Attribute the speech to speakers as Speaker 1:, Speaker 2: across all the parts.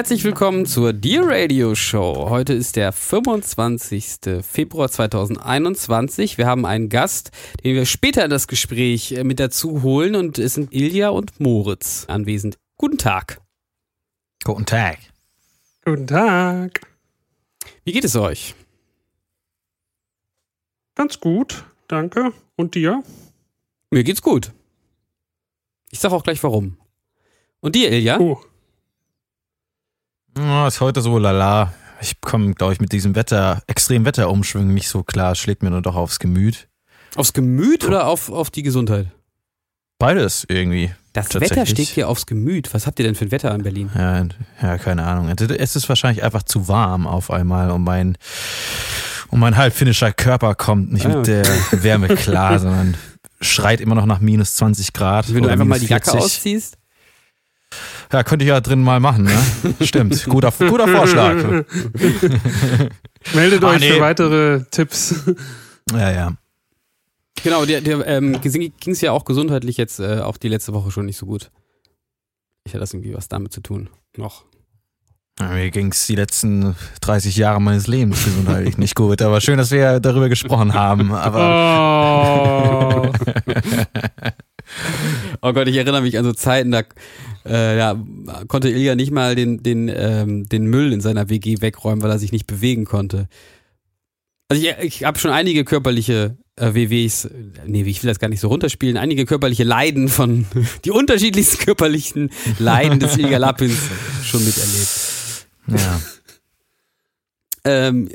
Speaker 1: Herzlich willkommen zur Dear Radio Show. Heute ist der 25. Februar 2021. Wir haben einen Gast, den wir später in das Gespräch äh, mit dazu holen und es sind Ilja und Moritz anwesend. Guten Tag.
Speaker 2: Guten Tag.
Speaker 3: Guten Tag.
Speaker 1: Wie geht es euch?
Speaker 3: Ganz gut, danke. Und dir?
Speaker 1: Mir geht's gut. Ich sag auch gleich warum. Und dir, Ilja?
Speaker 3: Oh.
Speaker 2: Oh, ist heute so lala. Ich komme, glaube ich, mit diesem Wetter, extrem Wetterumschwung nicht so klar. Schlägt mir nur doch aufs Gemüt.
Speaker 1: Aufs Gemüt oder auf, auf die Gesundheit?
Speaker 2: Beides irgendwie.
Speaker 1: Das Wetter steht dir aufs Gemüt. Was habt ihr denn für ein Wetter in Berlin?
Speaker 2: Ja, ja, keine Ahnung. Es ist wahrscheinlich einfach zu warm auf einmal und mein, und mein halbfinnischer Körper kommt nicht
Speaker 1: Ah,
Speaker 2: mit der Wärme klar, sondern schreit immer noch nach minus 20 Grad.
Speaker 1: Wenn du einfach mal die Jacke
Speaker 2: 40.
Speaker 1: ausziehst?
Speaker 2: Ja, könnte ich ja drin mal machen, ne? Stimmt. Guter, guter Vorschlag.
Speaker 3: Meldet
Speaker 2: Ah,
Speaker 3: euch
Speaker 2: nee.
Speaker 3: für weitere Tipps.
Speaker 2: Ja, ja.
Speaker 1: Genau, der, der ähm, ging es ja auch gesundheitlich jetzt äh, auch die letzte Woche schon nicht so gut. Ich hatte das irgendwie was damit zu tun. Noch.
Speaker 2: Mir ging es die letzten 30 Jahre meines Lebens gesundheitlich nicht gut, aber schön, dass wir darüber gesprochen haben. Aber
Speaker 3: Oh.
Speaker 1: Oh Gott, ich erinnere mich an so Zeiten, da äh, ja, konnte Ilja nicht mal den, den, ähm, den Müll in seiner WG wegräumen, weil er sich nicht bewegen konnte. Also ich, ich habe schon einige körperliche äh, WWs, nee, ich will das gar nicht so runterspielen, einige körperliche Leiden von, die unterschiedlichsten körperlichen Leiden des Ilja Lapins schon miterlebt.
Speaker 2: ja.
Speaker 1: Ähm,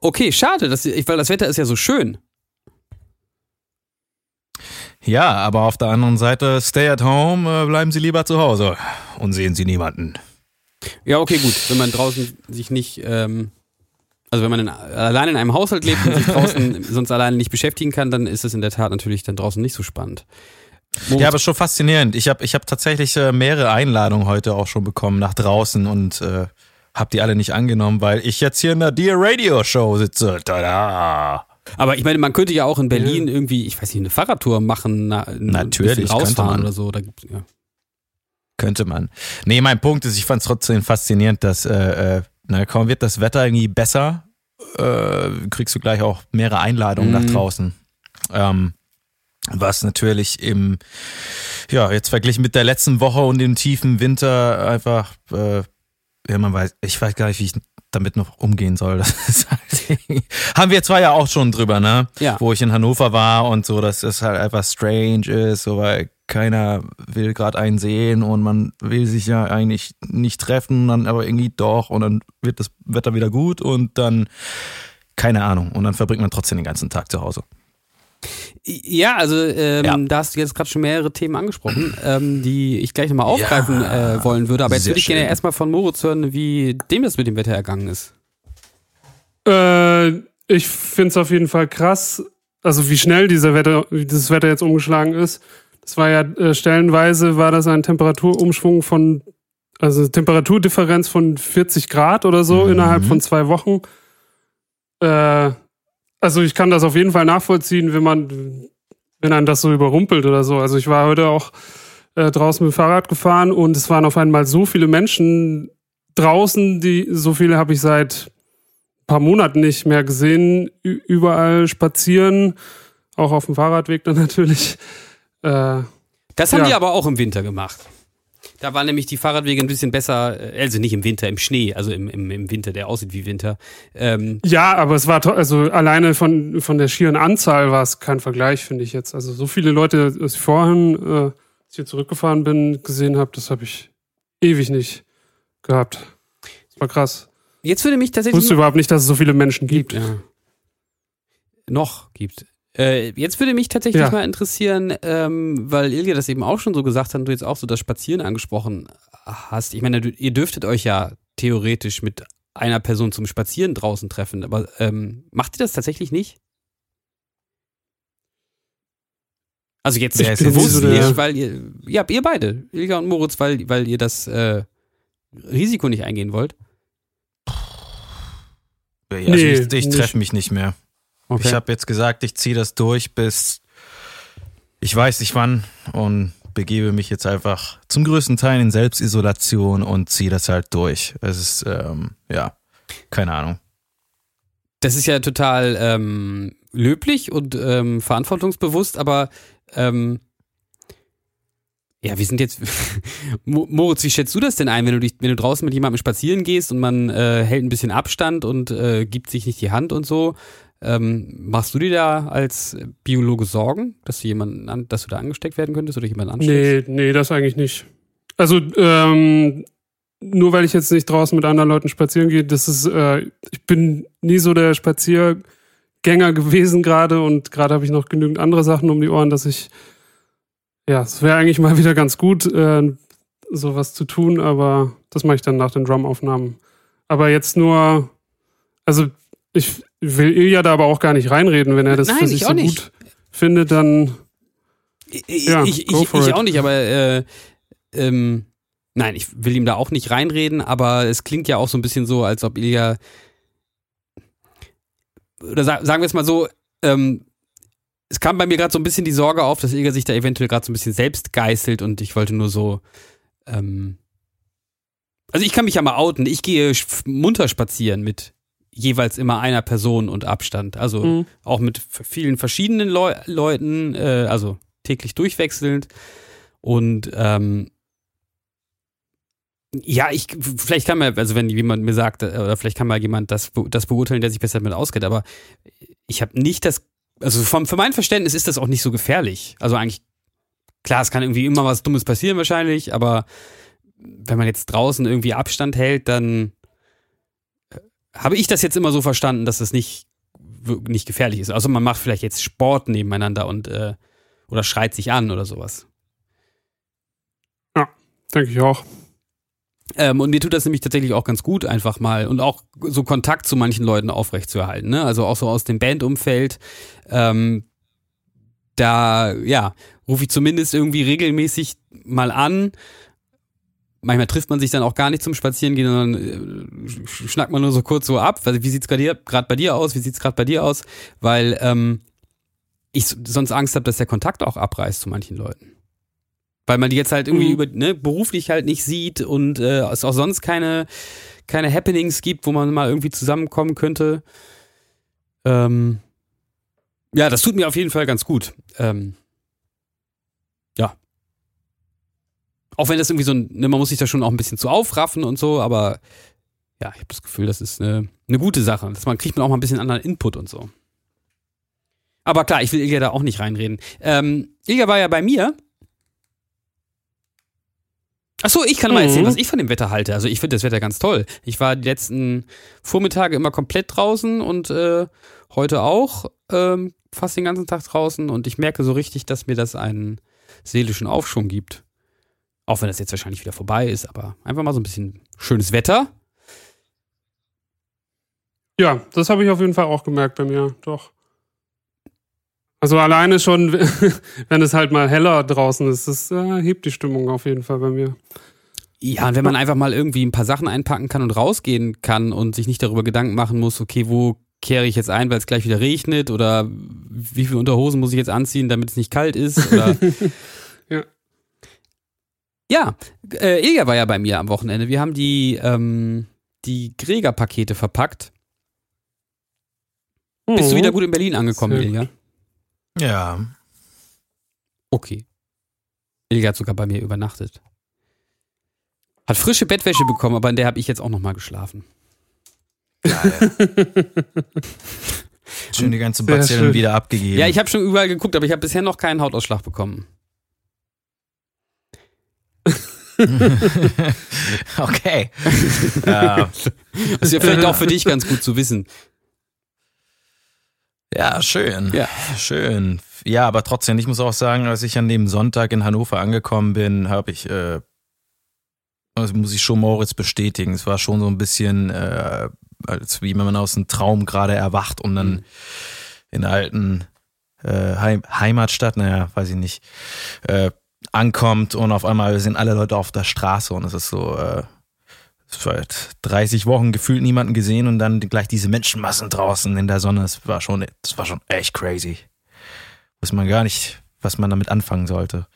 Speaker 1: okay, schade, dass, weil das Wetter ist ja so schön.
Speaker 2: Ja, aber auf der anderen Seite, stay at home, äh, bleiben Sie lieber zu Hause und sehen Sie niemanden.
Speaker 1: Ja, okay, gut. Wenn man draußen sich nicht, ähm, also wenn man in, allein in einem Haushalt lebt und sich draußen sonst alleine nicht beschäftigen kann, dann ist es in der Tat natürlich dann draußen nicht so spannend.
Speaker 2: Ja, aber schon faszinierend. Ich habe ich hab tatsächlich äh, mehrere Einladungen heute auch schon bekommen nach draußen und äh, habe die alle nicht angenommen, weil ich jetzt hier in der Dear Radio Show sitze. Tada!
Speaker 1: Aber ich meine, man könnte ja auch in Berlin irgendwie, ich weiß nicht, eine Fahrradtour machen, na,
Speaker 2: Natürlich,
Speaker 1: rausfahren oder so. Da gibt's, ja.
Speaker 2: Könnte man. Nee, mein Punkt ist, ich fand es trotzdem faszinierend, dass äh, äh, na, kaum wird das Wetter irgendwie besser, äh, kriegst du gleich auch mehrere Einladungen
Speaker 1: Mhm.
Speaker 2: nach draußen. Ähm, was natürlich im, ja, jetzt verglichen mit der letzten Woche und dem tiefen Winter einfach, äh, ja, man weiß, ich weiß gar nicht, wie ich damit noch umgehen soll. Das ist halt, haben wir zwar ja auch schon drüber, ne?
Speaker 1: Ja.
Speaker 2: Wo ich in Hannover war und so, dass es halt einfach strange ist, so weil keiner will gerade einen sehen und man will sich ja eigentlich nicht treffen, dann aber irgendwie doch und dann wird das Wetter wieder gut und dann keine Ahnung und dann verbringt man trotzdem den ganzen Tag zu Hause.
Speaker 1: Ja, also ähm,
Speaker 2: Ja.
Speaker 1: da hast du jetzt gerade schon mehrere Themen angesprochen, ähm, die ich gleich nochmal aufgreifen
Speaker 2: Ja,
Speaker 1: äh, wollen würde. Aber jetzt würde ich gerne erstmal von Moritz hören, wie dem das mit dem Wetter ergangen ist.
Speaker 3: äh, ich finde es auf jeden Fall krass, also wie schnell dieser Wetter, wie dieses Wetter jetzt umgeschlagen ist. Das war ja äh, stellenweise war das ein Temperaturumschwung von, also Temperaturdifferenz von 40 Grad oder so
Speaker 2: Mhm.
Speaker 3: innerhalb von zwei Wochen. Äh, also ich kann das auf jeden Fall nachvollziehen, wenn man, wenn einem das so überrumpelt oder so. Also ich war heute auch äh, draußen mit dem Fahrrad gefahren und es waren auf einmal so viele Menschen draußen, die so viele habe ich seit ein paar Monaten nicht mehr gesehen. Überall spazieren, auch auf dem Fahrradweg dann natürlich. Äh,
Speaker 1: Das haben
Speaker 3: Ja.
Speaker 1: die aber auch im Winter gemacht. Da waren nämlich die Fahrradwege ein bisschen besser, äh, also nicht im Winter, im Schnee, also im, im, im Winter, der aussieht wie Winter. Ähm,
Speaker 3: ja, aber es war also alleine von von der schieren Anzahl war es kein Vergleich, finde ich jetzt. Also so viele Leute, als ich vorhin, äh, als ich hier zurückgefahren bin, gesehen habe, das habe ich ewig nicht gehabt. Das war krass.
Speaker 1: Jetzt würde mich
Speaker 3: Ich
Speaker 1: tatsächlich.
Speaker 3: wusste überhaupt nicht, dass es so viele Menschen gibt.
Speaker 1: Ja. Noch gibt. Äh, jetzt würde mich tatsächlich
Speaker 3: Ja.
Speaker 1: mal interessieren, ähm, weil Ilja das eben auch schon so gesagt hat und du jetzt auch so das Spazieren angesprochen hast. Ich meine, du, ihr dürftet euch ja theoretisch mit einer Person zum Spazieren draußen treffen, aber ähm, macht ihr das tatsächlich nicht? Also jetzt
Speaker 3: jetzt
Speaker 1: bewusst
Speaker 3: so
Speaker 1: nicht, weil ihr, ja, ihr beide, Ilja und Moritz, weil, weil ihr das äh, Risiko nicht eingehen wollt.
Speaker 2: Ja, also
Speaker 3: Nee,
Speaker 2: ich ich treffe mich nicht mehr. Ich habe jetzt gesagt, ich ziehe das durch bis ich weiß nicht wann und begebe mich jetzt einfach zum größten Teil in Selbstisolation und ziehe das halt durch. Es ist, ähm, ja, keine Ahnung.
Speaker 1: Das ist ja total ähm, löblich und ähm, verantwortungsbewusst, aber ähm, ja, wir sind jetzt. Mo- Moritz, wie schätzt du das denn ein, wenn du dich, wenn du draußen mit jemandem spazieren gehst und man äh, hält ein bisschen Abstand und äh, gibt sich nicht die Hand und so? Ähm, machst du dir da als Biologe Sorgen, dass du jemanden, an, dass du da angesteckt werden könntest oder jemanden ansteckst?
Speaker 3: Nee, nee, das eigentlich nicht. Also, ähm, nur weil ich jetzt nicht draußen mit anderen Leuten spazieren gehe, das ist, äh, ich bin nie so der Spaziergänger gewesen gerade und gerade habe ich noch genügend andere Sachen um die Ohren, dass ich, ja, es wäre eigentlich mal wieder ganz gut, äh, sowas zu tun, aber das mache ich dann nach den Drumaufnahmen. Aber jetzt nur, also ich will Ilja da aber auch gar nicht reinreden, wenn er das
Speaker 1: Nein,
Speaker 3: für
Speaker 1: ich
Speaker 3: sich so
Speaker 1: nicht.
Speaker 3: gut findet, dann
Speaker 1: Ich,
Speaker 3: Ja,
Speaker 1: ich, ich, ich
Speaker 3: it.
Speaker 1: auch nicht, aber äh, ähm, nein, ich will ihm da auch nicht reinreden, aber es klingt ja auch so ein bisschen so, als ob Ilja oder sa sagen wir es mal so, ähm, es kam bei mir gerade so ein bisschen die Sorge auf, dass Ilja sich da eventuell gerade so ein bisschen selbst geißelt und ich wollte nur so ähm, also ich kann mich ja mal outen, ich gehe munter spazieren mit jeweils immer einer Person und Abstand. Also
Speaker 3: Mhm.
Speaker 1: auch mit vielen verschiedenen Leu Leuten, äh, also täglich durchwechselnd. Und ähm, ja, ich vielleicht kann man, also wenn jemand mir sagt, äh, oder vielleicht kann mal jemand das, das beurteilen, der sich besser damit auskennt, aber ich habe nicht das, also vom, für mein Verständnis ist das auch nicht so gefährlich. Also eigentlich, klar, es kann irgendwie immer was Dummes passieren wahrscheinlich, aber wenn man jetzt draußen irgendwie Abstand hält, dann habe ich das jetzt immer so verstanden, dass das nicht nicht gefährlich ist. Also man macht vielleicht jetzt Sport nebeneinander und äh, oder schreit sich an oder sowas.
Speaker 3: denke ich auch.
Speaker 1: Ähm, und mir tut das nämlich tatsächlich auch ganz gut, einfach mal und auch so Kontakt zu manchen Leuten aufrechtzuerhalten. Ne? Also auch so aus dem Bandumfeld. Ähm, da, ja, rufe ich zumindest irgendwie regelmäßig mal an. Manchmal trifft man sich dann auch gar nicht zum Spazierengehen, sondern äh, sch- schnackt man nur so kurz so ab. Also, wie sieht's gerade gerade bei dir aus? Wie sieht's gerade bei dir aus? Weil ähm, ich sonst Angst habe, dass der Kontakt auch abreißt zu manchen Leuten. Weil man die jetzt halt irgendwie
Speaker 3: Mhm.
Speaker 1: über, ne, beruflich halt nicht sieht und äh, es auch sonst keine, keine Happenings gibt, wo man mal irgendwie zusammenkommen könnte. Ähm, ja, das tut mir auf jeden Fall ganz gut. Ähm, ja. Auch wenn das irgendwie so ein, ne, man muss sich da schon auch ein bisschen zu aufraffen und so, aber ja, ich habe das Gefühl, das ist eine, eine gute Sache. Dass man kriegt man auch mal ein bisschen anderen Input und so. Aber klar, ich will Ilja da auch nicht reinreden. Ähm, Ilja war ja bei mir. Achso, ich kann mal
Speaker 3: Mhm.
Speaker 1: erzählen, was ich von dem Wetter halte. Also ich finde das Wetter ganz toll. Ich war die letzten Vormittage immer komplett draußen und äh, heute auch ähm, fast den ganzen Tag draußen und ich merke so richtig, dass mir das einen seelischen Aufschwung gibt. Auch wenn das jetzt wahrscheinlich wieder vorbei ist, aber einfach mal so ein bisschen schönes Wetter.
Speaker 3: Ja, das habe ich auf jeden Fall auch gemerkt bei mir, doch. Also alleine schon, wenn es halt mal heller draußen ist, das äh, hebt die Stimmung auf jeden Fall bei mir.
Speaker 1: Ja, und wenn man einfach mal irgendwie ein paar Sachen einpacken kann und rausgehen kann und sich nicht darüber Gedanken machen muss, okay, wo kehre ich jetzt ein, weil es gleich wieder regnet oder wie viele Unterhosen muss ich jetzt anziehen, damit es nicht kalt ist oder
Speaker 3: Ja.
Speaker 1: Äh, Ilja war ja bei mir am Wochenende. Wir haben die ähm, die Gregor-Pakete verpackt. Bist du
Speaker 3: Mhm.
Speaker 1: wieder gut in Berlin angekommen,
Speaker 3: Sehr
Speaker 1: Ilja?
Speaker 2: Ja.
Speaker 1: Okay. Ilja hat sogar bei mir übernachtet. Hat frische Bettwäsche bekommen, aber in der habe ich jetzt auch noch mal geschlafen.
Speaker 2: Schön die ganzen Bazillen
Speaker 3: schön.
Speaker 2: wieder abgegeben.
Speaker 1: Ja, ich habe schon überall geguckt, aber ich habe bisher noch keinen Hautausschlag bekommen.
Speaker 2: okay. ja.
Speaker 1: Das ist ja vielleicht auch für dich ganz gut zu wissen.
Speaker 2: Ja, schön.
Speaker 1: Ja.
Speaker 2: Schön. Ja, aber trotzdem, ich muss auch sagen, als ich an dem Sonntag in Hannover angekommen bin, habe ich, äh, also muss ich schon Moritz bestätigen. Es war schon so ein bisschen, äh, als wie wenn man aus einem Traum gerade erwacht und dann
Speaker 1: Mhm.
Speaker 2: in der alten äh, Heim Heimatstadt, naja, weiß ich nicht, äh, ankommt und auf einmal sind alle Leute auf der Straße und es ist so, äh, seit 30 Wochen gefühlt niemanden gesehen und dann gleich diese Menschenmassen draußen in der Sonne. Das war schon, das war schon echt crazy. Weiß man gar nicht, was man damit anfangen sollte.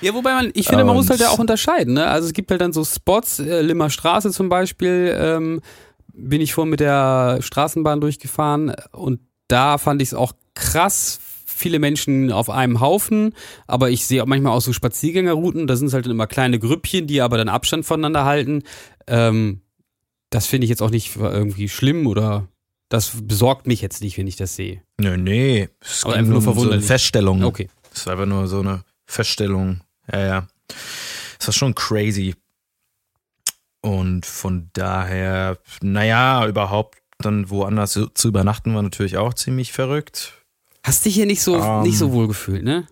Speaker 1: Ja, wobei man, ich finde, man
Speaker 2: Und-
Speaker 1: muss halt ja auch unterscheiden. Ne? Also es gibt halt dann so Spots, äh, Limmer Straße zum Beispiel, ähm, bin ich vorhin mit der Straßenbahn durchgefahren und da fand ich es auch krass, viele Menschen auf einem Haufen, aber ich sehe auch manchmal auch so Spaziergängerrouten, da sind es halt immer kleine Grüppchen, die aber dann Abstand voneinander halten. Ähm, das finde ich jetzt auch nicht irgendwie schlimm oder das besorgt mich jetzt nicht, wenn ich das sehe.
Speaker 2: Nö, nee. Es
Speaker 1: Aber einfach nur
Speaker 2: um so. Feststellung.
Speaker 1: Okay.
Speaker 2: Das war einfach nur so eine Feststellung. Ja, ja. Das war schon crazy. Und von daher, naja, überhaupt dann woanders zu übernachten war natürlich auch ziemlich verrückt.
Speaker 1: Hast dich hier nicht so,
Speaker 2: Ähm.
Speaker 1: nicht so wohl gefühlt, ne?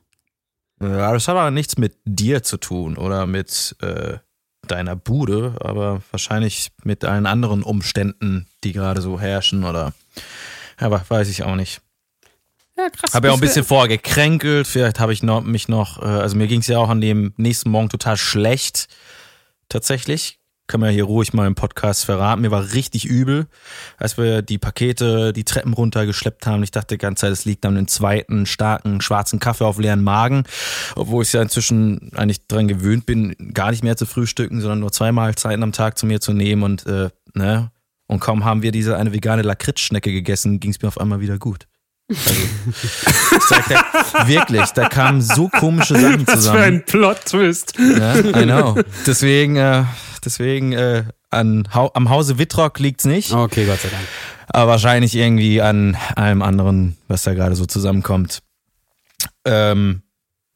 Speaker 2: Ja, das hat aber nichts mit dir zu tun oder mit äh, deiner Bude, aber wahrscheinlich mit allen anderen Umständen, die gerade so herrschen oder aber weiß ich auch nicht.
Speaker 1: Ja, krass.
Speaker 2: Habe ja auch ein bisschen vorher gekränkelt, vielleicht habe ich noch, mich noch, äh, also mir ging es ja auch an dem nächsten Morgen total schlecht, tatsächlich. Kann man ja hier ruhig mal im Podcast verraten. Mir war richtig übel, als wir die Pakete, die Treppen runtergeschleppt haben. Ich dachte die ganze Zeit, es liegt an einem zweiten starken schwarzen Kaffee auf leeren Magen, obwohl ich ja inzwischen eigentlich dran gewöhnt bin, gar nicht mehr zu frühstücken, sondern nur zwei Mahlzeiten am Tag zu mir zu nehmen und äh, ne. Und kaum haben wir diese eine vegane Lakritzschnecke gegessen, ging es mir auf einmal wieder gut. Also, ich sag, da, wirklich, da kamen so komische Sachen
Speaker 3: Was für
Speaker 2: zusammen.
Speaker 3: ein Plot-Twist.
Speaker 2: Ja, I know. Deswegen, äh, deswegen äh, an, am Hause Wittrock liegt's nicht,
Speaker 1: Okay, Gott sei Dank.
Speaker 2: aber wahrscheinlich irgendwie an allem anderen, was da gerade so zusammenkommt. Ähm,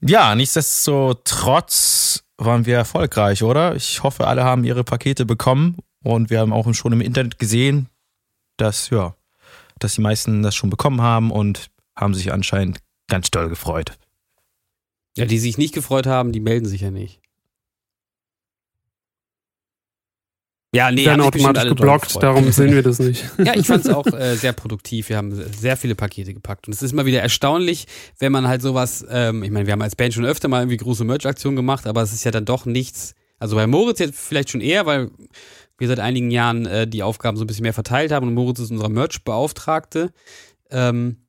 Speaker 2: ja, nichtsdestotrotz waren wir erfolgreich, oder? Ich hoffe, alle haben ihre Pakete bekommen und wir haben auch schon im Internet gesehen, dass ja, dass die meisten das schon bekommen haben und haben sich anscheinend ganz doll gefreut.
Speaker 1: Ja, die sich nicht gefreut haben, die melden sich ja nicht. Ja, nee,
Speaker 3: werden automatisch geblockt, darum sehen wir das nicht.
Speaker 1: Ja, ich fand es auch äh, sehr produktiv. Wir haben sehr viele Pakete gepackt. Und es ist immer wieder erstaunlich, wenn man halt sowas, ähm, ich meine, wir haben als Band schon öfter mal irgendwie große Merch-Aktionen gemacht, aber es ist ja dann doch nichts. Also bei Moritz jetzt vielleicht schon eher, weil wir seit einigen Jahren äh, die Aufgaben so ein bisschen mehr verteilt haben und Moritz ist unser Merch-Beauftragte. Ähm,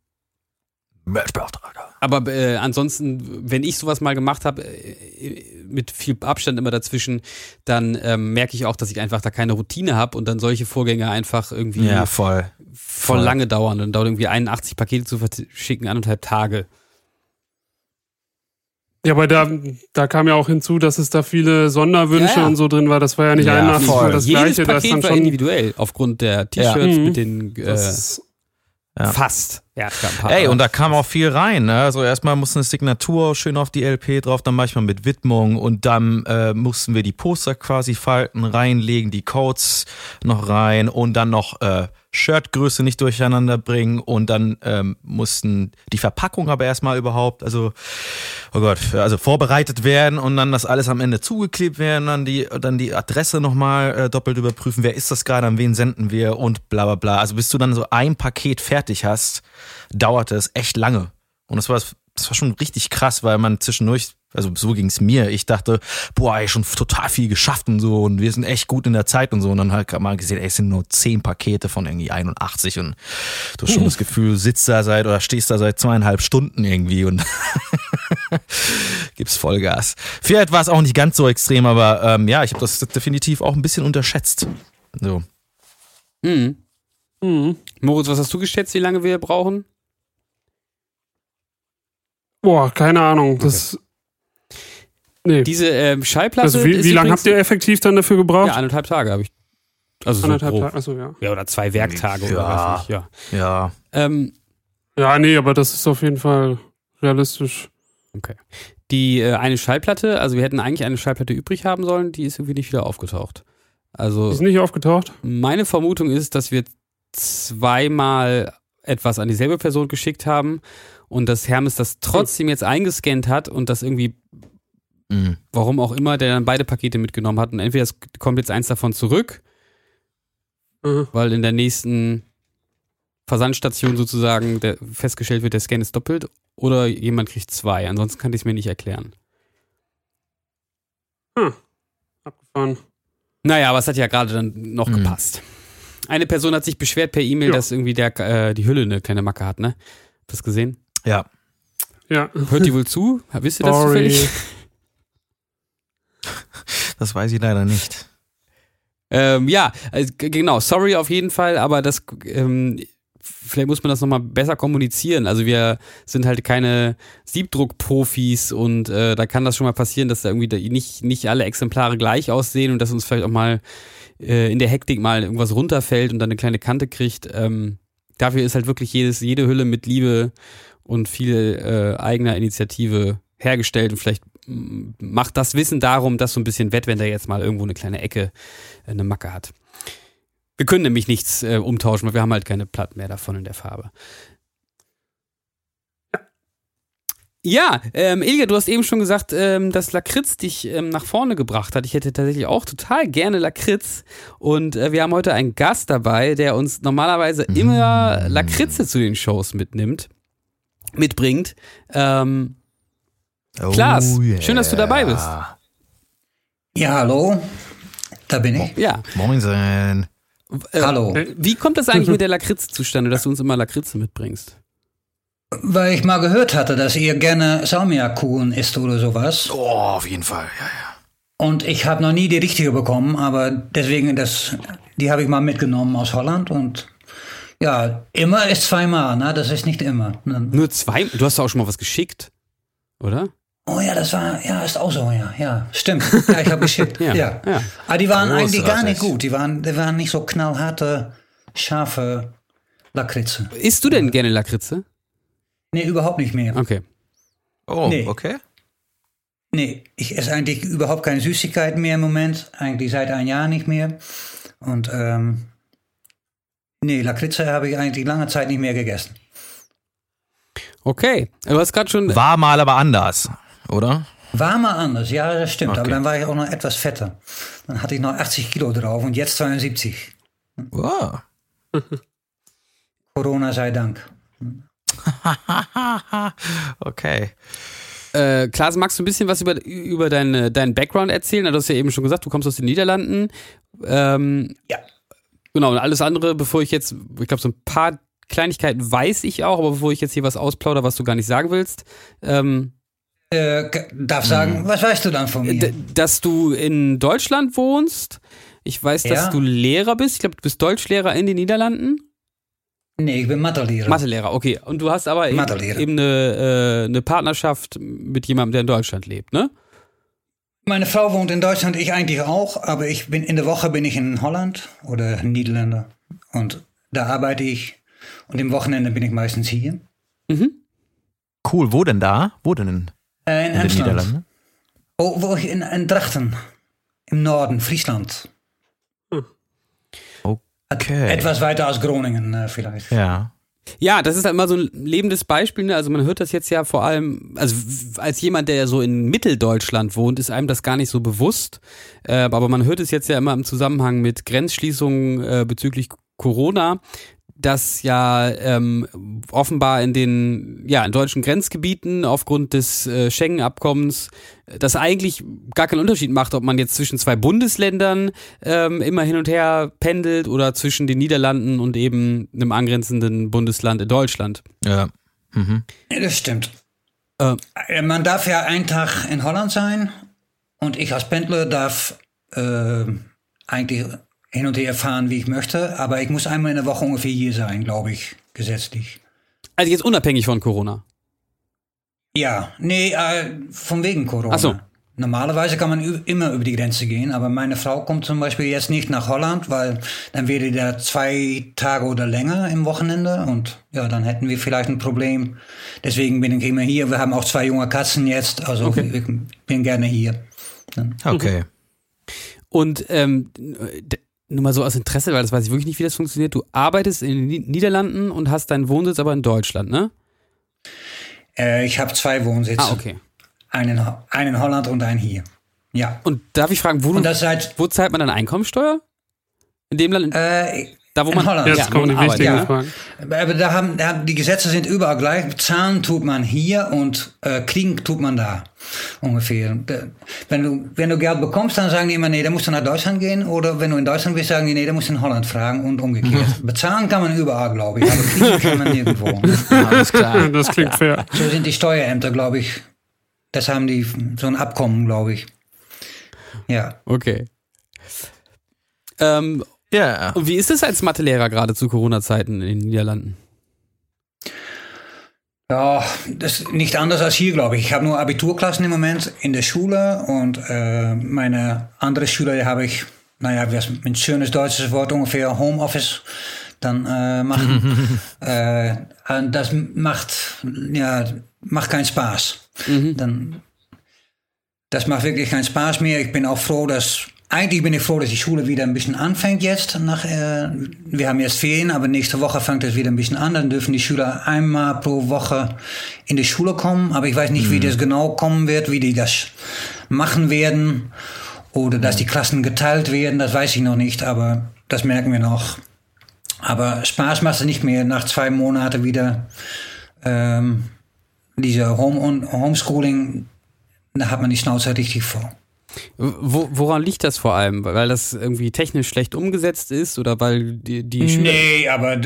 Speaker 2: Merchbeauftragter.
Speaker 1: Aber äh, ansonsten, wenn ich sowas mal gemacht habe, äh, mit viel Abstand immer dazwischen, dann ähm, merke ich auch, dass ich einfach da keine Routine habe und dann solche Vorgänge einfach irgendwie
Speaker 2: Ja, voll.
Speaker 1: voll
Speaker 2: voll.
Speaker 1: lange dauern. Dann dauert irgendwie 81 Pakete zu verschicken, anderthalb Tage.
Speaker 3: Ja, aber da, da kam ja auch hinzu, dass es da viele Sonderwünsche
Speaker 1: Ja, ja.
Speaker 3: und so drin war. Das war ja nicht
Speaker 2: Ja,
Speaker 3: ein nach
Speaker 2: voll.
Speaker 3: das
Speaker 1: Jedes
Speaker 3: gleiche. Das
Speaker 1: Paket
Speaker 3: dann
Speaker 1: war
Speaker 3: schon.
Speaker 1: individuell, aufgrund der T-Shirts
Speaker 3: Ja.
Speaker 1: mit den äh,
Speaker 3: Das,
Speaker 2: Ja.
Speaker 1: fast. Ja, es gab ein paar.
Speaker 2: Ey, und da kam auch viel rein. Ne? Also erstmal musste eine Signatur schön auf die LP drauf, dann manchmal mit Widmung und dann äh, mussten wir die Poster quasi falten, reinlegen, die Codes noch rein und dann noch äh, Shirtgröße nicht durcheinander bringen und dann ähm, mussten die Verpackung aber erstmal überhaupt, also oh Gott, also vorbereitet werden und dann das alles am Ende zugeklebt werden, dann die, dann die Adresse nochmal äh, doppelt überprüfen, wer ist das gerade, an wen senden wir und bla bla bla. Also bis du dann so ein Paket fertig hast, dauerte es echt lange. Und das war, das war schon richtig krass, weil man zwischendurch, also so ging es mir, ich dachte, boah, ey, schon total viel geschafft und so und wir sind echt gut in der Zeit und so. Und dann halt mal gesehen, ey, es sind nur zehn Pakete von irgendwie 81 und du hast schon das Gefühl, du sitzt da seit oder stehst da seit zweieinhalb Stunden irgendwie und gibst Vollgas. Vielleicht war es auch nicht ganz so extrem, aber ähm, ja, ich habe das definitiv auch ein bisschen unterschätzt. So.
Speaker 1: Mhm.
Speaker 3: Mhm.
Speaker 1: Moritz, was hast du geschätzt, wie lange wir brauchen?
Speaker 3: Boah, keine Ahnung. Das. Nee.
Speaker 1: Diese ähm, Schallplatte.
Speaker 3: Also wie, wie lange habt ihr effektiv dann dafür gebraucht?
Speaker 1: Ja, anderthalb Tage habe ich. Also so
Speaker 3: Anderthalb
Speaker 1: grob.
Speaker 3: Tage. Achso, ja.
Speaker 1: Ja, oder zwei Werktage oder
Speaker 2: Ja.
Speaker 1: was nicht. Ja.
Speaker 2: Ja.
Speaker 1: Ähm,
Speaker 3: Ja, nee, aber das ist auf jeden Fall realistisch.
Speaker 1: Die äh, eine Schallplatte, also wir hätten eigentlich eine Schallplatte übrig haben sollen, die ist irgendwie nicht wieder aufgetaucht. Also
Speaker 3: Ist nicht aufgetaucht?
Speaker 1: meine Vermutung ist, dass wir zweimal etwas an dieselbe Person geschickt haben und dass Hermes das trotzdem jetzt eingescannt hat und das irgendwie,
Speaker 2: Mhm.
Speaker 1: warum auch immer, der dann beide Pakete mitgenommen hat und entweder es kommt jetzt eins davon zurück,
Speaker 3: Mhm.
Speaker 1: weil in der nächsten Versandstation sozusagen der, festgestellt wird, der Scan ist doppelt oder jemand kriegt zwei. Ansonsten kann ich es mir nicht erklären.
Speaker 3: Abgefahren.
Speaker 1: Naja, aber es hat ja gerade dann noch
Speaker 2: Mhm.
Speaker 1: gepasst. Eine Person hat sich beschwert per E-Mail,
Speaker 3: Ja.
Speaker 1: dass irgendwie der, äh, die Hülle eine kleine Macke hat, ne? Hast du das gesehen?
Speaker 2: Ja.
Speaker 3: Ja.
Speaker 1: Hört die wohl zu? Wisst ihr das
Speaker 3: Sorry.
Speaker 1: zufällig?
Speaker 2: Das weiß ich leider nicht.
Speaker 1: Ähm, ja, also, genau, sorry auf jeden Fall, aber das, ähm, vielleicht muss man das nochmal besser kommunizieren. Also wir sind halt keine Siebdruckprofis und äh, da kann das schon mal passieren, dass da irgendwie nicht, nicht alle Exemplare gleich aussehen und dass uns vielleicht auch mal äh, in der Hektik mal irgendwas runterfällt und dann eine kleine Kante kriegt. Ähm, dafür ist halt wirklich jedes, jede Hülle mit Liebe und viel äh, eigener Initiative hergestellt und vielleicht macht das Wissen darum, das so ein bisschen wett, wenn da jetzt mal irgendwo eine kleine Ecke äh, eine Macke hat. Wir können nämlich nichts äh, umtauschen, weil wir haben halt keine Platten mehr davon in der Farbe. Ja, ähm, Ilja, du hast eben schon gesagt, ähm, dass Lakritz dich ähm, nach vorne gebracht hat. Ich hätte tatsächlich auch total gerne Lakritz. Und äh, wir haben heute einen Gast dabei, der uns normalerweise immer Lakritze zu den Shows mitnimmt, mitbringt. Ähm, Klaas, schön, dass du dabei bist.
Speaker 4: Ja, hallo. Da bin ich.
Speaker 1: ja.
Speaker 2: Moinsen.
Speaker 1: Äh,
Speaker 4: Hallo.
Speaker 1: Wie kommt das eigentlich mit der Lakritze zustande, dass du uns immer Lakritze mitbringst?
Speaker 4: Weil ich mal gehört hatte, dass ihr gerne Salmiakkuchen isst oder sowas.
Speaker 2: Oh, auf jeden Fall. Ja, ja.
Speaker 4: Und ich habe noch nie die richtige bekommen, aber deswegen, das, die habe ich mal mitgenommen aus Holland. Und ja, immer ist zweimal, ne? Das ist nicht immer. Ne?
Speaker 1: Nur zwei? Du hast doch auch schon mal was geschickt, oder?
Speaker 4: Oh ja, das war, ja, ist auch so, ja, ja, stimmt. Ja, ich habe geschickt.
Speaker 1: Ja,
Speaker 4: ja,
Speaker 1: ja.
Speaker 4: Aber die waren eigentlich gar nicht gut. Die waren, die waren nicht so knallharte, scharfe Lakritze.
Speaker 1: Isst du denn gerne Lakritze?
Speaker 4: Nee, überhaupt nicht mehr.
Speaker 1: Okay.
Speaker 2: Oh,
Speaker 4: Nee.
Speaker 2: okay.
Speaker 4: Nee, ich esse eigentlich überhaupt keine Süßigkeiten mehr im Moment. Eigentlich seit ein Jahr nicht mehr. Und ähm, nee, Lakritze habe ich eigentlich lange Zeit nicht mehr gegessen.
Speaker 1: Okay. Du hast gerade schon.
Speaker 2: War mal aber anders, oder?
Speaker 4: War mal anders, ja, das stimmt.
Speaker 2: Okay.
Speaker 4: Aber dann war ich auch noch etwas fetter. Dann hatte ich noch 80 Kilo drauf und jetzt 72.
Speaker 2: Wow.
Speaker 4: Corona sei Dank.
Speaker 2: okay.
Speaker 1: Äh, Klaas, magst du ein bisschen was über, über deine, deinen Background erzählen? Du hast ja eben schon gesagt, du kommst aus den Niederlanden. Ähm,
Speaker 4: Ja.
Speaker 1: Genau, und alles andere, bevor ich jetzt, ich glaube, so ein paar Kleinigkeiten weiß ich auch, aber bevor ich jetzt hier was ausplaudere, was du gar nicht sagen willst, ähm,
Speaker 4: Äh, darf sagen,
Speaker 2: Hm.
Speaker 4: was weißt du dann von mir?
Speaker 1: d- dass du in Deutschland wohnst. Ich weiß, dass
Speaker 4: Ja.
Speaker 1: du Lehrer bist. Ich glaube, du bist Deutschlehrer in den Niederlanden.
Speaker 4: nee, ich bin Mathelehrer.
Speaker 1: Mathelehrer, okay. Und du hast aber eben,
Speaker 4: Mathelehrer.
Speaker 1: eben eine, äh, eine Partnerschaft mit jemandem, der in Deutschland lebt, ne?
Speaker 4: Meine Frau wohnt in Deutschland, ich eigentlich auch, aber ich bin in der Woche bin ich in Holland oder Niederländer und da arbeite ich und im Wochenende bin ich meistens hier.
Speaker 1: Mhm.
Speaker 2: Cool. Wo denn da? Wo denn
Speaker 4: Äh, in
Speaker 2: in den
Speaker 4: Amsterdam.
Speaker 2: Niederlanden?
Speaker 4: Oh, wo ich in, in Drachten, im Norden, Friesland.
Speaker 2: Okay.
Speaker 4: Etwas weiter als Groningen äh, vielleicht.
Speaker 2: Ja.
Speaker 1: Ja, das ist halt immer so ein lebendes Beispiel. Ne? Also man hört das jetzt ja vor allem, also als jemand, der so in Mitteldeutschland wohnt, ist einem das gar nicht so bewusst. Äh, aber man hört es jetzt ja immer im Zusammenhang mit Grenzschließungen äh, bezüglich Corona, dass ja ähm, offenbar in den ja in deutschen Grenzgebieten aufgrund des äh, Schengen-Abkommens das eigentlich gar keinen Unterschied macht, ob man jetzt zwischen zwei Bundesländern ähm, immer hin und her pendelt oder zwischen den Niederlanden und eben einem angrenzenden Bundesland in Deutschland.
Speaker 2: Ja. Mhm.
Speaker 4: Ja, Das stimmt.
Speaker 1: Äh.
Speaker 4: Äh, Man darf ja einen Tag in Holland sein und ich als Pendler darf äh, eigentlich hin und her fahren, wie ich möchte, aber ich muss einmal in der Woche ungefähr hier sein, glaube ich, gesetzlich.
Speaker 1: Also jetzt unabhängig von Corona.
Speaker 4: Ja, nee, äh, von wegen Corona.
Speaker 1: Ach so.
Speaker 4: Normalerweise kann man immer über die Grenze gehen, aber meine Frau kommt zum Beispiel jetzt nicht nach Holland, weil dann wäre der zwei Tage oder länger im Wochenende und ja, dann hätten wir vielleicht ein Problem. Deswegen bin ich immer hier. Wir haben auch zwei junge Katzen jetzt, also ich bin gerne hier.
Speaker 2: Okay.
Speaker 1: Und ähm, nur mal so aus Interesse, weil das weiß ich wirklich nicht, wie das funktioniert. Du arbeitest in den Ni- Niederlanden und hast deinen Wohnsitz aber in Deutschland, ne?
Speaker 4: Äh, ich habe zwei Wohnsitze,
Speaker 1: Ah, okay.
Speaker 4: einen, einen in Holland und einen hier. Ja.
Speaker 1: Und darf ich fragen, wo, du,
Speaker 4: seit
Speaker 1: wo zahlt man dann Einkommensteuer? In dem Land,
Speaker 4: äh,
Speaker 1: da wo
Speaker 4: in
Speaker 1: man
Speaker 4: Holland.
Speaker 3: Jetzt
Speaker 1: Ja,
Speaker 3: kommen die
Speaker 1: arbeitet,
Speaker 3: wichtigen
Speaker 4: ja.
Speaker 3: Fragen.
Speaker 4: Aber da haben, da haben die Gesetze sind überall gleich. Zahlen tut man hier und äh, kriegen tut man da ungefähr. Da- Wenn du wenn du Geld bekommst, dann sagen die immer, nee, da musst du nach Deutschland gehen. Oder wenn du in Deutschland bist, sagen die, nee, da musst du in Holland fragen und umgekehrt. Bezahlen kann man überall, glaube ich, aber kriegen kann man nirgendwo.
Speaker 1: Alles klar.
Speaker 3: Das klingt fair.
Speaker 4: So sind die Steuerämter, glaube ich. Das haben die so ein Abkommen, glaube ich. Ja.
Speaker 1: Okay. Ähm,
Speaker 2: Ja.
Speaker 1: und wie ist es als Mathelehrer gerade zu Corona-Zeiten in den Niederlanden?
Speaker 4: Ja, das ist nicht anders als hier, glaube ich. Ich habe nur Abiturklassen im Moment in der Schule und äh, meine andere Schüler, die habe ich, naja, was ein schönes deutsches Wort ungefähr Homeoffice dann äh, machen. äh, und das macht, ja, macht keinen Spaß. Dann, das macht wirklich keinen Spaß mehr. Ich bin auch froh, dass eigentlich bin ich froh, dass die Schule wieder ein bisschen anfängt jetzt. Nach, äh, wir haben jetzt Ferien, aber nächste Woche fängt es wieder ein bisschen an. Dann dürfen die Schüler einmal pro Woche in die Schule kommen. Aber ich weiß nicht, wie das genau kommen wird, wie die das machen werden. Oder dass die Klassen geteilt werden, das weiß ich noch nicht, aber das merken wir noch. Aber Spaß macht es nicht mehr nach zwei Monaten wieder. Ähm, diese Home Homeschooling, da hat man die Schnauze richtig vor.
Speaker 1: Wo, woran liegt das vor allem? Weil das irgendwie technisch schlecht umgesetzt ist oder weil die, die Schüler.
Speaker 4: Nee, aber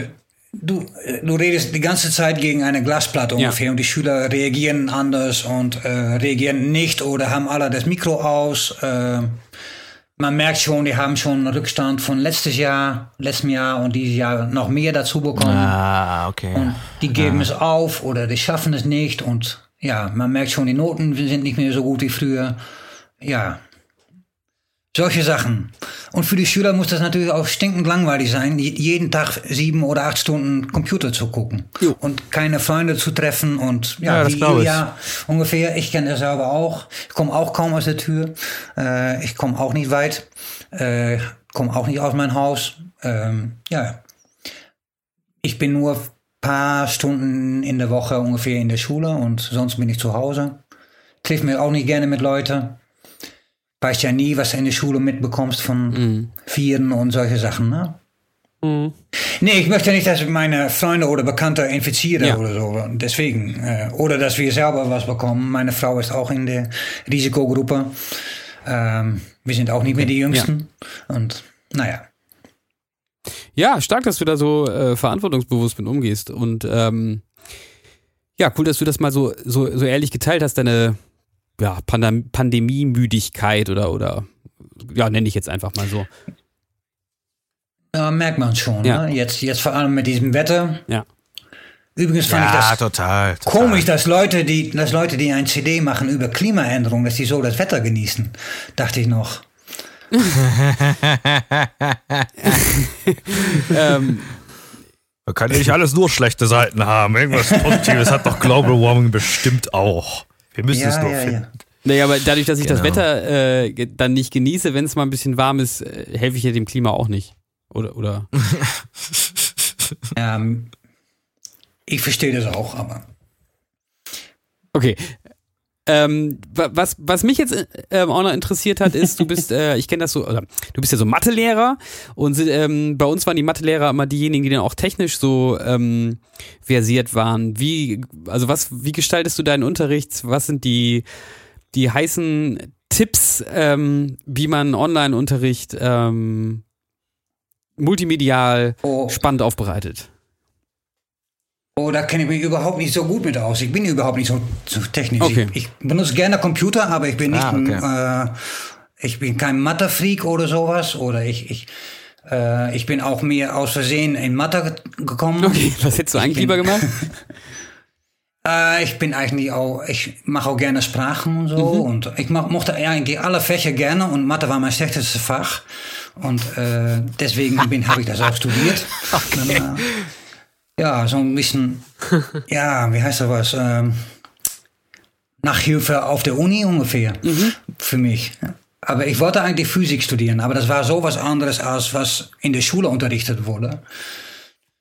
Speaker 4: du, äh, du redest die ganze Zeit gegen eine Glasplatte
Speaker 1: Ja.
Speaker 4: ungefähr und die Schüler reagieren anders und äh, reagieren nicht oder haben alle das Mikro aus. Äh, man merkt schon, die haben schon einen Rückstand von letztes Jahr, letztem Jahr und dieses Jahr noch mehr dazu bekommen.
Speaker 2: Ah, okay.
Speaker 4: Und die geben es auf oder die schaffen es nicht. Und ja, man merkt schon, die Noten sind nicht mehr so gut wie früher. Ja. Solche Sachen. Und für die Schüler muss das natürlich auch stinkend langweilig sein, je- jeden Tag sieben oder acht Stunden Computer zu gucken.
Speaker 1: Jo.
Speaker 4: Und keine Freunde zu treffen und ja,
Speaker 2: Ja, das
Speaker 4: wie
Speaker 2: glaub ich.
Speaker 4: ja ungefähr. Ich kenne das selber auch. Ich komme auch kaum aus der Tür. Äh, ich komme auch nicht weit. Äh, komme auch nicht aus mein Haus. Ähm, ja, ich bin nur paar Stunden in der Woche ungefähr in der Schule und sonst bin ich zu Hause. Triff mir auch nicht gerne mit Leuten. Weißt ja nie, was du in der Schule mitbekommst von Vieren und solche Sachen, ne?
Speaker 3: Mhm.
Speaker 4: Nee, ich möchte nicht, dass ich meine Freunde oder Bekannte infiziere
Speaker 1: Ja.
Speaker 4: oder so. Deswegen. Äh, oder dass wir selber was bekommen. Meine Frau ist auch in der Risikogruppe. Ähm, wir sind auch nicht mehr die Jüngsten. Und naja.
Speaker 1: Ja, stark, dass du da so äh, verantwortungsbewusst mit umgehst. Und ähm, ja, cool, dass du das mal so, so, so ehrlich geteilt hast, deine ja, Pandem Pandemie-Müdigkeit oder, oder ja, nenne ich jetzt einfach mal so.
Speaker 4: Ja, merkt man schon.
Speaker 1: Ja.
Speaker 4: Ne? Jetzt, jetzt vor allem mit diesem Wetter.
Speaker 1: Ja.
Speaker 4: Übrigens fand ich
Speaker 2: ja,
Speaker 4: das
Speaker 2: total, total.
Speaker 4: Komisch, dass Leute, die, dass Leute, die ein CD machen über Klimaänderung, dass die so das Wetter genießen. Dachte ich noch.
Speaker 1: ähm,
Speaker 2: Man kann ja nicht alles nur schlechte Seiten haben. Irgendwas Positives hat doch Global Warming bestimmt auch. Wir müssen es
Speaker 4: Ja,
Speaker 2: nur
Speaker 4: ja,
Speaker 2: finden.
Speaker 4: ja.
Speaker 1: naja, aber dadurch, dass ich das
Speaker 2: Genau.
Speaker 1: Wetter äh, dann nicht genieße, wenn es mal ein bisschen warm ist, äh, helfe ich ja dem Klima auch nicht. Oder, oder.
Speaker 4: Ähm, ich verstehe das auch, aber.
Speaker 1: Okay. Ähm, wa- was, was mich jetzt äh, auch noch interessiert hat, ist, du bist, äh, ich kenne das so, oder, du bist ja so Mathelehrer und ähm, bei uns waren die Mathelehrer immer diejenigen, die dann auch technisch so ähm, versiert waren. Wie, also was, wie gestaltest du deinen Unterricht? Was sind die, die heißen Tipps, ähm, wie man Online-Unterricht ähm, multimedial
Speaker 4: Oh,
Speaker 1: spannend aufbereitet?
Speaker 4: Oh, da kenne ich mich überhaupt nicht so gut mit aus. Ich bin überhaupt nicht so, so technisch.
Speaker 1: Okay.
Speaker 4: Ich, ich benutze gerne Computer, aber ich bin nicht
Speaker 2: Ah, okay.
Speaker 4: äh, ich bin kein Mathe-Freak oder sowas. Oder ich, ich, äh, ich bin auch mehr aus Versehen in Mathe gekommen.
Speaker 1: Okay, was hättest du eigentlich
Speaker 4: bin-
Speaker 1: lieber gemacht?
Speaker 4: Äh, ich bin eigentlich auch, ich mache auch gerne Sprachen und so.
Speaker 1: Mhm.
Speaker 4: Und ich mach, mochte eigentlich alle Fächer gerne und Mathe war mein schlechtestes Fach. Und äh, deswegen habe ich das auch studiert. Dann, äh, ja, so ein bisschen, ja, wie heißt das was? Ähm, Nachhilfe auf der Uni ungefähr für mich. Aber ich wollte eigentlich Physik studieren, aber das war so was anderes als was in der Schule unterrichtet wurde.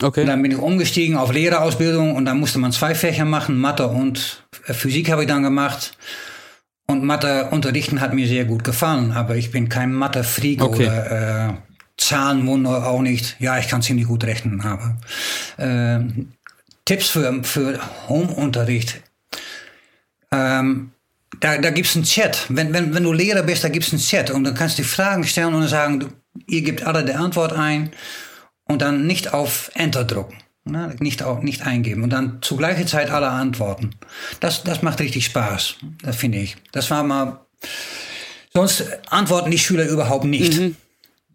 Speaker 1: Okay.
Speaker 4: Und dann bin ich umgestiegen auf Lehrerausbildung und dann musste man zwei Fächer machen, Mathe und äh, Physik habe ich dann gemacht. Und Mathe unterrichten hat mir sehr gut gefallen, aber ich bin kein Mathe-Freak
Speaker 1: Okay.
Speaker 4: oder äh, Zahlenwunder auch nicht. Ja, ich kann ziemlich gut rechnen, aber äh, Tipps für, für Home-Unterricht. Ähm, da, da gibt's einen Chat. Wenn, wenn, wenn du Lehrer bist, da gibt's einen Chat und dann kannst du die Fragen stellen und sagen, du, ihr gebt alle die Antwort ein und dann nicht auf Enter drucken. Ne? Nicht, auf, nicht eingeben und dann zur gleichen Zeit alle antworten. Das, das macht richtig Spaß, das finde ich. Das war mal. Sonst antworten die Schüler überhaupt nicht.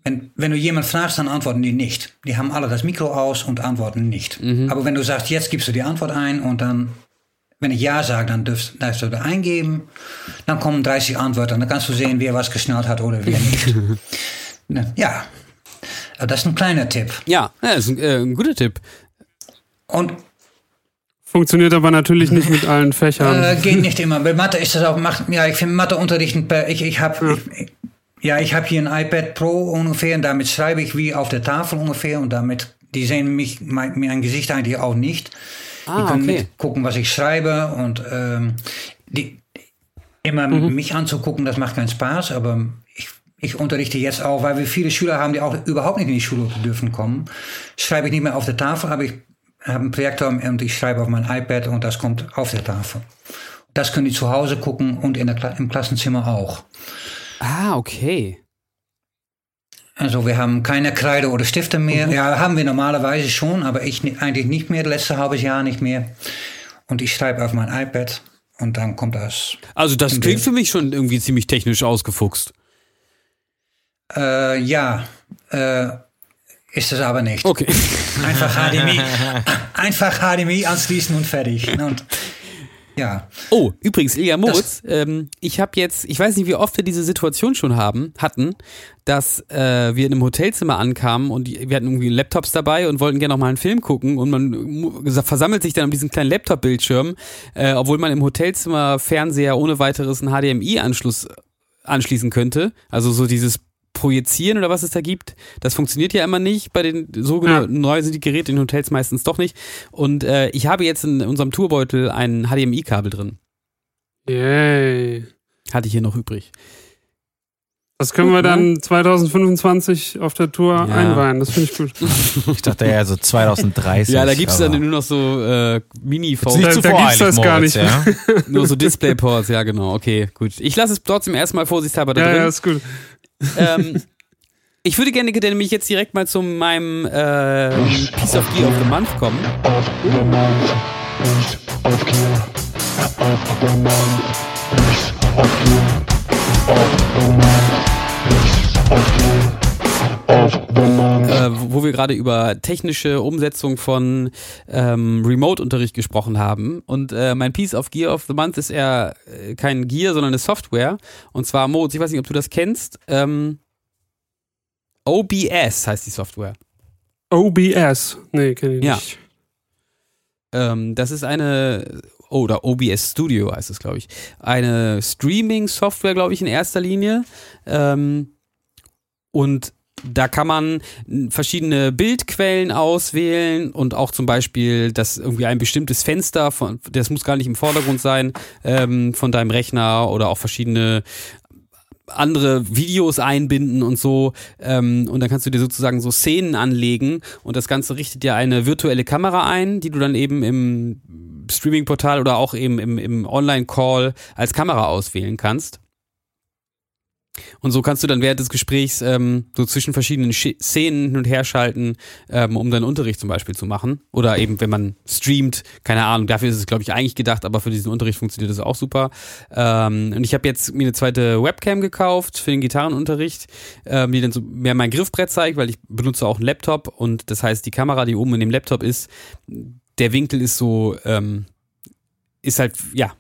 Speaker 4: Wenn, wenn du jemand fragst, dann antworten die nicht. Die haben alle das Mikro aus und antworten nicht. Aber wenn du sagst, jetzt gibst du die Antwort ein und dann, wenn ich Ja sage, dann darfst, darfst du da eingeben. Dann kommen 30 Antworten. Dann kannst du sehen, wer was geschnallt hat oder wer nicht. Ja, das ist ein kleiner Tipp.
Speaker 1: Ja, ja ist ein, äh, ein guter Tipp.
Speaker 4: Und
Speaker 3: Funktioniert aber natürlich nicht mit allen Fächern.
Speaker 4: Äh, geht nicht immer. Bei Mathe ist das auch, macht, ja, ich finde Matheunterrichten, per- ich, ich habe, ich, ja, ich habe hier ein iPad Pro ungefähr und damit schreibe ich wie auf der Tafel ungefähr und damit, die sehen mich, mein, mein Gesicht eigentlich auch nicht. die
Speaker 1: Ah,
Speaker 4: können
Speaker 1: okay.
Speaker 4: mitgucken, was ich schreibe und ähm, die, immer mich anzugucken, das macht keinen Spaß, aber ich, ich unterrichte jetzt auch, weil wir viele Schüler haben, die auch überhaupt nicht in die Schule dürfen kommen, schreibe ich nicht mehr auf der Tafel, aber ich habe einen Projektor und ich schreibe auf mein iPad und das kommt auf der Tafel. Das können die zu Hause gucken und in der, im Klassenzimmer auch.
Speaker 1: Ah, okay.
Speaker 4: Also wir haben keine Kreide oder Stifte
Speaker 1: Mhm.
Speaker 4: mehr. Ja, haben wir normalerweise schon, aber ich eigentlich nicht mehr, das letzte halbes Jahr nicht mehr. Und ich schreibe auf mein iPad und dann kommt das.
Speaker 1: Also das klingt für mich schon irgendwie ziemlich technisch ausgefuchst.
Speaker 4: Äh, ja, äh, ist es aber nicht.
Speaker 1: Okay.
Speaker 4: Einfach HDMI, einfach HDMI anschließen und fertig. Und ja,
Speaker 1: Oh, übrigens, Ilja Moritz, ähm, ich habe jetzt, ich weiß nicht, wie oft wir diese Situation schon haben, hatten, dass äh, wir in einem Hotelzimmer ankamen und die, wir hatten irgendwie Laptops dabei und wollten gerne noch mal einen Film gucken und man versammelt sich dann um diesen kleinen Laptop-Bildschirm, äh, obwohl man im Hotelzimmer Fernseher ohne weiteres einen HDMI-Anschluss anschließen könnte. Also so dieses Projizieren oder was es da gibt, das funktioniert ja immer nicht. Bei den so
Speaker 3: Ja.
Speaker 1: neu sind die Geräte in Hotels meistens doch nicht. Und äh, ich habe jetzt in unserem Tourbeutel ein HDMI-Kabel drin.
Speaker 3: Yay.
Speaker 1: Hatte ich hier noch übrig.
Speaker 3: Das können wir dann 2025 auf der Tour
Speaker 1: Ja.
Speaker 3: einweihen. Das finde ich gut.
Speaker 2: Ich dachte ja so 2030.
Speaker 1: Ja, da gibt's dann
Speaker 2: aber-
Speaker 1: nur noch so äh, mini
Speaker 3: Da-
Speaker 2: nicht
Speaker 3: da
Speaker 2: zu
Speaker 3: gibt's
Speaker 2: voreilig,
Speaker 3: das gar
Speaker 2: Moritz,
Speaker 3: nicht.
Speaker 2: Ja?
Speaker 1: nur so Displayports, ja genau. Okay, gut. Ich lasse es trotzdem erstmal vorsichtshalber da
Speaker 3: Ja,
Speaker 1: drin.
Speaker 3: ja, ist gut.
Speaker 1: Ähm, ich würde gerne nämlich jetzt direkt mal zu meinem äh, Piece of Gear of the Month kommen.
Speaker 5: of the month. Of gear of the month. Of gear of the month. Of gear.
Speaker 1: Äh, wo wir gerade über technische Umsetzung von ähm, Remote-Unterricht gesprochen haben. Und äh, mein Piece of Gear of the Month ist eher äh, kein Gear, sondern eine Software. Und zwar Moritz, ich weiß nicht, ob du das kennst. Ähm, OBS heißt die Software.
Speaker 3: OBS. Nee, kenne ich
Speaker 1: Ja.
Speaker 3: nicht.
Speaker 1: Ähm, das ist eine, oh, oder OBS Studio heißt es, glaube ich. Eine Streaming-Software, glaube ich, in erster Linie. Ähm, und da kann man verschiedene Bildquellen auswählen und auch zum Beispiel, dass irgendwie ein bestimmtes Fenster, von, das muss gar nicht im Vordergrund sein, ähm, von deinem Rechner oder auch verschiedene andere Videos einbinden und so. Ähm, und dann kannst du dir sozusagen so Szenen anlegen und das Ganze richtet dir eine virtuelle Kamera ein, die du dann eben im Streaming-Portal oder auch eben im, im Online-Call als Kamera auswählen kannst. Und so kannst du dann während des Gesprächs ähm, so zwischen verschiedenen Sch Szenen hin und her schalten, ähm, um deinen Unterricht zum Beispiel zu machen. Oder eben, wenn man streamt, keine Ahnung, dafür ist es, glaube ich, eigentlich gedacht, aber für diesen Unterricht funktioniert das auch super. Ähm, und ich habe jetzt mir eine zweite Webcam gekauft für den Gitarrenunterricht, ähm, die dann so mehr mein Griffbrett zeigt, weil ich benutze auch einen Laptop und das heißt, die Kamera, die oben in dem Laptop ist, der Winkel ist so, ähm, ist halt ja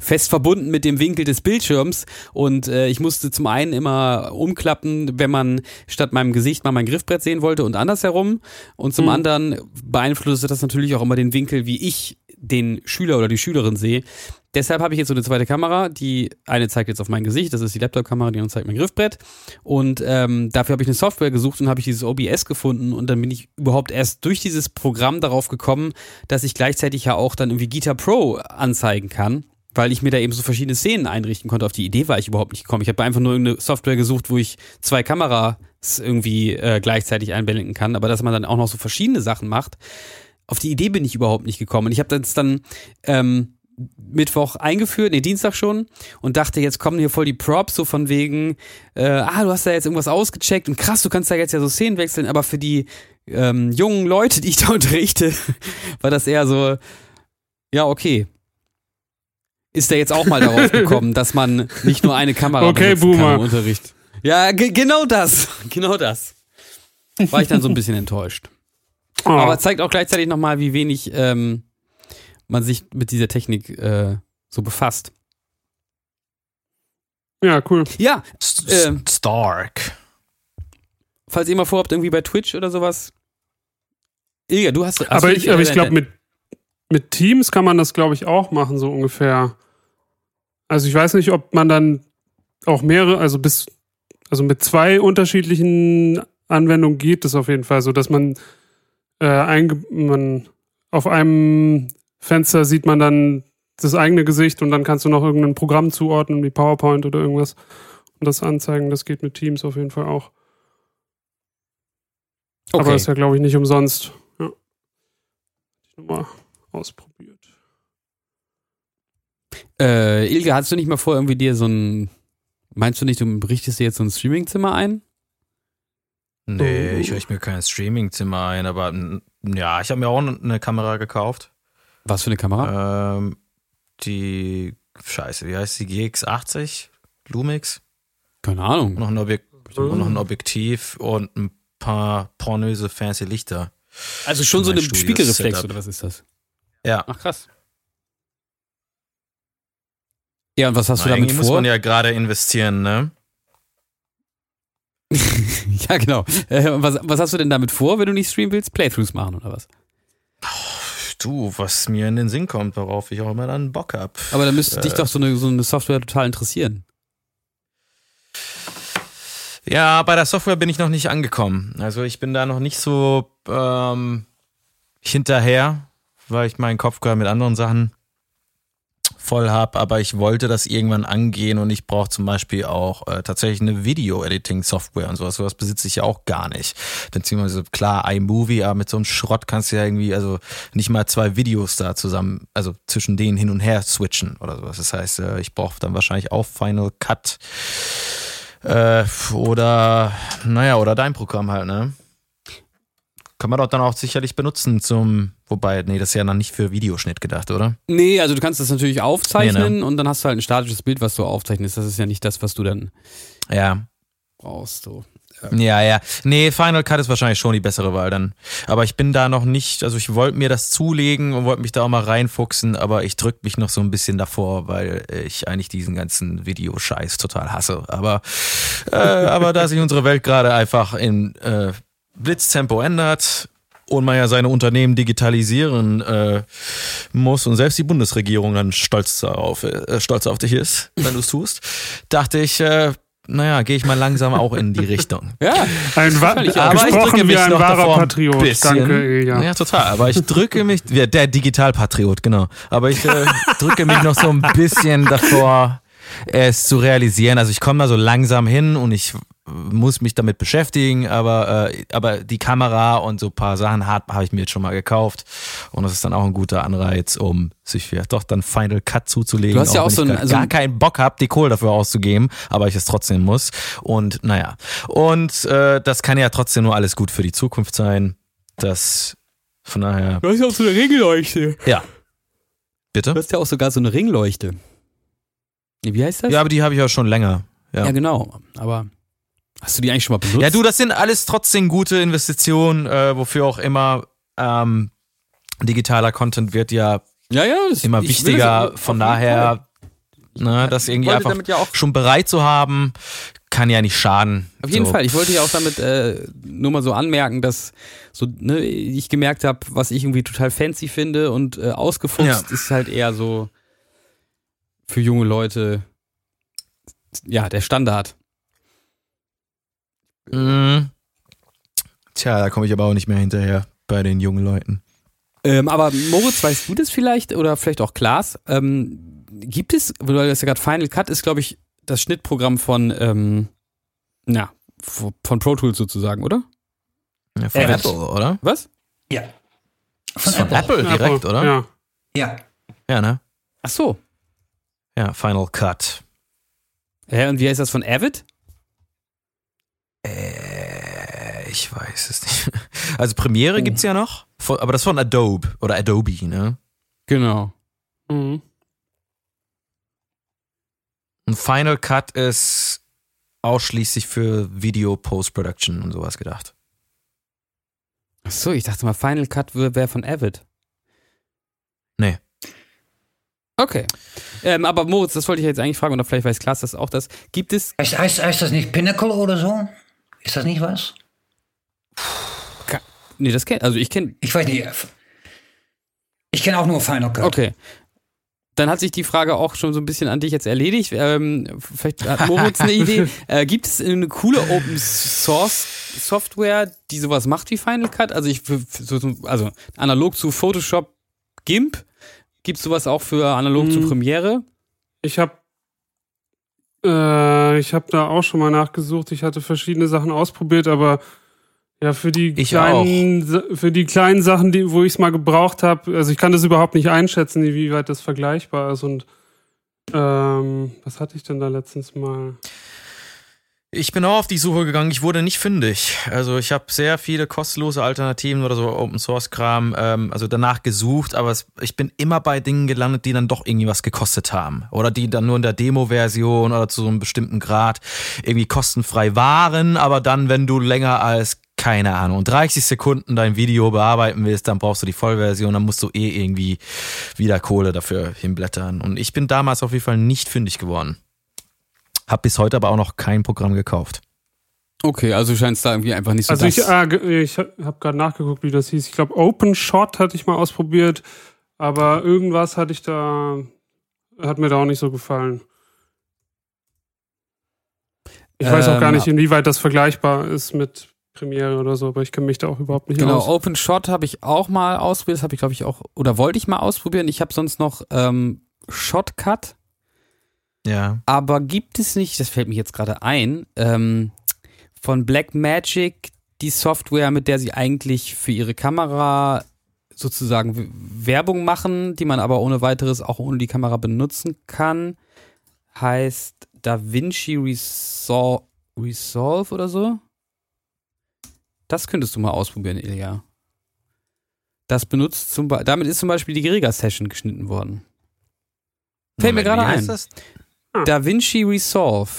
Speaker 1: fest verbunden mit dem Winkel des Bildschirms und äh, ich musste zum einen immer umklappen, wenn man statt meinem Gesicht mal mein Griffbrett sehen wollte und andersherum und zum
Speaker 3: Mhm.
Speaker 1: anderen beeinflusste das natürlich auch immer den Winkel, wie ich den Schüler oder die Schülerin sehe. Deshalb habe ich jetzt so eine zweite Kamera, die eine zeigt jetzt auf mein Gesicht, das ist die Laptop-Kamera, die andere zeigt mein Griffbrett. Und ähm, dafür habe ich eine Software gesucht und habe ich dieses OBS gefunden und dann bin ich überhaupt erst durch dieses Programm darauf gekommen, dass ich gleichzeitig ja auch dann irgendwie Guitar Pro anzeigen kann, weil ich mir da eben so verschiedene Szenen einrichten konnte. Auf die Idee war ich überhaupt nicht gekommen. Ich habe einfach nur irgendeine Software gesucht, wo ich zwei Kameras irgendwie äh, gleichzeitig einblenden kann, aber dass man dann auch noch so verschiedene Sachen macht. Auf die Idee bin ich überhaupt nicht gekommen. Und ich habe das dann ähm, Mittwoch eingeführt, nee, Dienstag schon, und dachte, jetzt kommen hier voll die Props, so von wegen, äh, ah, du hast da jetzt irgendwas ausgecheckt und krass, du kannst da jetzt ja so Szenen wechseln, aber für die ähm, jungen Leute, die ich da unterrichte, war das eher so, ja, okay. Ist der jetzt auch mal darauf gekommen, dass man nicht nur eine Kamera
Speaker 3: Okay, Boomer.
Speaker 1: im Unterricht? Ja, ge genau das, genau das. War ich dann so ein bisschen enttäuscht.
Speaker 3: Oh.
Speaker 1: Aber zeigt auch gleichzeitig nochmal, wie wenig ähm, man sich mit dieser Technik äh, so befasst.
Speaker 3: ja, cool.
Speaker 1: Ja,
Speaker 2: S-
Speaker 1: Ähm.
Speaker 2: Stark.
Speaker 1: falls ihr mal vorhabt, irgendwie bei Twitch oder sowas. Ilja, du hast.
Speaker 3: aber ich, aber
Speaker 1: äh,
Speaker 3: ich glaube, mit, mit Teams kann man das, glaube ich, auch machen, so ungefähr. Also ich weiß nicht, ob man dann auch mehrere, also bis, also mit zwei unterschiedlichen Anwendungen geht es auf jeden Fall, so dass man, äh, einge man auf einem Fenster sieht man dann das eigene Gesicht und dann kannst du noch irgendein Programm zuordnen, wie PowerPoint oder irgendwas und das anzeigen. Das geht mit Teams auf jeden Fall auch. Aber
Speaker 1: Okay.
Speaker 3: das ist ja, glaube ich, nicht umsonst. Ja. Ich nochmal ausprobiert.
Speaker 1: Äh, Ilga, hast du nicht mal vor, irgendwie dir so ein. Meinst du nicht, du richtest dir jetzt so ein Streamingzimmer ein?
Speaker 2: Nee,
Speaker 3: Oh.
Speaker 2: ich richte mir kein Streamingzimmer ein, aber ja, ich habe mir auch eine Kamera gekauft.
Speaker 1: Was für eine Kamera?
Speaker 2: Ähm, die, scheiße, wie heißt die? GX80? Lumix?
Speaker 1: Keine Ahnung.
Speaker 2: Noch ein, Objek und noch ein Objektiv und ein paar pornöse fancy Lichter.
Speaker 1: Also schon so eine
Speaker 2: Studio
Speaker 1: Spiegelreflex
Speaker 2: Setup.
Speaker 1: oder was ist das?
Speaker 2: Ja.
Speaker 1: Ach krass. Ja, und was hast
Speaker 2: Na,
Speaker 1: du damit
Speaker 2: irgendwie muss
Speaker 1: vor?
Speaker 2: man ja gerade investieren, ne?
Speaker 1: ja, genau. Äh, was, was hast du denn damit vor, wenn du nicht streamen willst? Playthroughs machen oder was?
Speaker 2: Du, was mir in den Sinn kommt, worauf ich auch immer dann Bock hab.
Speaker 1: Aber dann müsste
Speaker 2: Äh.
Speaker 1: dich doch so eine, so eine Software total interessieren.
Speaker 2: Ja, bei der Software bin ich noch nicht angekommen. Also ich bin da noch nicht so ähm, hinterher, weil ich meinen Kopf gerade mit anderen Sachen voll hab. Aber ich wollte das irgendwann angehen und ich brauche zum Beispiel auch äh, tatsächlich eine Video-Editing-Software und sowas. Sowas besitze ich ja auch gar nicht. Beziehungsweise klar, iMovie, aber mit so einem Schrott kannst du ja irgendwie, also nicht mal zwei Videos da zusammen, also zwischen denen hin und her switchen oder sowas. Das heißt, äh, ich brauche dann wahrscheinlich auch Final Cut äh, oder, naja, oder dein Programm halt, ne? Kann man doch dann auch sicherlich benutzen zum, wobei, nee, das ist ja dann nicht für Videoschnitt gedacht, oder?
Speaker 1: Nee, also du kannst das natürlich aufzeichnen
Speaker 2: Nee,
Speaker 1: und dann hast du halt ein statisches Bild, was du aufzeichnest. Das ist ja nicht das, was du dann
Speaker 2: Ja.
Speaker 1: brauchst. So.
Speaker 2: Ja, ja. Nee, Final Cut ist wahrscheinlich schon die bessere Wahl dann. Aber ich bin da noch nicht, also ich wollte mir das zulegen und wollte mich da auch mal reinfuchsen, aber ich drück mich noch so ein bisschen davor, weil ich eigentlich diesen ganzen Videoscheiß total hasse. Aber, äh, aber da sich unsere Welt gerade einfach in äh, Blitztempo ändert und man ja seine Unternehmen digitalisieren äh, muss und selbst die Bundesregierung dann stolz darauf, äh, stolz auf dich ist, wenn du es tust, dachte ich, äh, naja, gehe ich mal langsam auch in die Richtung.
Speaker 1: Ja,
Speaker 3: Ein wa
Speaker 2: Aber ich drücke mich
Speaker 3: ein
Speaker 2: noch
Speaker 3: wahrer
Speaker 2: davor
Speaker 3: Patriot.
Speaker 2: bisschen.
Speaker 3: Danke, Ilja.
Speaker 2: Ja, total. Aber ich drücke mich, ja, der Digitalpatriot, genau. Aber ich äh, drücke mich noch so ein bisschen davor, es zu realisieren. Also ich komme da so langsam hin und ich muss mich damit beschäftigen, aber, äh, aber die Kamera und so ein paar Sachen habe hab ich mir jetzt schon mal gekauft. Und das ist dann auch ein guter Anreiz, um sich vielleicht doch dann Final Cut zuzulegen.
Speaker 1: Du hast ja auch
Speaker 2: wenn
Speaker 1: so
Speaker 2: ich
Speaker 1: ein-
Speaker 2: gar,
Speaker 1: so
Speaker 2: gar keinen Bock habe, die Kohle dafür auszugeben, aber ich es trotzdem muss. Und naja. Und äh, das kann ja trotzdem nur alles gut für die Zukunft sein. Das von daher.
Speaker 1: du hast ja auch so eine Ringleuchte.
Speaker 2: Ja. Bitte?
Speaker 1: Du hast ja auch sogar so eine Ringleuchte. Wie heißt das?
Speaker 2: Ja, aber die habe ich ja schon länger. Ja.
Speaker 1: ja, genau. Aber hast du die eigentlich schon mal benutzt?
Speaker 2: Ja, du, das sind alles trotzdem gute Investitionen, äh, wofür auch immer ähm, digitaler Content wird ja
Speaker 1: Ja, ja. Das,
Speaker 2: immer wichtiger.
Speaker 1: das
Speaker 2: Von daher, ne, das irgendwie einfach
Speaker 1: damit ja auch-
Speaker 2: schon bereit zu haben, kann ja nicht schaden.
Speaker 1: Auf jeden
Speaker 2: so.
Speaker 1: Fall. Ich wollte ja auch damit äh, nur mal so anmerken, dass so ne, ich gemerkt habe, was ich irgendwie total fancy finde und äh, ausgefuchst
Speaker 2: Ja.
Speaker 1: ist halt eher so für junge Leute ja der Standard.
Speaker 2: Mhm. Tja, da komme ich aber auch nicht mehr hinterher bei den jungen Leuten.
Speaker 1: Ähm, aber Moritz, weißt du das vielleicht oder vielleicht auch Klaas? Ähm, gibt es, weil du hast ja gerade Final Cut ist, glaube ich, das Schnittprogramm von ähm, ja von Pro Tools sozusagen, oder?
Speaker 2: Ja, von
Speaker 4: Ja.
Speaker 2: Apple, oder?
Speaker 1: Was?
Speaker 4: Ja. Von,
Speaker 2: Von
Speaker 4: Apple.
Speaker 2: Apple direkt,
Speaker 3: Apple,
Speaker 2: oder?
Speaker 3: Ja.
Speaker 4: Ja.
Speaker 2: Ja, ne?
Speaker 1: Ach so.
Speaker 2: Ja, Final Cut.
Speaker 1: Ja, und wie heißt das von Avid?
Speaker 2: Äh, ich weiß es nicht. Also Premiere gibt's ja noch, von, aber das von Adobe oder Adobe, ne?
Speaker 1: Genau.
Speaker 3: Mhm.
Speaker 2: Und Final Cut ist ausschließlich für Video Post-Production und sowas gedacht.
Speaker 1: Ach so, ich dachte mal Final Cut wäre von Avid.
Speaker 2: Nee.
Speaker 1: Okay. Ähm, aber Moritz, das wollte ich jetzt eigentlich fragen, oder vielleicht weiß Klaas das auch, das gibt es,
Speaker 4: Heißt, heißt, heißt das nicht Pinnacle oder so? Ist das nicht was?
Speaker 1: nee, das kennt, also ich kenne,
Speaker 4: Ich weiß nicht. Ich kenne auch nur Final Cut.
Speaker 1: okay. Dann hat sich die Frage auch schon so ein bisschen an dich jetzt erledigt. Ähm, vielleicht hat Moritz eine Idee. Äh, gibt es eine coole Open Source Software, die sowas macht wie Final Cut? Also ich, also analog zu Photoshop GIMP, gibt es sowas auch für analog zu
Speaker 3: Hm.
Speaker 1: Premiere?
Speaker 3: Ich habe äh, ich habe da auch schon mal nachgesucht. Ich hatte verschiedene Sachen ausprobiert, aber ja, für die
Speaker 2: Ich
Speaker 3: kleinen für die kleinen Sachen, die, wo ich es mal gebraucht habe, also ich kann das überhaupt nicht einschätzen, wie weit das vergleichbar ist und ähm, was hatte ich denn da letztens mal?
Speaker 2: Ich bin auch auf die Suche gegangen, ich wurde nicht fündig. Also ich habe sehr viele kostenlose Alternativen oder so Open Source Kram, ähm, also danach gesucht, aber es, ich bin immer bei Dingen gelandet, die dann doch irgendwie was gekostet haben. Oder die dann nur in der Demo-Version oder zu so einem bestimmten Grad irgendwie kostenfrei waren, aber dann, wenn du länger als, keine Ahnung, 30 Sekunden dein Video bearbeiten willst, dann brauchst du die Vollversion, dann musst du eh irgendwie wieder Kohle dafür hinblättern. Und ich bin damals auf jeden Fall nicht fündig geworden. Hab bis heute aber auch noch kein Programm gekauft.
Speaker 1: Okay, also scheint es da irgendwie einfach nicht so
Speaker 3: Also
Speaker 1: das.
Speaker 3: ich, ge- ich habe gerade nachgeguckt, wie das hieß. Ich glaube, Open Shot hatte ich mal ausprobiert, aber irgendwas hatte ich da, hat mir da auch nicht so gefallen. Ich weiß auch gar
Speaker 1: Ähm,
Speaker 3: nicht, inwieweit das vergleichbar ist mit Premiere oder so, aber ich kenne mich da auch überhaupt nicht
Speaker 1: Genau,
Speaker 3: aus.
Speaker 1: Open Shot habe ich auch mal ausprobiert, das habe ich glaube ich auch, oder wollte ich mal ausprobieren. Ich habe sonst noch ähm, Shotcut,
Speaker 2: Ja.
Speaker 1: aber gibt es nicht, das fällt mir jetzt gerade ein, ähm, von Blackmagic die Software, mit der sie eigentlich für ihre Kamera sozusagen Werbung machen, die man aber ohne weiteres auch ohne die Kamera benutzen kann, heißt DaVinci Resol Resolve oder so. Das könntest du mal ausprobieren, Ilja. Das benutzt zum Beispiel, damit ist zum Beispiel die Guerilla-Session geschnitten worden. Fällt mir gerade
Speaker 2: wie heißt
Speaker 1: ein.
Speaker 2: das?
Speaker 1: DaVinci Resolve.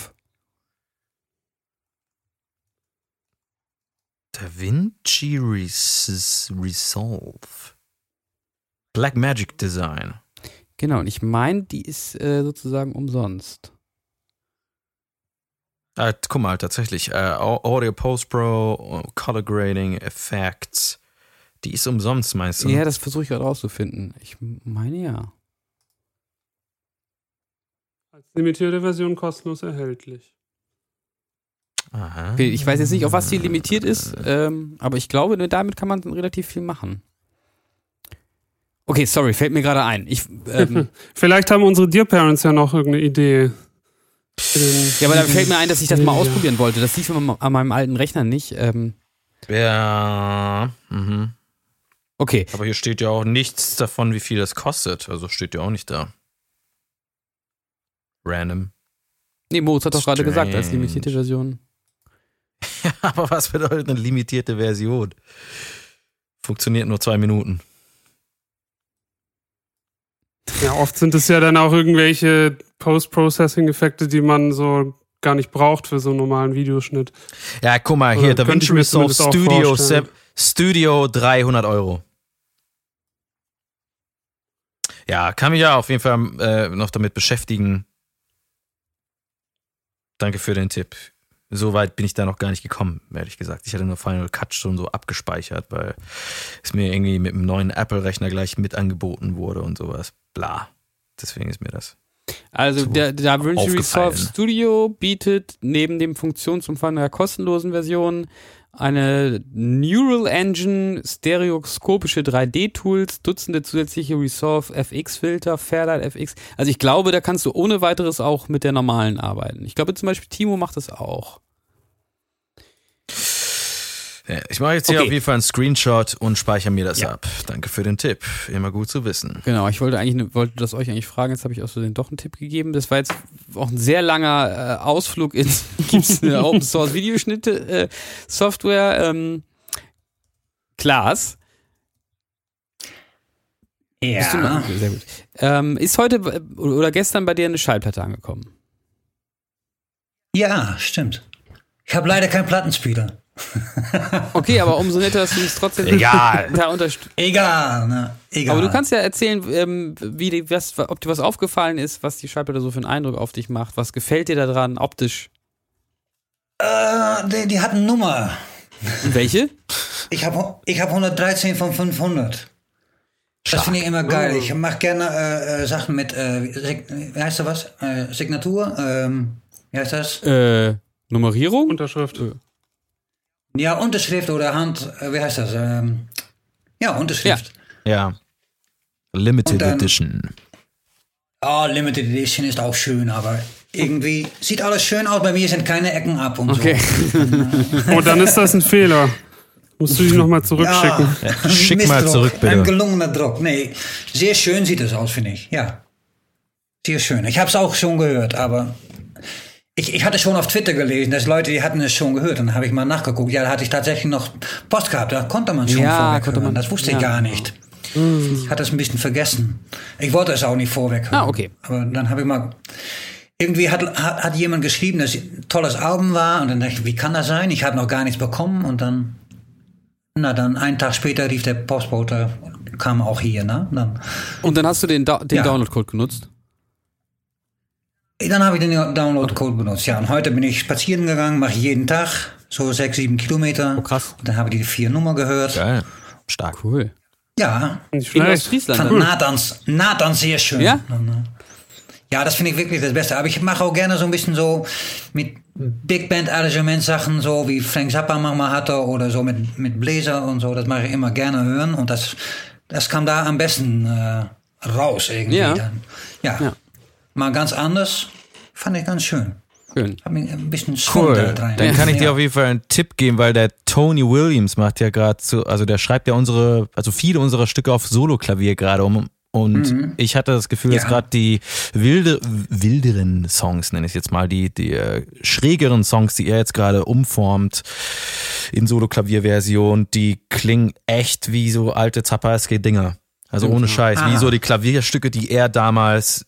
Speaker 2: DaVinci Res Resolve. Black Magic Design.
Speaker 1: Genau, und ich meine, die ist äh, sozusagen umsonst.
Speaker 2: Äh, guck mal, tatsächlich. Äh, Au- Audio Post Pro, Color Grading, Effects. Die ist umsonst, meinst du?
Speaker 1: Ja, das versuche ich gerade rauszufinden. Ich meine ja.
Speaker 3: Limitierte Version kostenlos erhältlich.
Speaker 2: Aha.
Speaker 1: Okay, Ich weiß jetzt nicht, auf was die limitiert ist, ähm, aber ich glaube, nur damit kann man relativ viel machen. Okay, sorry, fällt mir gerade ein. Ich, ähm,
Speaker 3: Vielleicht haben unsere Dear Parents ja noch irgendeine Idee.
Speaker 1: ja, aber da fällt mir ein, dass ich das mal ausprobieren wollte. Das lief an an meinem alten Rechner nicht. Ähm,
Speaker 2: Ja. Mhm.
Speaker 1: okay,
Speaker 2: Aber hier steht ja auch nichts davon, wie viel das kostet. Also steht ja auch nicht da. Random.
Speaker 1: nee, Moritz hat doch gerade gesagt, als limitierte Version.
Speaker 2: Ja, aber was bedeutet eine limitierte Version? Funktioniert nur zwei Minuten.
Speaker 3: Ja, oft sind es ja dann auch irgendwelche Post-Processing-Effekte, die man so gar nicht braucht für so einen normalen Videoschnitt.
Speaker 2: Ja, guck mal, hier, DaVinci
Speaker 3: mir
Speaker 2: Resolve Studio, Studio 300 Euro. Ja, kann mich ja auf jeden Fall äh, noch damit beschäftigen. Danke für den Tipp. So weit bin ich da noch gar nicht gekommen, ehrlich gesagt. Ich hatte nur Final Cut schon so abgespeichert, weil es mir irgendwie mit dem neuen Apple-Rechner gleich mit angeboten wurde und sowas. Bla. Deswegen ist mir das.
Speaker 1: Also
Speaker 2: So
Speaker 1: der DaVinci Resolve. Studio bietet neben dem Funktionsumfang der kostenlosen Version eine Neural Engine, stereoskopische 3D-Tools, Dutzende zusätzliche Resolve FX-Filter, Fairlight FX. Also ich glaube, da kannst du ohne weiteres auch mit der normalen arbeiten. Ich glaube zum Beispiel Timo macht das auch.
Speaker 2: Ja, ich mache jetzt hier
Speaker 1: Okay.
Speaker 2: auf jeden Fall einen Screenshot und speichere mir das
Speaker 1: Ja.
Speaker 2: ab. Danke für den Tipp. Immer gut zu wissen.
Speaker 1: Genau, ich wollte eigentlich, wollte das euch eigentlich fragen, jetzt habe ich aus Versehen doch einen Tipp gegeben. Das war jetzt auch ein sehr langer äh, Ausflug ins, gibt's eine Open Source Videoschnitte äh, Software, ähm, Klaas. Bist du
Speaker 4: Ja.
Speaker 1: noch? Sehr gut. Ähm, ist heute äh, oder gestern bei dir eine Schallplatte angekommen?
Speaker 4: ja, stimmt. Ich habe leider keinen Plattenspieler.
Speaker 1: Okay, aber umso netter, dass du uns trotzdem
Speaker 2: Egal.
Speaker 1: da unterstützt.
Speaker 4: Egal, ne? Egal.
Speaker 1: Aber du kannst ja erzählen, ähm, wie die, was, ob dir was aufgefallen ist, was die Schallplatte so für einen Eindruck auf dich macht. Was gefällt dir daran optisch?
Speaker 4: Äh, die, die hat eine Nummer.
Speaker 1: Und welche?
Speaker 4: Ich habe ich hab 113 von 500. Das finde ich immer geil. Ich mache gerne äh, äh, Sachen mit, äh, wie heißt das was? Äh, Signatur? Ähm, wie heißt das?
Speaker 1: Äh, Nummerierung?
Speaker 3: Unterschrift.
Speaker 4: Ja, Unterschrift oder Hand, äh, wie heißt das? Ähm, ja, Unterschrift.
Speaker 2: Ja. Limited
Speaker 4: Und dann-
Speaker 2: Edition.
Speaker 4: Oh, Limited Edition ist auch schön, aber irgendwie sieht alles schön aus. Bei mir sind keine Ecken ab und
Speaker 1: Okay.
Speaker 3: Oh, dann ist das ein Fehler. Musst du die nochmal
Speaker 4: so.
Speaker 3: zurückschicken.
Speaker 4: Ja,
Speaker 2: Schick mal
Speaker 4: Mistdruck.
Speaker 2: zurück, bitte.
Speaker 4: Ein gelungener Druck. Nee, sehr schön sieht es aus, finde ich. Ja. Sehr schön. Ich habe es auch schon gehört, aber ich, ich hatte schon auf Twitter gelesen, dass Leute, die hatten es schon gehört. Dann habe ich mal nachgeguckt. Ja, da hatte ich tatsächlich noch Post gehabt. Da konnte man schon
Speaker 1: Ja,
Speaker 4: vorweg
Speaker 1: konnte
Speaker 4: hören.
Speaker 1: man.
Speaker 4: Das wusste
Speaker 1: Ja.
Speaker 4: ich gar nicht. Ich hatte es ein bisschen vergessen. Ich wollte es auch nicht vorweg hören.
Speaker 1: Ah, okay.
Speaker 4: Aber dann habe ich mal irgendwie hat, hat, hat jemand geschrieben, dass es ein tolles Album war und dann dachte ich, wie kann das sein? Ich habe noch gar nichts bekommen und dann, na dann, einen Tag später rief der Postbote, kam auch hier, ne? Dann,
Speaker 1: Und dann hast du den, da den
Speaker 4: Ja.
Speaker 1: Download-Code genutzt?
Speaker 4: Dann habe ich den Download-Code benutzt, ja. Und heute bin ich spazieren gegangen, mache ich jeden Tag, so sechs, sieben Kilometer.
Speaker 1: Oh, krass.
Speaker 4: Und dann habe ich die vier Nummer gehört.
Speaker 2: Geil. Stark.
Speaker 1: Cool.
Speaker 4: Ja,
Speaker 3: Nicht
Speaker 1: In. Ostfriesland.
Speaker 4: von
Speaker 1: dann.
Speaker 4: Nathans, Nathans sehr schön.
Speaker 1: Ja?
Speaker 4: Ja, das finde ich wirklich das Beste. Aber ich mache auch gerne so ein bisschen so mit Big Band Arrangementsachen, so wie Frank Zappa manchmal hatte oder so mit, mit Bläser und so. Das mache ich immer gerne hören und das, das kam da am besten äh, raus irgendwie.
Speaker 1: Ja.
Speaker 4: Dann. Ja.
Speaker 1: Ja.
Speaker 4: Mal ganz anders. Fand ich ganz schön.
Speaker 1: Schön.
Speaker 4: Hab mich ein bisschen
Speaker 2: Cool.
Speaker 4: da rein.
Speaker 2: Dann kann ich dir auf jeden Fall einen Tipp geben, weil der Tony Williams macht ja gerade so, also der schreibt ja unsere, also viele unserer Stücke auf Solo-Klavier gerade um. Und ich hatte das Gefühl, dass
Speaker 4: Ja.
Speaker 2: gerade die wilde, wilderen Songs, nenne ich es jetzt mal, die, die äh, schrägeren Songs, die er jetzt gerade umformt in Solo-Klavier-Version, die klingen echt wie so alte Zappaski-Dinger. Also ohne Scheiß, wie
Speaker 4: Ah.
Speaker 2: so die Klavierstücke, die er damals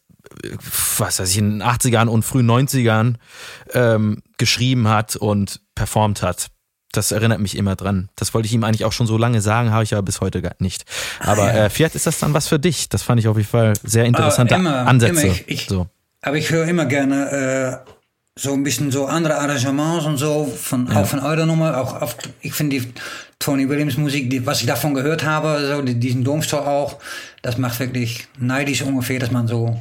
Speaker 2: was weiß ich, in den 80ern und frühen 90ern ähm, geschrieben hat und performt hat. Das erinnert mich immer dran. Das wollte ich ihm eigentlich auch schon so lange sagen, habe ich aber bis heute gar nicht. Aber
Speaker 4: Ah, ja.
Speaker 2: äh, vielleicht ist das dann was für dich. Das fand ich auf jeden Fall sehr interessante
Speaker 4: immer,
Speaker 2: Ansätze.
Speaker 4: immer. Ich- ich-
Speaker 2: so.
Speaker 4: Aber ich höre immer gerne äh, so ein bisschen so andere Arrangements und so, von, auch von eurer Nummer. Auch auf, ich finde die Tony Williams Musik, die, was ich davon gehört habe, so die, diesen Domstor auch, das macht wirklich neidisch ungefähr, dass man so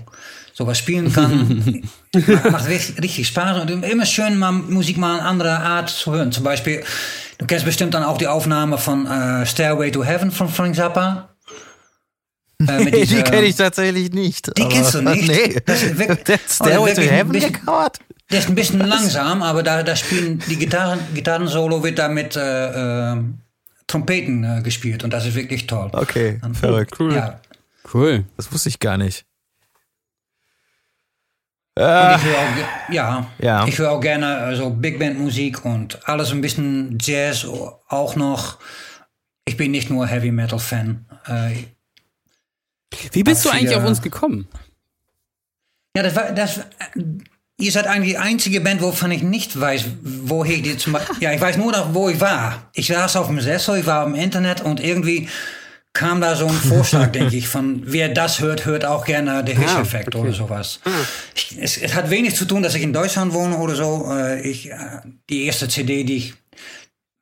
Speaker 4: sowas spielen kann. macht, richtig, richtig Spaß und immer schön mal Musik mal eine andere Art zu hören. Zum Beispiel, du kennst bestimmt dann auch die Aufnahme von äh, Stairway to Heaven von Frank Zappa. Äh, mit
Speaker 2: die
Speaker 4: dieser-
Speaker 2: kenne ich tatsächlich nicht.
Speaker 4: Die
Speaker 2: aber-
Speaker 4: kennst du nicht?
Speaker 2: Nee.
Speaker 4: Das ist wirklich-
Speaker 2: Der Stairway
Speaker 4: Oh,
Speaker 2: to
Speaker 4: wirklich ein
Speaker 2: Heaven
Speaker 4: bisschen-
Speaker 2: gecovert?
Speaker 4: Der ist ein bisschen langsam, aber da, da spielen die Gitarren, Gitarrensolo wird da mit äh, äh, Trompeten äh, gespielt und das ist wirklich toll.
Speaker 2: Okay,
Speaker 4: Dann-
Speaker 2: verrückt.
Speaker 3: Cool.
Speaker 4: Ja.
Speaker 1: Cool.
Speaker 2: Das wusste ich gar nicht.
Speaker 4: Und
Speaker 2: Äh,
Speaker 4: ich höre auch, ja,
Speaker 2: Ja.
Speaker 4: ich höre auch gerne äh, so Big Band Musik und alles ein bisschen Jazz auch noch. Ich bin nicht nur Heavy Metal Fan. Äh,
Speaker 1: Wie bist du eigentlich auf uns gekommen?
Speaker 4: ja, das war, das, äh, ihr seid eigentlich die einzige Band, wovon ich nicht weiß, woher ich die zum Beispiel, ja, ich weiß nur noch, wo ich war. Ich saß auf dem Sessel, ich war im Internet und irgendwie kam da so ein Vorschlag, denke ich, von wer das hört, hört auch gerne der Hirsch-Effekt
Speaker 1: okay.
Speaker 4: oder sowas. Ich, es, es hat wenig zu tun, dass ich in Deutschland wohne oder so. Äh, Ich, äh, die erste CD, die ich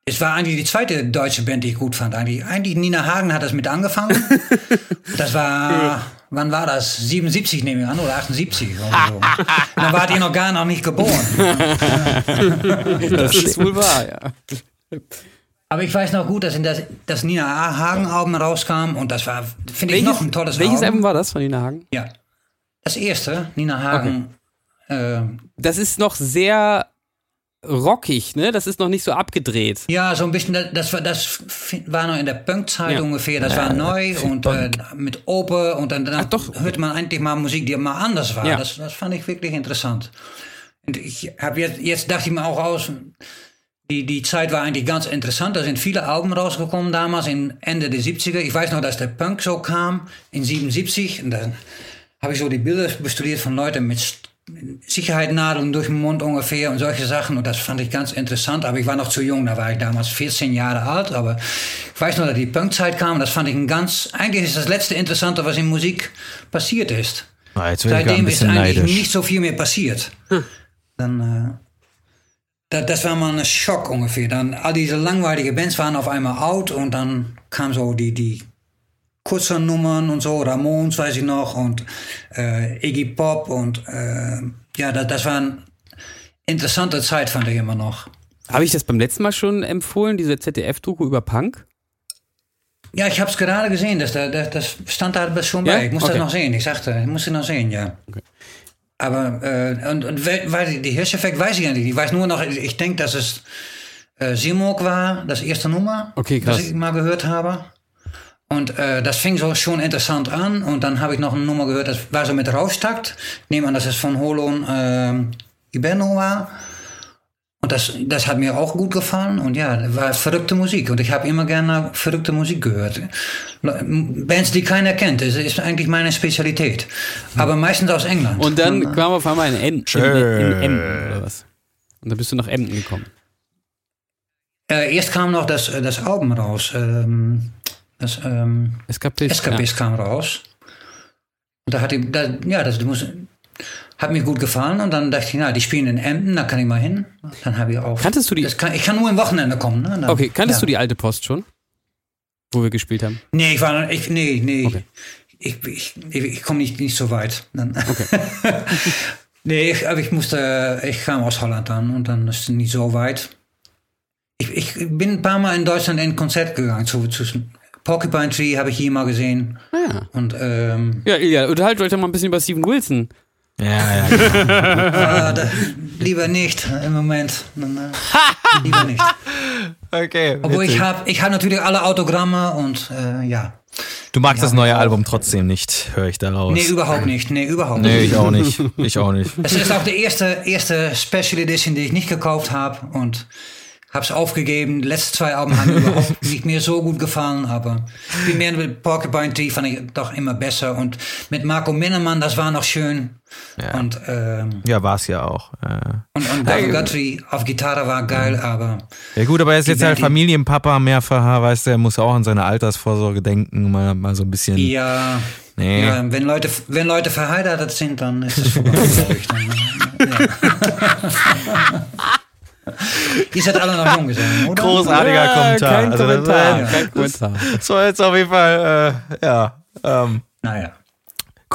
Speaker 4: es war eigentlich die zweite deutsche Band, die ich gut fand. Eigentlich, eigentlich Nina Hagen hat das mit angefangen. Das war, wann war das? 77 nehme ich an oder 78 oder so. Dann wart ihr noch gar noch nicht geboren.
Speaker 1: Das ist wohl wahr, ja.
Speaker 4: Aber ich weiß noch gut, dass in das, das Nina Hagen Album rauskam und das war, finde ich,
Speaker 1: Welches,
Speaker 4: noch ein tolles
Speaker 1: welches
Speaker 4: Album.
Speaker 1: Album war das von Nina Hagen?
Speaker 4: Ja. Das erste, Nina Hagen. äh,
Speaker 1: Das ist noch sehr rockig, ne? Das ist noch nicht so abgedreht.
Speaker 4: Ja, so ein bisschen, das- war, das war noch in der Punkzeit
Speaker 1: Ja.
Speaker 4: ungefähr, das war neu und äh, mit Ope und dann, dann
Speaker 1: Ach, doch.
Speaker 4: hörte man eigentlich mal Musik, die mal anders war.
Speaker 1: Ja.
Speaker 4: Das, das fand ich wirklich interessant. Und ich habe jetzt, jetzt dachte ich mir auch aus, die, die Zeit war eigentlich ganz interessant. Da sind viele Alben rausgekommen damals, in Ende der 70er. Ich weiß noch, dass der Punk so kam, in 77. Und dann habe ich so die Bilder bestudiert von Leuten mit Sicherheitsnadeln durch den Mund ungefähr und solche Sachen. Und das fand ich ganz interessant. Aber ich war noch zu jung, da war ich damals 14 Jahre alt. Aber ich weiß noch, dass die Punkzeit kam. Das fand ich ein ganz, eigentlich ist das letzte Interessante, was in Musik passiert ist.
Speaker 2: Ah, gerade ein
Speaker 4: Seitdem ist eigentlich
Speaker 2: neidisch.
Speaker 4: nicht so viel mehr passiert. Dann, äh, da, das war mal ein Schock ungefähr. Dann all diese langweiligen Bands waren auf einmal out und dann kam so die, die kurzen Nummern und so, Ramones weiß ich noch und äh, Iggy Pop und äh, ja, das, das war eine interessante Zeit, fand ich immer noch.
Speaker 1: Habe ich das beim letzten Mal schon empfohlen, diese ZDF-Doku über Punk?
Speaker 4: Ja, ich habe es gerade gesehen, das, das, das stand da schon
Speaker 1: Ja?
Speaker 4: bei. Ich muss
Speaker 1: Okay.
Speaker 4: das noch sehen. Ich sagte, ich muss es noch sehen, ja. Aber äh, und, und we- weil die Hirscheffekt weiß ich ja nicht. Ich weiß nur noch, ich denke, dass es äh, Simok war, das erste Nummer,
Speaker 1: Okay, krass.
Speaker 4: das ich mal gehört habe. Und äh, das fing so schon interessant an. Und dann habe ich noch eine Nummer gehört, das war so mit Rauschtakt. Ich nehme an, dass es von Holon ähm, Iberno war. Und das, das hat mir auch gut gefallen. Und ja, das war verrückte Musik. Und ich habe immer gerne verrückte Musik gehört. Bands, die keiner kennt, das ist eigentlich meine Spezialität. Aber meistens aus England.
Speaker 1: Und dann kamen wir auf einmal in, Em in, in Emden oder was? Und dann bist du nach Emden gekommen.
Speaker 4: Äh, erst kam noch das, äh, das Album raus. Ähm, das ähm,
Speaker 1: Escapist.
Speaker 4: Escapist kam raus. Und da hat ich, da, ja, das muss, hat mir gut gefallen. Und dann dachte ich, na, die spielen in Emden, da kann ich mal hin. Dann habe ich auch.
Speaker 1: Kanntest du die-
Speaker 4: kann, ich kann nur im Wochenende kommen. Ne? Dann.
Speaker 1: Okay, kanntest
Speaker 4: ja.
Speaker 1: du die alte Post schon? Wo wir gespielt haben?
Speaker 4: Nee, ich war, ich, nee, nee.
Speaker 1: Okay.
Speaker 4: Ich, ich, ich, ich komme nicht, nicht so weit. Dann, nee, ich, aber ich musste, ich kam aus Holland an und dann ist es nicht so weit. Ich, ich bin ein paar Mal in Deutschland in ein Konzert gegangen. Zu, zu Porcupine Tree habe ich hier mal gesehen.
Speaker 1: Ja.
Speaker 4: Und ähm,
Speaker 1: Ja, Ilja, unterhaltet euch doch mal ein bisschen über Steven Wilson.
Speaker 2: Ja, ja, genau.
Speaker 4: ah, da, lieber nicht im Moment. Äh, lieber nicht.
Speaker 2: Okay.
Speaker 4: Obwohl ich habe ich hab natürlich alle Autogramme und äh, ja.
Speaker 2: Du magst das
Speaker 4: Ja,
Speaker 2: neue
Speaker 4: auch.
Speaker 2: Album trotzdem nicht, höre ich daraus.
Speaker 4: Nee, überhaupt nicht. Nee, überhaupt
Speaker 2: Nee,
Speaker 4: nicht.
Speaker 2: ich auch nicht. Ich auch nicht.
Speaker 4: Es ist auch die erste, erste Special Edition, die ich nicht gekauft habe und hab's aufgegeben. Die letzten zwei Alben haben mir überhaupt nicht mehr so gut gefallen, aber bin mehr mit Porcupine Tree fand ich doch immer besser und mit Marco Minnemann, das war noch schön.
Speaker 2: Ja.
Speaker 4: Und, ähm,
Speaker 2: Ja, war es ja auch. Äh.
Speaker 4: und, und Doug Guthrie auf Gitarre war geil, aber
Speaker 2: Ja gut, aber er ist jetzt halt
Speaker 4: Band, die-
Speaker 2: Familienpapa mehrfacher, weißt du, er muss auch an seine Altersvorsorge denken, mal, mal so ein bisschen.
Speaker 4: ja,
Speaker 2: Nee.
Speaker 4: ja wenn, Leute, wenn Leute verheiratet sind, dann ist es vorbei. Dann, äh, ja. Ihr seid alle noch jung gewesen, oder?
Speaker 2: Großartiger Kommentar.
Speaker 1: Kein
Speaker 2: Also das
Speaker 1: Kommentar.
Speaker 2: war-
Speaker 1: kein Kommentar.
Speaker 2: Das war jetzt auf jeden Fall, äh, ja, ähm,
Speaker 4: Naja.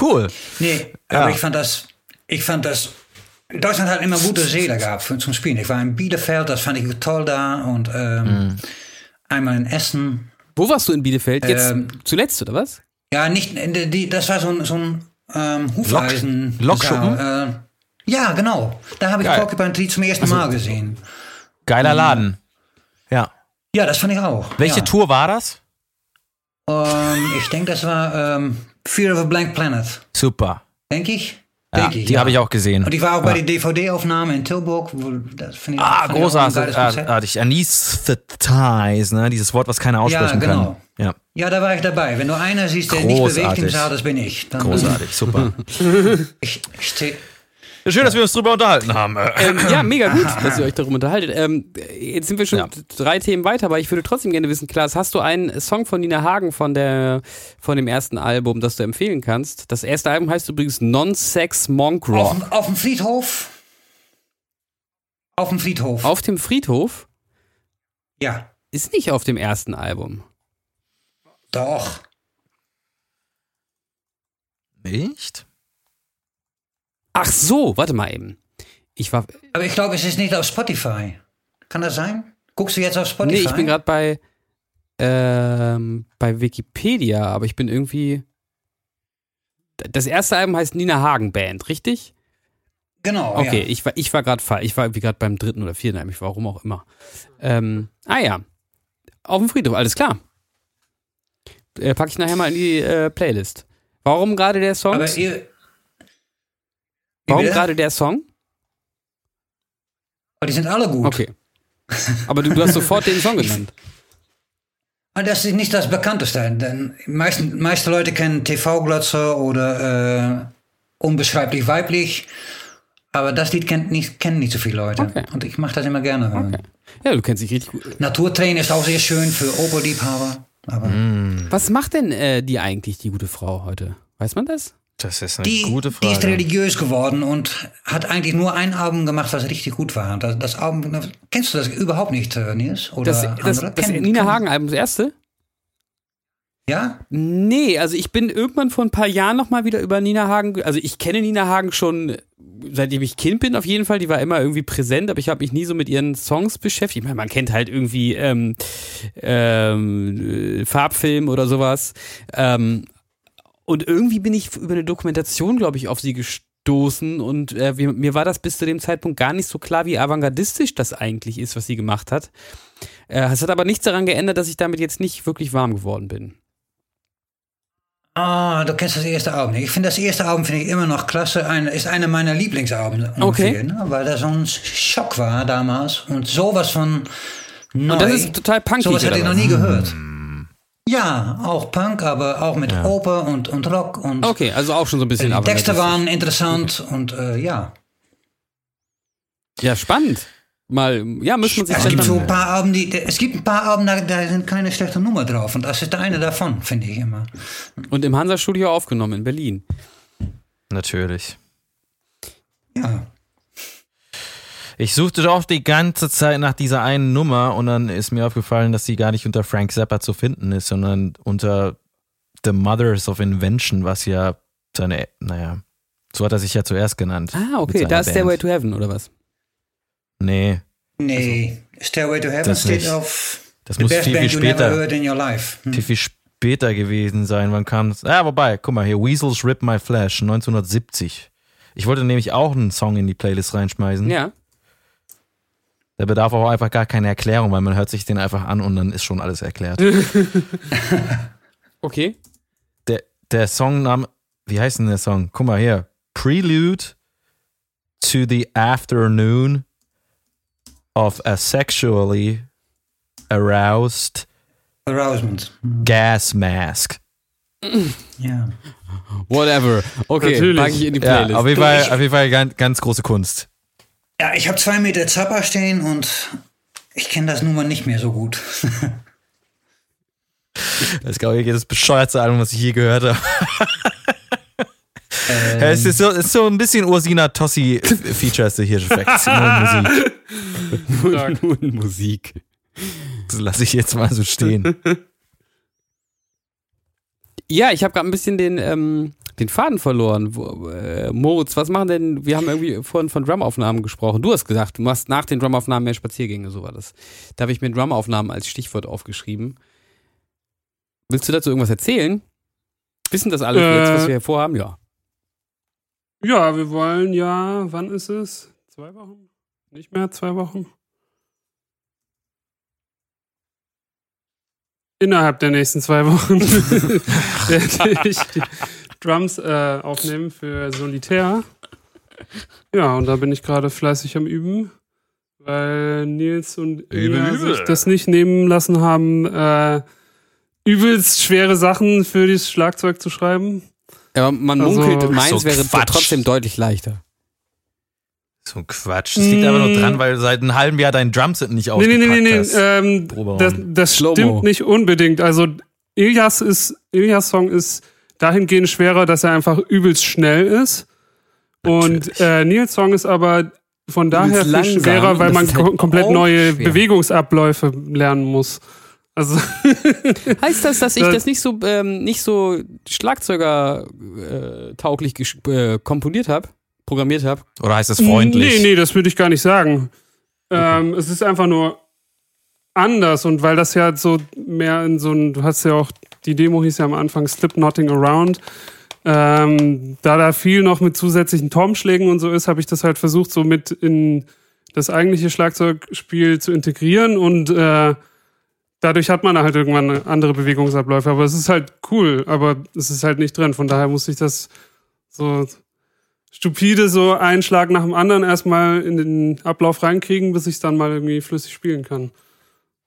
Speaker 2: cool.
Speaker 4: Nee,
Speaker 2: Ja.
Speaker 4: aber ich fand das, ich fand das, Deutschland hat immer gute Seele gehabt für, zum Spielen. Ich war in Bielefeld, das fand ich toll da und ähm,
Speaker 2: Mhm.
Speaker 4: einmal in Essen.
Speaker 1: Wo warst du in Bielefeld? Jetzt
Speaker 4: Ähm,
Speaker 1: zuletzt, oder was?
Speaker 4: Ja, nicht, die, die, das war so ein, so ein ähm, Hufeisen.
Speaker 2: Lokschuppen?
Speaker 4: Äh, ja, genau. Da habe ich
Speaker 2: Geil.
Speaker 4: Porcupine Tree zum ersten Mal gesehen.
Speaker 2: Geiler Laden. Ja.
Speaker 4: Ja, das fand ich auch.
Speaker 2: Welche
Speaker 4: ja.
Speaker 2: Tour war das?
Speaker 4: Ähm, ich denke, das war ähm, Fear of a Blank Planet.
Speaker 2: Super.
Speaker 4: Denke ich.
Speaker 2: Ja,
Speaker 4: Denk ich,
Speaker 2: die
Speaker 4: ja.
Speaker 2: habe ich auch gesehen.
Speaker 4: Und ich war auch bei
Speaker 2: Ja.
Speaker 4: der DVD-Aufnahme in Tilburg. Das finde ich,
Speaker 2: Ah, großartig.
Speaker 4: geiles
Speaker 2: Ah. Artig. Anesthetize, ne? Dieses Wort, was keiner aussprechen
Speaker 4: genau.
Speaker 2: kann. Ja,
Speaker 4: Ja, da war ich dabei. Wenn du einer siehst, der nicht bewegt im
Speaker 2: Großartig.
Speaker 4: Saal, das bin ich. Dann,
Speaker 2: großartig, super.
Speaker 4: Ich, ich steh,
Speaker 2: Schön, dass wir uns drüber unterhalten haben.
Speaker 1: Ähm, ja, mega gut, dass ihr euch darüber unterhaltet. Ähm, jetzt sind wir schon
Speaker 2: Ja.
Speaker 1: drei Themen weiter, aber ich würde trotzdem gerne wissen, Klaas, hast du einen Song von Nina Hagen von der von dem ersten Album, das du empfehlen kannst? Das erste Album heißt übrigens Non-Sex Monk
Speaker 4: Auf,
Speaker 1: Rock.
Speaker 4: dem- auf dem Friedhof. Auf dem Friedhof.
Speaker 1: Auf dem Friedhof
Speaker 4: ja,
Speaker 1: ist nicht auf dem ersten Album.
Speaker 4: doch.
Speaker 2: Nicht?
Speaker 1: Ach so, warte mal eben. Ich war
Speaker 4: Aber ich glaube, es ist nicht auf Spotify. Kann das sein? Guckst du jetzt auf Spotify?
Speaker 1: Nee, ich bin gerade bei ähm, bei Wikipedia, aber ich bin irgendwie das erste Album heißt Nina Hagen Band, richtig?
Speaker 4: Genau,
Speaker 1: Okay,
Speaker 4: ja.
Speaker 1: ich war, ich war gerade. Ich war irgendwie gerade beim dritten oder vierten Album, ich warum auch immer. Ähm, ah ja, auf dem Friedhof, alles klar. Äh, pack ich nachher mal in die äh, Playlist. Warum gerade der Song?
Speaker 4: Aber ihr.
Speaker 1: Warum gerade der Song?
Speaker 4: Oh, die sind alle gut.
Speaker 1: Okay. Aber du, du hast sofort den Song genannt.
Speaker 4: Aber das ist nicht das bekannteste. Denn meisten, meiste Leute kennen TV-Glotze oder äh, Unbeschreiblich weiblich. Aber das Lied kennt nicht, kennen nicht so viele Leute.
Speaker 1: Okay.
Speaker 4: Und ich mache das immer gerne. hören.
Speaker 1: Okay. Ja, du kennst dich richtig gut.
Speaker 4: Naturtrain ist auch sehr schön für Oberliebhaber. Aber
Speaker 1: Was macht denn äh, die eigentlich, die gute Frau heute? Weiß man das?
Speaker 2: Das ist eine
Speaker 4: die,
Speaker 2: gute
Speaker 4: die ist
Speaker 2: Frage.
Speaker 4: religiös geworden und hat eigentlich nur ein Album gemacht, was richtig gut war. Das, das Album, kennst du das überhaupt nicht, äh, Nils? Oder
Speaker 1: Das, das,
Speaker 4: andere?
Speaker 1: das
Speaker 4: Kennen-
Speaker 1: Nina Hagen-Album, das erste?
Speaker 4: Ja?
Speaker 1: Nee, also ich bin irgendwann vor ein paar Jahren nochmal wieder über Nina Hagen, ge- also ich kenne Nina Hagen schon, seitdem ich Kind bin auf jeden Fall, die war immer irgendwie präsent, aber ich habe mich nie so mit ihren Songs beschäftigt. Ich meine, man kennt halt irgendwie ähm, ähm, äh, Farbfilm oder sowas. Ähm, und irgendwie bin ich über eine Dokumentation, glaube ich, auf sie gestoßen und äh, mir, mir war das bis zu dem Zeitpunkt gar nicht so klar, wie avantgardistisch das eigentlich ist, was sie gemacht hat. Äh, es hat aber nichts daran geändert, dass ich damit jetzt nicht wirklich warm geworden bin.
Speaker 4: Ah, du kennst das erste Album nicht. Ich finde das erste Album finde ich immer noch klasse. Ein, ist einer meiner Lieblingsalben
Speaker 1: Okay.
Speaker 4: ne? weil das so ein Schock war damals und sowas von neu.
Speaker 1: Und das ist total punkig.
Speaker 4: sowas hatte ich noch nie gehört. Ja, auch Punk, aber auch mit Oper und, und Rock und
Speaker 1: Okay, also auch schon so ein bisschen
Speaker 4: die Texte waren interessant und äh, ja.
Speaker 1: Ja, spannend. Mal, ja, müssen wir sich
Speaker 4: Es gibt so
Speaker 1: mal.
Speaker 4: ein paar Alben, die, es gibt ein paar Alben, da, da sind keine schlechte Nummer drauf und das ist eine davon, finde ich immer.
Speaker 1: Und im Hansa-Studio aufgenommen in Berlin.
Speaker 2: Natürlich.
Speaker 4: Ja.
Speaker 2: Ich suchte doch die ganze Zeit nach dieser einen Nummer und dann ist mir aufgefallen, dass sie gar nicht unter Frank Zappa zu finden ist, sondern unter The Mothers of Invention, was ja seine, naja, so hat er sich ja zuerst genannt.
Speaker 1: Ah, okay, da ist
Speaker 2: Band.
Speaker 1: Stairway to Heaven, oder was?
Speaker 2: Nee,
Speaker 4: Nee, Stairway to Heaven
Speaker 2: das
Speaker 4: steht
Speaker 2: nicht.
Speaker 4: auf
Speaker 2: das
Speaker 4: The
Speaker 2: muss
Speaker 4: Best
Speaker 2: viel, viel
Speaker 4: Band You Never
Speaker 2: später,
Speaker 4: Heard in Your Life. Hm.
Speaker 2: viel, viel später gewesen sein. Wann kam es? Ja, wobei, guck mal hier, Weasels Rip My Flesh, 1970. Ich wollte nämlich auch einen Song in die Playlist reinschmeißen.
Speaker 1: Ja.
Speaker 2: Der bedarf auch einfach gar keine Erklärung, weil man hört sich den einfach an und dann ist schon alles erklärt.
Speaker 1: Okay.
Speaker 2: der, der Songname, wie heißt denn der Song? Guck mal hier. Prelude to the Afternoon of a Sexually Aroused
Speaker 4: Arousement.
Speaker 2: Gas Mask.
Speaker 4: Ja.
Speaker 1: Whatever. Okay,
Speaker 3: Natürlich.
Speaker 1: packe ich in die
Speaker 2: Ja,
Speaker 1: Playlist.
Speaker 2: auf jeden Fall, auf jeden Fall ganz, ganz große Kunst.
Speaker 4: Ja, ich habe zwei Meter Zappa stehen und ich kenne das nun mal nicht mehr so gut.
Speaker 2: Das ist, glaube ich, das bescheuertste Album, was ich je gehört habe.
Speaker 1: Ähm.
Speaker 2: Ja, es ist so, es ist so ein bisschen Ursina Tossi Features hier Effekt. Nur Musik.
Speaker 1: Nur Musik.
Speaker 2: Das lasse ich jetzt mal so stehen.
Speaker 1: Ja, ich habe gerade ein bisschen den, ähm, den Faden verloren. Wo, äh, Moritz, was machen denn, wir haben irgendwie vorhin von Drumaufnahmen gesprochen. Du hast gesagt, du machst nach den Drumaufnahmen mehr Spaziergänge, so war das. Da habe ich mir Drumaufnahmen als Stichwort aufgeschrieben. Willst du dazu irgendwas erzählen? Wissen das alle
Speaker 3: Äh,
Speaker 1: jetzt, was wir hier vorhaben? Ja.
Speaker 3: Ja, wir wollen ja, wann ist es? Zwei Wochen? Nicht mehr zwei Wochen? Innerhalb der nächsten zwei Wochen werde ich Drums äh, aufnehmen für Solitär. Ja, und da bin ich gerade fleißig am Üben, weil Nils und Ina sich das nicht nehmen lassen haben, äh, übelst schwere Sachen für das Schlagzeug zu schreiben.
Speaker 1: Aber man
Speaker 3: Also-
Speaker 1: munkelt, meins
Speaker 2: So
Speaker 1: wäre
Speaker 2: Quatsch.
Speaker 1: trotzdem deutlich leichter.
Speaker 2: So ein Quatsch. Das liegt aber nur dran, weil seit einem halben Jahr dein Drumset nicht ausgepackt
Speaker 3: nee, nee, nee, nee.
Speaker 2: hast.
Speaker 3: Ähm, das das stimmt nicht unbedingt. Also Ilias ist, Ilias Song ist dahingehend schwerer, dass er einfach übelst schnell ist. Und äh, Nils Song ist aber von daher viel
Speaker 1: langsam.
Speaker 3: schwerer, weil
Speaker 1: Das
Speaker 3: man
Speaker 1: halt
Speaker 3: ko komplett neue
Speaker 1: schwer.
Speaker 3: Bewegungsabläufe lernen muss. Also
Speaker 1: Heißt das, dass ich
Speaker 3: Das-
Speaker 1: das nicht so ähm, nicht so Schlagzeuger äh, tauglich äh, komponiert habe, programmiert habe?
Speaker 2: Oder heißt es freundlich?
Speaker 3: Nee, nee, das würde ich gar nicht sagen. Ähm, es ist einfach nur anders und weil das ja so mehr in so ein, du hast ja auch, die Demo hieß ja am Anfang Slip Knotting Around. Ähm, da da viel noch mit zusätzlichen Tomschlägen und so ist, habe ich das halt versucht, so mit in das eigentliche Schlagzeugspiel zu integrieren und äh, dadurch hat man halt irgendwann andere Bewegungsabläufe. Aber es ist halt cool, aber es ist halt nicht drin. Von daher musste ich das so stupide so einen Schlag nach dem anderen erstmal in den Ablauf reinkriegen, bis ich es dann mal irgendwie flüssig spielen kann.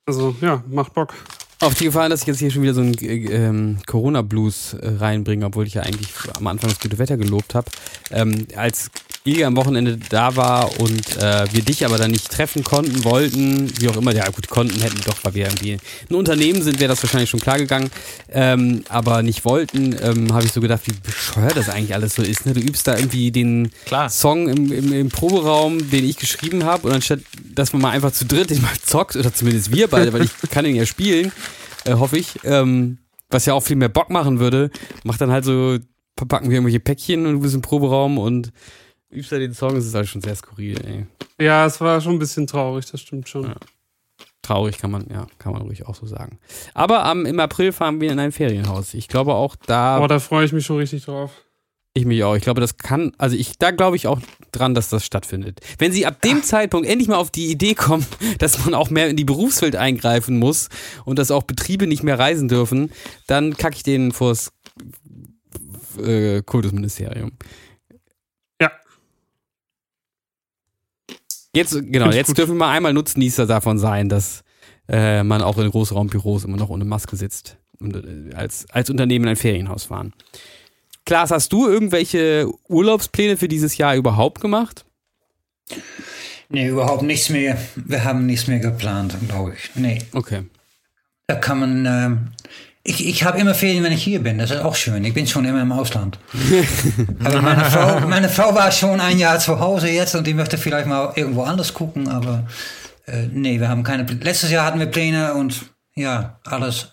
Speaker 3: Also ja, macht Bock.
Speaker 1: Auf die Gefahr, dass ich jetzt hier schon wieder so einen äh, ähm, Corona-Blues äh, reinbringe, obwohl ich ja eigentlich am Anfang das gute Wetter gelobt habe. Ähm, als Ilja am Wochenende da war und äh, wir dich aber dann nicht treffen konnten, wollten, wie auch immer, ja gut, konnten, hätten wir doch, weil wir irgendwie ein Unternehmen sind, wäre das wahrscheinlich schon klar gegangen, ähm, aber nicht wollten, ähm, habe ich so gedacht, wie bescheuert das eigentlich alles so ist. Ne? Du übst da irgendwie den
Speaker 2: Klar.
Speaker 1: Song im, im, im Proberaum, den ich geschrieben habe und anstatt, dass man mal einfach zu dritt den mal zockt, oder zumindest wir beide, weil ich kann ihn ja spielen, äh, hoffe ich, ähm, was ja auch viel mehr Bock machen würde, macht dann halt so, packen wir irgendwelche Päckchen und du bist im Proberaum und übst da den Song, das ist halt schon sehr skurril, ey.
Speaker 3: Ja, es war schon ein bisschen traurig, das stimmt schon.
Speaker 1: Ja. Traurig kann man, ja, kann man ruhig auch so sagen. Aber am, im April fahren wir in ein Ferienhaus. Ich glaube auch da,
Speaker 3: Boah, da freue ich mich schon richtig drauf.
Speaker 1: ich mich auch, ich glaube, das kann, also ich, da glaube ich auch dran, dass das stattfindet. Wenn sie ab dem Zeitpunkt endlich mal auf die Idee kommen, dass man auch mehr in die Berufswelt eingreifen muss und dass auch Betriebe nicht mehr reisen dürfen, dann kacke ich denen vors äh, Kultusministerium. Jetzt, genau, jetzt
Speaker 3: gut.
Speaker 1: dürfen wir mal einmal Nutznießer davon sein, dass äh, man auch in Großraumbüros immer noch ohne Maske sitzt und äh, als, als Unternehmen in ein Ferienhaus fahren. Klaas, hast du irgendwelche Urlaubspläne für dieses Jahr überhaupt gemacht?
Speaker 4: Nee, überhaupt nichts mehr. Wir haben nichts mehr geplant, glaube ich. Nee,
Speaker 1: Okay.
Speaker 4: da kann man. ähm, ich ich habe immer Ferien, wenn ich hier bin. Das ist auch schön. Ich bin schon immer im Ausland. aber meine Frau, meine Frau war schon ein Jahr zu Hause jetzt und die möchte vielleicht mal irgendwo anders gucken. Aber äh, nee, wir haben keine. Pl- Letztes Jahr hatten wir Pläne und ja, alles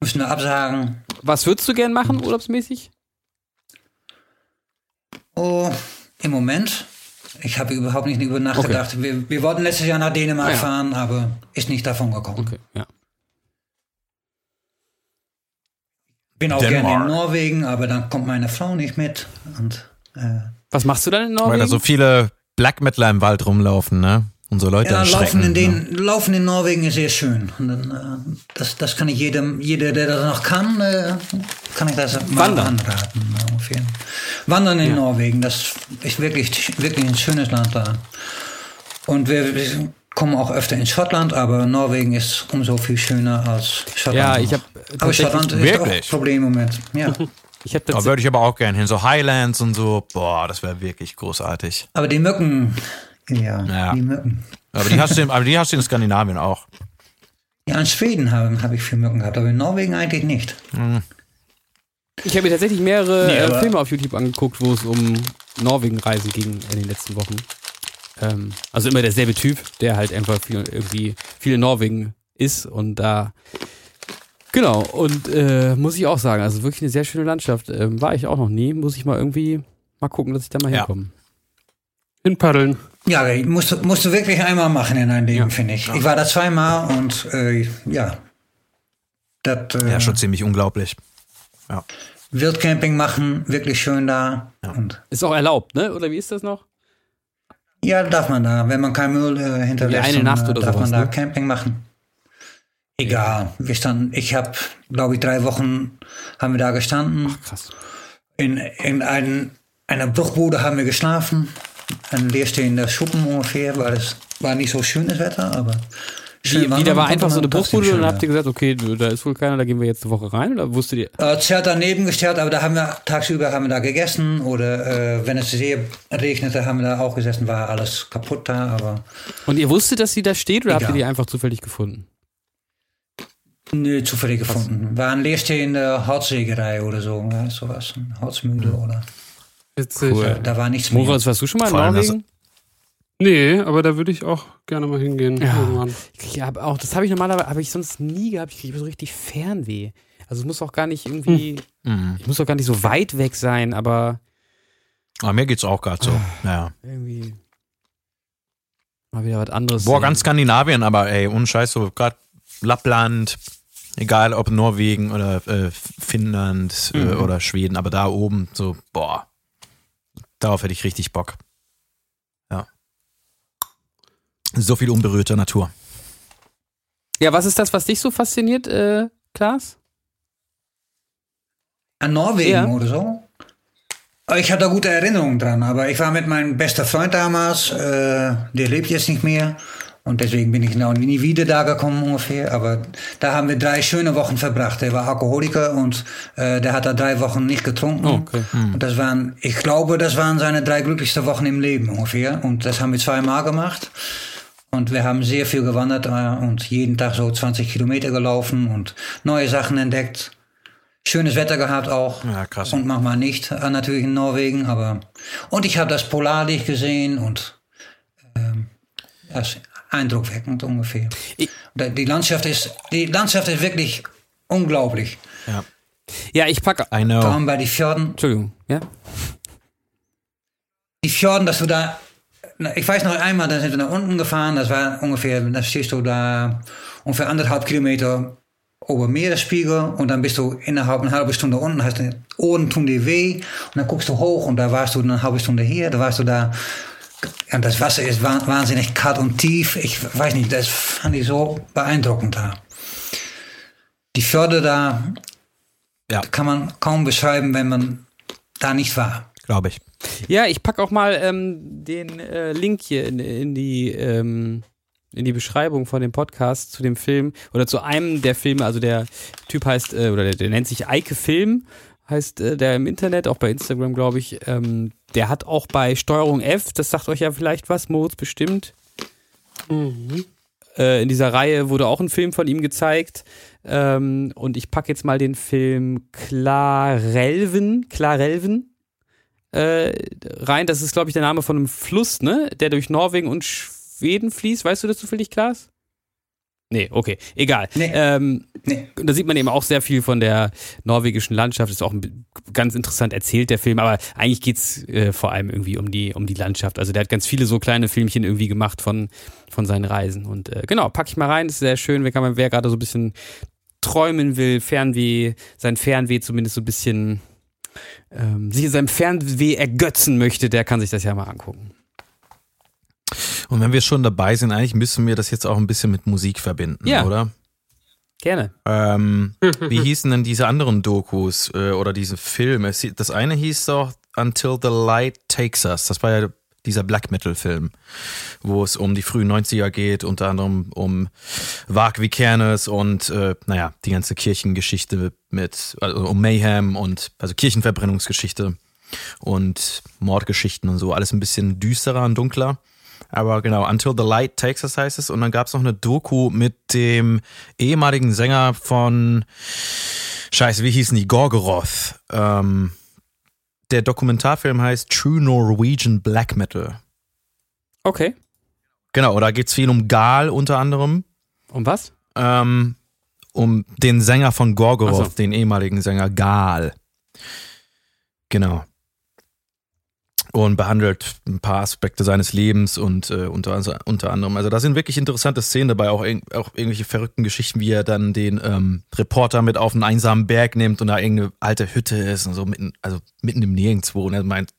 Speaker 4: müssen wir absagen.
Speaker 1: Was würdest du gern machen, urlaubsmäßig?
Speaker 4: Oh, im Moment. Ich habe überhaupt nicht über nachgedacht. Wir, wir wollten letztes Jahr nach Dänemark
Speaker 1: Ah, ja.
Speaker 4: fahren, aber ist nicht davon gekommen.
Speaker 1: Okay, ja.
Speaker 4: Bin auch gerne in. Norwegen, aber dann kommt meine Frau nicht mit. Und äh,
Speaker 1: Was machst du dann in Norwegen?
Speaker 2: Weil da so viele Black Metaler im Wald rumlaufen, ne? Und so Leute
Speaker 4: ja, laufen
Speaker 2: erschrecken.
Speaker 4: in,
Speaker 2: ne?
Speaker 4: den, laufen in Norwegen ist sehr schön. Und dann, äh, das, das kann ich jedem, jeder, der das noch kann, äh, kann ich das mal
Speaker 1: Wandern.
Speaker 4: anraten. jeden. Wandern in Norwegen, das ist wirklich, wirklich ein schönes Land da. Und wir, wir kommen auch öfter in Schottland, aber Norwegen ist umso viel schöner als Schottland.
Speaker 1: Ja, ich
Speaker 4: noch.
Speaker 1: hab
Speaker 4: Aber Schottland ist auch
Speaker 2: Wirklich?
Speaker 4: ein Problem im Moment. Ja.
Speaker 1: ich habe
Speaker 2: Da würde ich aber auch gerne hin. So Highlands und so. Boah, das wäre wirklich großartig.
Speaker 4: Aber die Mücken, ja,
Speaker 2: Ja.
Speaker 4: die Mücken.
Speaker 2: Aber die hast du, in- aber die hast du in Skandinavien auch.
Speaker 4: Ja, in Schweden habe hab ich viel Mücken gehabt, aber in Norwegen eigentlich nicht.
Speaker 1: Ich habe mir tatsächlich mehrere
Speaker 4: Nee,
Speaker 1: äh, Filme auf YouTube angeguckt, wo es um Norwegen-Reisen ging in den letzten Wochen. Ähm, also immer derselbe Typ, der halt einfach viel, irgendwie viel in Norwegen ist und da genau und äh, muss ich auch sagen, also wirklich eine sehr schöne Landschaft. Ähm, war ich auch noch nie, muss ich mal irgendwie mal gucken, dass ich da mal
Speaker 2: Ja.
Speaker 1: hinkomme.
Speaker 3: Hinpaddeln.
Speaker 4: Ja, musst, du- musst du wirklich einmal machen in deinem Leben,
Speaker 1: Ja.
Speaker 4: finde ich. Ich war da zweimal und äh, ja. Das äh,
Speaker 2: Ja, schon ziemlich unglaublich. Ja.
Speaker 4: Wildcamping machen, wirklich schön da. Und
Speaker 1: Ist auch erlaubt, ne? Oder wie ist das noch?
Speaker 4: Ja, darf man da, wenn man keinen Müll äh, hinterlässt,
Speaker 1: eine Nacht
Speaker 4: äh,
Speaker 1: oder
Speaker 4: darf
Speaker 1: sowas,
Speaker 4: man da
Speaker 1: ne?
Speaker 4: Camping machen. Egal, wir standen, ich habe, glaube ich, drei Wochen haben wir da gestanden.
Speaker 1: Krass.
Speaker 4: In, in ein, einer Bruchbude haben wir geschlafen. Ein leerstehender Schuppen ungefähr, weil es war nicht so schönes Wetter, aber schön
Speaker 1: Wie, wie, da war einfach so eine Bruchbude und dann habt ihr gesagt, okay, da ist wohl keiner, da gehen wir jetzt eine Woche rein oder wusstet ihr?
Speaker 4: Äh, Zelt daneben gestellt, aber da haben wir tagsüber haben wir da gegessen oder äh, wenn es sehr regnete, haben wir da auch gesessen, war alles kaputt da, aber
Speaker 1: Und ihr wusstet, dass sie da steht oder habt ihr
Speaker 4: Egal.
Speaker 1: die einfach zufällig gefunden?
Speaker 4: nö, zufällig gefunden. War ein leerstehende Holzsägerei oder so, ja, sowas, ein Holzmühle oder.
Speaker 3: Witzig.
Speaker 1: Cool.
Speaker 4: Da war nichts mehr.
Speaker 1: Moritz, warst du schon mal in Norwegen?
Speaker 3: Nee, aber da würde ich auch gerne mal hingehen.
Speaker 1: Ja.
Speaker 3: irgendwann.
Speaker 1: Ich hab auch, das habe ich normalerweise, habe ich sonst nie gehabt. Ich kriege so richtig Fernweh. Also es muss auch gar nicht irgendwie,
Speaker 2: Mhm.
Speaker 1: ich muss auch gar nicht so weit weg sein, aber
Speaker 2: Aber mir geht's auch gerade so. Ja.
Speaker 1: irgendwie mal wieder was anderes.
Speaker 2: Boah,
Speaker 1: sehen.
Speaker 2: ganz Skandinavien, aber ey, ohne Scheiß, so gerade Lappland, egal ob Norwegen oder äh, Finnland äh,
Speaker 1: Mhm.
Speaker 2: oder Schweden, aber da oben, so, boah, darauf hätte ich richtig Bock. Ja. So viel unberührte Natur.
Speaker 1: Ja, was ist das, was dich so fasziniert, äh, Klaas?
Speaker 4: An Norwegen
Speaker 1: Ja.
Speaker 4: oder so? Ich habe da gute Erinnerungen dran, aber ich war mit meinem besten Freund damals, äh, der lebt jetzt nicht mehr und deswegen bin ich noch nie wieder da gekommen ungefähr, aber da haben wir drei schöne Wochen verbracht. Der war Alkoholiker und äh, der hat da drei Wochen nicht getrunken.
Speaker 1: Oh, okay.
Speaker 4: Und das waren, ich glaube, das waren seine drei glücklichsten Wochen im Leben ungefähr und das haben wir zweimal gemacht. Und wir haben sehr viel gewandert äh, und jeden Tag so 20 Kilometer gelaufen und neue Sachen entdeckt. Schönes Wetter gehabt auch.
Speaker 2: Ja, krass.
Speaker 4: Und manchmal nicht, äh, natürlich in Norwegen, aber. Und ich habe das Polarlicht gesehen und ähm, das ist eindruckweckend ungefähr.
Speaker 1: Ich-
Speaker 4: Da- die Landschaft ist, die Landschaft ist wirklich unglaublich.
Speaker 2: Ja.
Speaker 1: Ja, ich packe.
Speaker 2: I
Speaker 4: Vor
Speaker 2: know.
Speaker 4: allem bei die Fjorden.
Speaker 1: Entschuldigung, ja?
Speaker 4: Die Fjorden, dass du da, ich weiß noch einmal, da sind wir nach unten gefahren, das war ungefähr, da stehst du da ungefähr anderthalb Kilometer ober Meeresspiegel und dann bist du innerhalb einer halben Stunde unten, hast die Ohren tun dir weh und dann guckst du hoch und da warst du eine halbe Stunde hier, da warst du da, und das Wasser ist wa- wahnsinnig kalt und tief, ich weiß nicht, das fand ich so beeindruckend da. Die Fjorde da
Speaker 2: Ja.
Speaker 4: kann man kaum beschreiben, wenn man da nicht war.
Speaker 2: Glaube ich.
Speaker 1: Ja, ich packe auch mal ähm, den äh, Link hier in, in die ähm, in die Beschreibung von dem Podcast zu dem Film oder zu einem der Filme. Also der Typ heißt äh, oder der, der nennt sich Eike Film, heißt äh, der im Internet, auch bei Instagram, glaube ich. Ähm, der hat auch bei Steuerung F, das sagt euch ja vielleicht was, Moritz bestimmt. Äh, in dieser Reihe wurde auch ein Film von ihm gezeigt. Ähm, und ich packe jetzt mal den Film Klarelven, Klarelven äh, rein. Das ist, glaube ich, der Name von einem Fluss, ne? Der durch Norwegen und Schweden fließt. Weißt du das zufällig, Klaas? Nee, okay, egal.
Speaker 4: Nee.
Speaker 1: Ähm,
Speaker 4: Nee.
Speaker 1: da sieht man eben auch sehr viel von der norwegischen Landschaft. Ist auch ein- ganz interessant erzählt, der Film. Aber eigentlich geht's äh, vor allem irgendwie um die, um die Landschaft. Also der hat ganz viele so kleine Filmchen irgendwie gemacht von, von seinen Reisen. Und äh, genau, pack ich mal rein. Ist sehr schön, wenn man, wer gerade so ein bisschen träumen will, Fernweh, sein Fernweh zumindest so ein bisschen ähm, sich in seinem Fernweh ergötzen möchte, der kann sich das ja mal angucken.
Speaker 2: Und wenn wir schon dabei sind, eigentlich müssen wir das jetzt auch ein bisschen mit Musik verbinden,
Speaker 1: Ja.
Speaker 2: oder?
Speaker 1: Gerne.
Speaker 2: Ähm, wie hießen denn diese anderen Dokus äh, oder diese Filme? Das eine hieß doch Until the Light Takes Us. Das war ja dieser Black Metal-Film, wo es um die frühen 90er geht, unter anderem um Varg Vikernes und äh, naja, die ganze Kirchengeschichte mit, also um Mayhem und also Kirchenverbrennungsgeschichte und Mordgeschichten und so. Alles ein bisschen düsterer und dunkler. Aber genau, Until the Light Takes Us heißt es. Und dann gab es noch eine Doku mit dem ehemaligen Sänger von Scheiße, wie hießen die? Gorgoroth. Ähm, der Dokumentarfilm heißt True Norwegian Black Metal.
Speaker 1: Okay.
Speaker 2: Genau, da geht es viel um Gal unter anderem.
Speaker 1: Um was?
Speaker 2: Ähm, um den Sänger von Gorgoroth,
Speaker 1: so.
Speaker 2: den ehemaligen Sänger Gal. Genau. Und behandelt ein paar Aspekte seines Lebens und äh, unter, also, unter anderem. Also da sind wirklich interessante Szenen dabei, auch, irg- auch irgendwelche verrückten Geschichten, wie er dann den ähm, Reporter mit auf einen einsamen Berg nimmt und da irgendeine alte Hütte ist und so mitten, also mitten im Nirgendwo und er meint,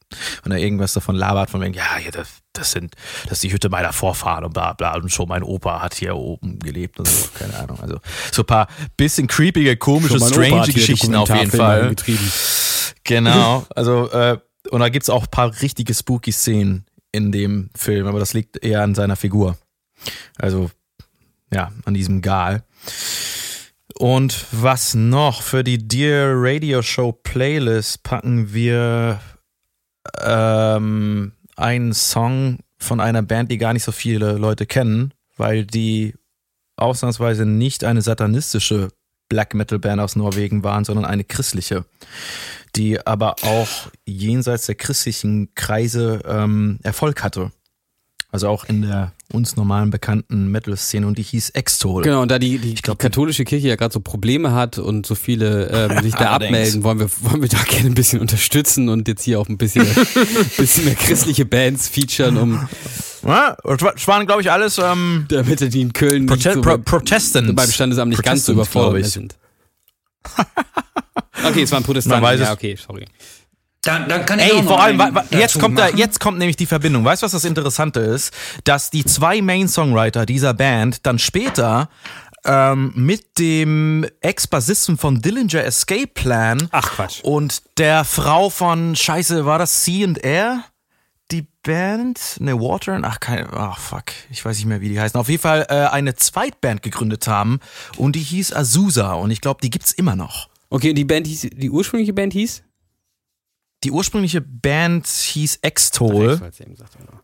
Speaker 2: und er irgendwas davon labert, von wegen, ja, hier, das, das sind, das ist die Hütte meiner Vorfahren und bla bla und schon mein Opa hat hier oben gelebt und so, keine Ahnung. Also so ein paar bisschen creepige, komische, strange Geschichten auf jeden Fall. Genau, also äh, und da gibt's auch ein paar richtige spooky Szenen in dem Film, aber das liegt eher an seiner Figur. Also ja, an diesem Gal. Und was noch? Für die Dear Radio Show Playlist packen wir ähm, einen Song von einer Band, die gar nicht so viele Leute kennen, weil die ausnahmsweise nicht eine satanistische Black Metal Band aus Norwegen waren, sondern eine christliche, die aber auch jenseits der christlichen Kreise ähm, Erfolg hatte. Also auch in der uns normalen bekannten Metal-Szene und die hieß Extol.
Speaker 1: Genau, und da die, die,
Speaker 2: glaub,
Speaker 1: die katholische Kirche ja gerade so Probleme hat und so viele ähm, sich da abmelden, wollen wir, wollen wir da gerne ein bisschen unterstützen und jetzt hier auch ein bisschen, bisschen mehr christliche Bands featuren, um
Speaker 2: Ja, es waren, glaube ich, alles ähm,
Speaker 1: damit die in Köln
Speaker 2: Prote
Speaker 1: so
Speaker 2: Pro
Speaker 1: beim,
Speaker 2: Protestants.
Speaker 1: beim Standesamt nicht ganz so überfordert
Speaker 2: ich.
Speaker 1: sind. Okay, es waren Protestanten.
Speaker 2: Man weiß es.
Speaker 1: ja, okay, sorry.
Speaker 4: Dann, dann kann ich auch
Speaker 2: Ey,
Speaker 4: noch
Speaker 2: vor allem, jetzt kommt, da, jetzt kommt nämlich die Verbindung. Weißt du, was das Interessante ist? Dass die zwei Main-Songwriter dieser Band dann später ähm, mit dem Ex-Bassisten von Dillinger Escape Plan
Speaker 1: Ach Quatsch.
Speaker 2: und der Frau von, scheiße, war das C&R? Die Band? Ne, Water? Ach, keine, ach fuck, ich weiß nicht mehr, wie die heißen. Auf jeden Fall äh, eine Zweitband gegründet haben und die hieß Azusa und ich glaube, die gibt's immer noch.
Speaker 1: Okay, und die Band hieß, die ursprüngliche Band hieß?
Speaker 2: Die ursprüngliche Band hieß Extol.
Speaker 1: Eben genau.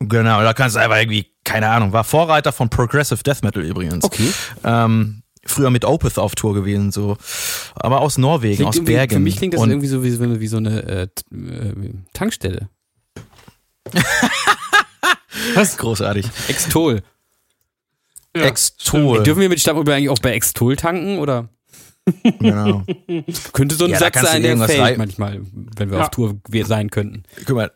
Speaker 2: Genau, da kannst du einfach irgendwie, keine Ahnung, war Vorreiter von Progressive Death Metal übrigens.
Speaker 1: Okay.
Speaker 2: Ähm, früher mit Opeth auf Tour gewesen, so. Aber aus Norwegen,
Speaker 1: Klingt
Speaker 2: aus Bergen.
Speaker 1: Für mich klingt das
Speaker 2: Und
Speaker 1: irgendwie so wie, so eine- wie so eine äh, äh, Tankstelle.
Speaker 2: großartig.
Speaker 1: Extol.
Speaker 3: Ja.
Speaker 2: Extol.
Speaker 1: Dürfen wir mit Stabüber eigentlich auch bei Extol tanken oder
Speaker 2: Genau.
Speaker 1: könnte so ein
Speaker 2: Ja,
Speaker 1: Satz sein, der
Speaker 2: irgendwas
Speaker 1: fällt manchmal, wenn wir
Speaker 3: Ja.
Speaker 1: auf Tour wir sein könnten.
Speaker 2: Guck mal,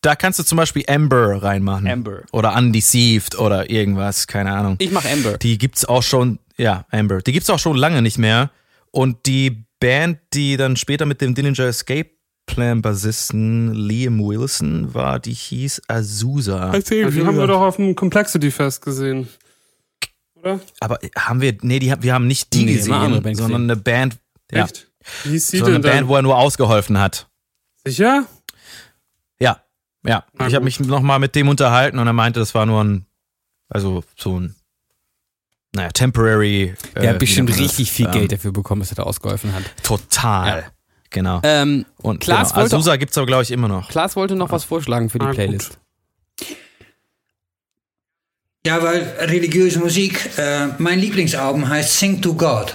Speaker 2: da kannst du zum Beispiel Amber reinmachen.
Speaker 1: Amber.
Speaker 2: Oder Undeceived oder irgendwas, keine Ahnung.
Speaker 1: Ich mach Amber.
Speaker 2: Die gibt's auch schon, ja, Amber. Die gibt's auch schon lange nicht mehr. Und die Band, die dann später mit dem Dillinger Escape Plan Bassisten Liam Wilson war, die hieß Azusa.
Speaker 3: Ja, die haben wir doch auf dem Complexity Fest gesehen. Oder?
Speaker 2: Aber haben wir, nee, die, wir haben nicht die
Speaker 1: Nee,
Speaker 2: gesehen,
Speaker 1: Band
Speaker 2: sondern
Speaker 1: gesehen.
Speaker 2: eine Band, ja,
Speaker 3: Echt? Wie hieß sie
Speaker 2: so eine
Speaker 3: denn dann?
Speaker 2: Band, wo er nur ausgeholfen hat.
Speaker 3: Sicher?
Speaker 2: Ja, ja.
Speaker 3: Na
Speaker 2: ich habe mich nochmal mit dem unterhalten und er meinte, das war nur ein, also so ein, naja, temporary.
Speaker 1: Der
Speaker 2: äh,
Speaker 1: hat bestimmt richtig
Speaker 2: das?
Speaker 1: viel
Speaker 2: Ähm,
Speaker 1: Geld dafür bekommen, dass er da ausgeholfen hat.
Speaker 2: Total.
Speaker 1: Ja.
Speaker 2: Genau.
Speaker 1: Ähm,
Speaker 2: Und
Speaker 1: Klaas
Speaker 2: genau,
Speaker 1: wollte-
Speaker 2: Azusa gibt's aber, glaube ich, immer noch.
Speaker 1: Klaas wollte noch was vorschlagen für die
Speaker 3: Ah, gut.
Speaker 4: Ja, weil religiöse Musik, äh, mein Lieblingsalbum heißt Sing to God.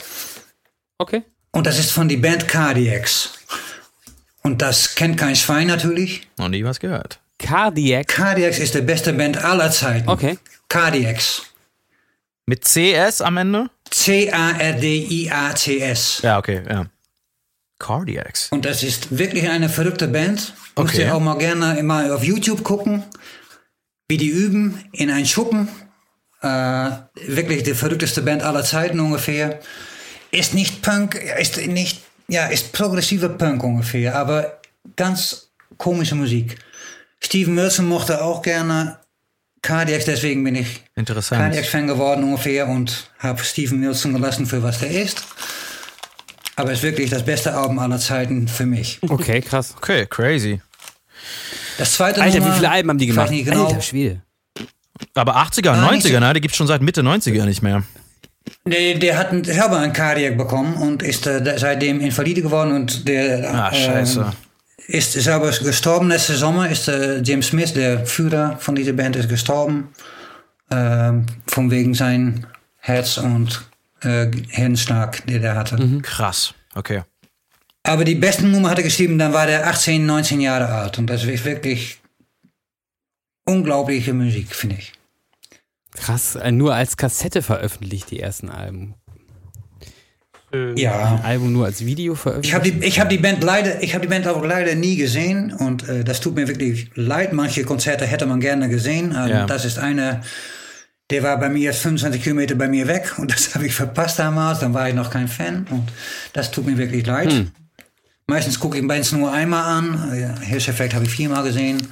Speaker 1: Okay.
Speaker 4: Und das ist von die Band Cardiacs. Und das kennt kein Schwein natürlich.
Speaker 2: Noch nie was gehört.
Speaker 1: Cardiac.
Speaker 4: Cardiacs ist die beste Band aller Zeiten.
Speaker 1: Okay.
Speaker 4: Cardiacs.
Speaker 2: Mit CS am Ende?
Speaker 4: C-A-R-D-I-A-C-S.
Speaker 2: Ja, okay, ja. Cardiacs.
Speaker 4: Und das ist wirklich eine verrückte Band. Müsst
Speaker 2: Okay.
Speaker 4: ihr auch mal gerne immer auf YouTube gucken, wie die üben in ein Schuppen. Äh, wirklich die verrückteste Band aller Zeiten ungefähr. Ist nicht Punk, ist nicht, ja, ist progressive Punk ungefähr, aber ganz komische Musik. Steven Wilson mochte auch gerne Cardiacs, deswegen bin ich
Speaker 2: Interessant.
Speaker 4: Cardiacs-Fan geworden ungefähr und habe Steven Wilson gelassen für was der ist. Aber ist wirklich das beste Album aller Zeiten für mich.
Speaker 1: Okay, krass.
Speaker 2: Okay, crazy.
Speaker 4: Das zweite
Speaker 1: Alter,
Speaker 4: Nummer,
Speaker 1: wie viele Alben haben die gemacht?
Speaker 4: nicht genau.
Speaker 1: Alter Schwede.
Speaker 2: Aber 80er,
Speaker 4: Ah, nicht
Speaker 2: 90er,
Speaker 4: so-
Speaker 2: ne? Die gibt's schon seit Mitte 90er nicht mehr.
Speaker 4: Der, der hat selber einen Cardiac bekommen und ist äh, seitdem Invalide geworden und der
Speaker 2: Ah, scheiße.
Speaker 4: äh, ist selber gestorben letzte Sommer. Ist äh, James Smith, der Führer von dieser Band, ist gestorben. Ähm, von wegen sein Herz- und äh, Hirnschlag, den er hatte.
Speaker 2: Krass. Okay.
Speaker 4: Aber die besten Nummer hat er geschrieben, dann war der 18, 19 Jahre alt. Und das ist wirklich unglaubliche Musik, finde ich.
Speaker 1: Krass, äh, nur als Kassette veröffentlicht, die ersten Alben.
Speaker 4: Ja.
Speaker 1: Ein Album nur als Video veröffentlicht.
Speaker 4: Ich habe die, ich hab die Band leider, ich habe die Band auch leider nie gesehen und äh, das tut mir wirklich leid. Manche Konzerte hätte man gerne gesehen. Ähm,
Speaker 2: Ja.
Speaker 4: Das ist eine, der war bei mir 25 Kilometer bei mir weg und das habe ich verpasst damals. Dann war ich noch kein Fan und das tut mir wirklich leid.
Speaker 1: Hm.
Speaker 4: Meistens gucke ich Bands nur einmal an. Ja, Hirscheffekt habe ich viermal gesehen.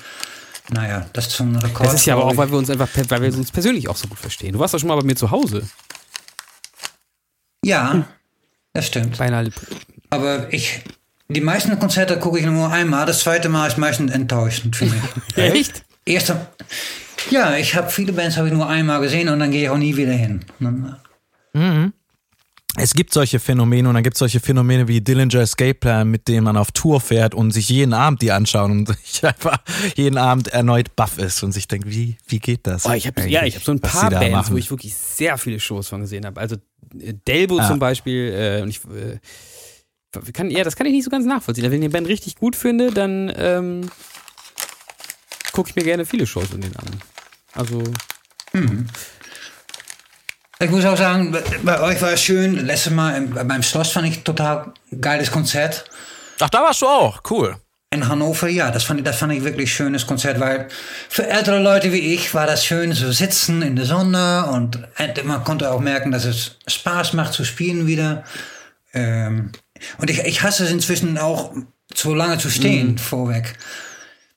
Speaker 4: Naja, das ist schon ein Rekord.
Speaker 1: Das ist ja aber auch, weil wir uns einfach, weil wir uns persönlich auch so gut verstehen. Du warst doch schon mal bei mir zu Hause.
Speaker 4: Ja, das stimmt.
Speaker 1: Beinahe.
Speaker 4: Aber ich, die meisten Konzerte gucke ich nur einmal. Das zweite Mal ist meistens enttäuschend für mich.
Speaker 1: Echt?
Speaker 4: Erste, Ja, ich habe viele Bands habe ich nur einmal gesehen und dann gehe ich auch nie wieder hin. Dann,
Speaker 2: Es gibt solche Phänomene und dann gibt es solche Phänomene wie Dillinger Escape Plan, mit denen man auf Tour fährt und sich jeden Abend die anschauen und sich einfach jeden Abend erneut baff ist und sich denkt, wie, wie geht das?
Speaker 1: Oh, ich hab, ja, ich habe so ein paar Bands,
Speaker 2: machen?
Speaker 1: wo ich wirklich sehr viele Shows von gesehen habe. Also äh, Delbo
Speaker 2: Ah.
Speaker 1: zum Beispiel, äh, und ich äh, kann, ja, das kann ich nicht so ganz nachvollziehen. Wenn ich eine Band richtig gut finde, dann ähm, gucke ich mir gerne viele Shows von denen an. Also,
Speaker 4: Ich muss auch sagen, bei euch war es schön. Letztes Mal im, beim Schloss fand ich total geiles Konzert.
Speaker 2: Ach, da warst du auch, cool.
Speaker 4: In Hannover, ja, das fand ich, das fand ich wirklich schönes Konzert, weil für ältere Leute wie ich war das schön zu sitzen in der Sonne und endlich- man konnte auch merken, dass es Spaß macht zu spielen wieder. Ähm, und ich, ich hasse es inzwischen auch, zu lange zu stehen vorweg.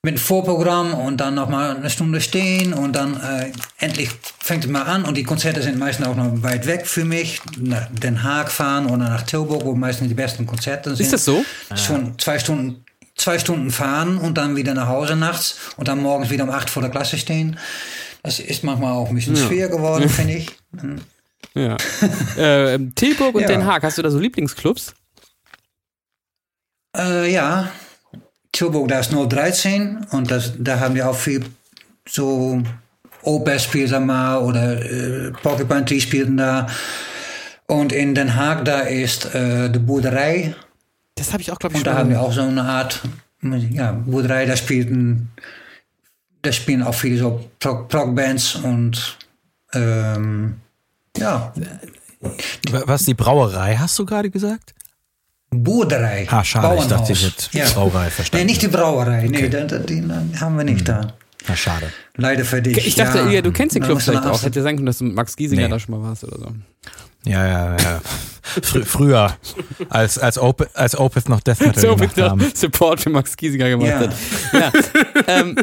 Speaker 4: Mit Vorprogramm und dann noch mal eine Stunde stehen und dann äh, endlich fängt es mal an und die Konzerte sind meistens auch noch weit weg für mich. Nach Den Haag fahren oder nach Tilburg, wo meistens die besten Konzerte sind.
Speaker 1: ist das so?
Speaker 4: Schon zwei Stunden, zwei Stunden fahren und dann wieder nach Hause nachts und dann morgens wieder um acht vor der Klasse stehen. Das ist manchmal auch ein bisschen schwer geworden, finde ich.
Speaker 1: Ja. äh, Tilburg und
Speaker 4: Ja.
Speaker 1: Den Haag, hast du da so Lieblingsclubs?
Speaker 4: Äh, ja, Tilburg, da ist 013 und das, da haben wir auch viel so Opus spielt da mal oder äh, Porcupine Tree spielten da. Und in Den Haag, da ist äh, de Boerderei.
Speaker 1: Das habe ich auch, glaube ich,
Speaker 4: Und da haben wir auch so eine Art, ja, Boerderei, da spielten, da spielen auch viele so Prog- Prog-Bands und ähm, ja,
Speaker 2: Was, die Brauerei hast du gerade gesagt?
Speaker 4: Boerderei.
Speaker 2: Ah, schade, ich dachte, ich
Speaker 4: Bauernhaus.
Speaker 2: hätte Brauerei verstanden.
Speaker 4: Nee, nicht die Brauerei. Nee, da, da, die die haben wir nicht da.
Speaker 2: Na, schade.
Speaker 4: Leider für dich.
Speaker 1: Ich dachte, ja, du kennst den Club vielleicht auch. Hätte sein können, dass du mit Max Giesinger
Speaker 2: Nee.
Speaker 1: da schon mal warst oder so.
Speaker 2: Ja, ja, ja. Frü früher, als, als, Op als Opeth noch Death Metal
Speaker 1: So
Speaker 2: gemacht haben.
Speaker 1: Support für Max Giesinger gemacht
Speaker 4: Ja.
Speaker 1: hat. Ja. ähm,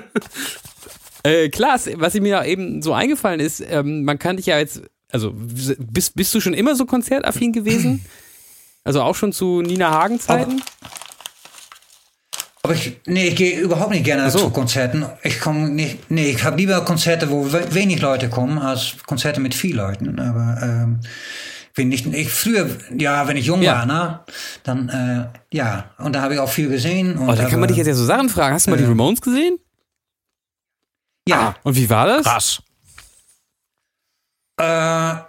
Speaker 1: äh, klar, was mir eben so eingefallen ist, ähm, man kann dich ja jetzt, also bist, bist du schon immer so konzertaffin gewesen? Also auch schon zu Nina Hagen Zeiten?
Speaker 4: Aber ich, nee, ich gehe überhaupt nicht gerne
Speaker 1: so.
Speaker 4: zu Konzerten. Ich komme nicht, nee, ich habe lieber Konzerte, wo we wenig Leute kommen, als Konzerte mit viel Leuten. Aber ähm, bin nicht, ich früher, ja, wenn ich jung
Speaker 1: Ja.
Speaker 4: war, ne, dann äh, ja, und da habe ich auch viel gesehen. Und
Speaker 1: Oh, da kann man dich jetzt ja so Sachen fragen. Hast du mal die
Speaker 4: äh,
Speaker 1: Ramones gesehen?
Speaker 4: ja,
Speaker 1: Und wie war das?
Speaker 2: Krass.
Speaker 4: Äh,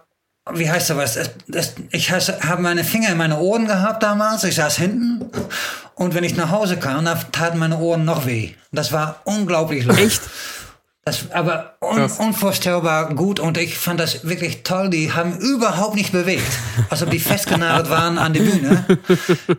Speaker 4: wie heißt da was? Das, das, ich habe meine Finger in meine Ohren gehabt damals. Ich saß hinten. Und wenn ich nach Hause kam, dann taten meine Ohren noch weh. Das war unglaublich laut.
Speaker 1: Echt?
Speaker 4: Das, aber un, unvorstellbar gut. Und ich fand das wirklich toll. Die haben überhaupt nicht bewegt. Als ob die festgenagelt waren an der Bühne.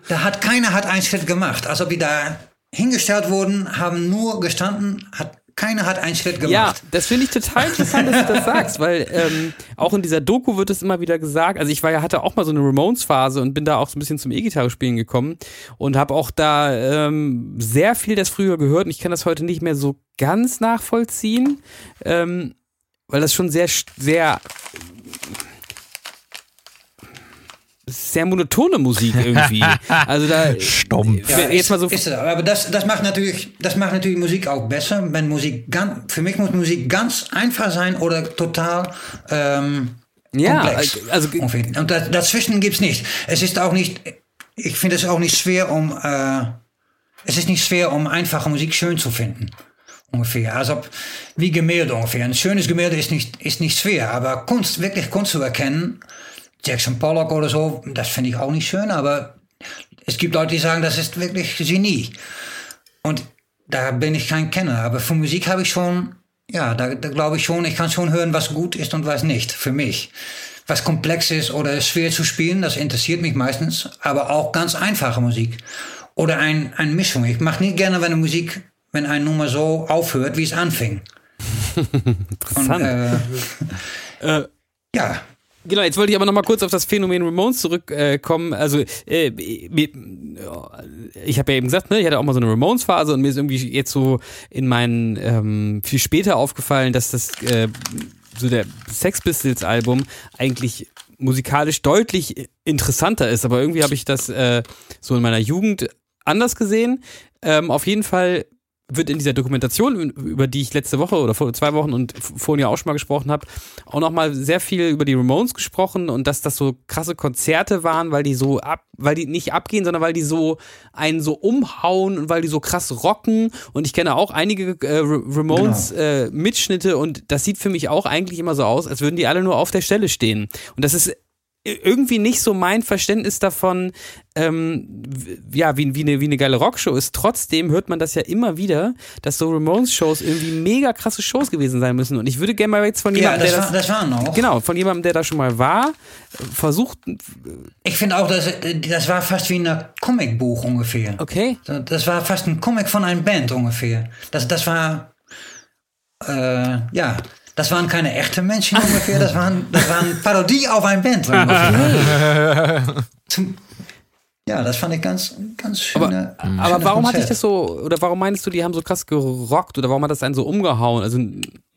Speaker 4: Da hat keiner hat einen Schritt gemacht. Als ob die da hingestellt wurden, haben nur gestanden, hat, keiner hat einen Schritt gemacht.
Speaker 1: Ja, das finde ich total interessant, dass du das sagst, weil ähm, auch in dieser Doku wird es immer wieder gesagt. Also ich war ja hatte auch mal so eine Ramones-Phase und bin da auch so ein bisschen zum E-Gitarre spielen gekommen und habe auch da ähm, sehr viel das früher gehört und ich kann das heute nicht mehr so ganz nachvollziehen, ähm, weil das schon sehr sehr sehr monotone Musik irgendwie. Also da
Speaker 2: Stumpf.
Speaker 4: Ja,
Speaker 1: jetzt mal so
Speaker 4: ist, es, aber das, das macht natürlich, das macht natürlich Musik auch besser, wenn Musik ganz, für mich muss Musik ganz einfach sein oder total ähm,
Speaker 1: ja,
Speaker 4: komplex.
Speaker 1: also.
Speaker 4: Und da, dazwischen gibt's nicht. Es ist auch nicht, ich finde es auch nicht schwer, um, äh, es ist nicht schwer, um einfache Musik schön zu finden. Ungefähr. Also wie Gemälde ungefähr. Ein schönes Gemälde ist nicht, ist nicht schwer, aber Kunst, wirklich Kunst zu erkennen, Jackson Pollock oder so, das finde ich auch nicht schön, aber es gibt Leute, die sagen, das ist wirklich Genie. Und da bin ich kein Kenner, aber für Musik habe ich schon, ja, da, da glaube ich schon, ich kann schon hören, was gut ist und was nicht, für mich. Was komplex ist oder schwer zu spielen, das interessiert mich meistens, aber auch ganz einfache Musik. Oder ein, eine Mischung. Ich mache nicht gerne, wenn eine Musik, wenn eine Nummer so aufhört, wie es anfing.
Speaker 1: interessant.
Speaker 4: Und, äh,
Speaker 1: Äh,
Speaker 4: ja,
Speaker 1: Genau, jetzt wollte ich aber noch mal kurz auf das Phänomen Ramones zurückkommen. Äh, also äh, ich habe ja eben gesagt, ne, ich hatte auch mal so eine Ramones-Phase und mir ist irgendwie jetzt so in meinen ähm, viel später aufgefallen, dass das äh, so der Sex Pistols Album eigentlich musikalisch deutlich interessanter ist. Aber irgendwie habe ich das äh, so in meiner Jugend anders gesehen. Ähm, auf jeden Fall wird in dieser Dokumentation, über die ich letzte Woche oder vor zwei Wochen und vorhin ja auch schon mal gesprochen habe, auch nochmal sehr viel über die Ramones gesprochen und dass das so krasse Konzerte waren, weil die so ab, weil die nicht abgehen, sondern weil die so einen so umhauen und weil die so krass rocken. Und ich kenne auch einige äh, Ra- Ramones äh, Mitschnitte und das sieht für mich auch eigentlich immer so aus, als würden die alle nur auf der Stelle stehen. Und das ist irgendwie nicht so mein Verständnis davon, ähm, ja, wie, wie, eine, wie eine geile Rockshow ist. Trotzdem hört man das ja immer wieder, dass so Ramones-Shows irgendwie mega krasse Shows gewesen sein müssen. Und ich würde gerne mal jetzt von
Speaker 4: Ja,
Speaker 1: jemandem,
Speaker 4: das,
Speaker 1: der
Speaker 4: war,
Speaker 1: das,
Speaker 4: waren auch.
Speaker 1: genau, von jemandem, der da schon mal war, äh, versucht,
Speaker 4: Ich finde auch, dass, äh, das war fast wie ein Comicbuch ungefähr.
Speaker 1: okay,
Speaker 4: Das war fast ein Comic von einer Band ungefähr. Das, das war, äh, ja, das waren keine echten Menschen ungefähr. Das waren, das waren Parodie auf ein Band ja, das fand ich ganz, ganz schöne.
Speaker 1: aber warum hatte ich das so, oder warum meinst du, die haben so krass gerockt oder warum hat das einen so umgehauen? Also,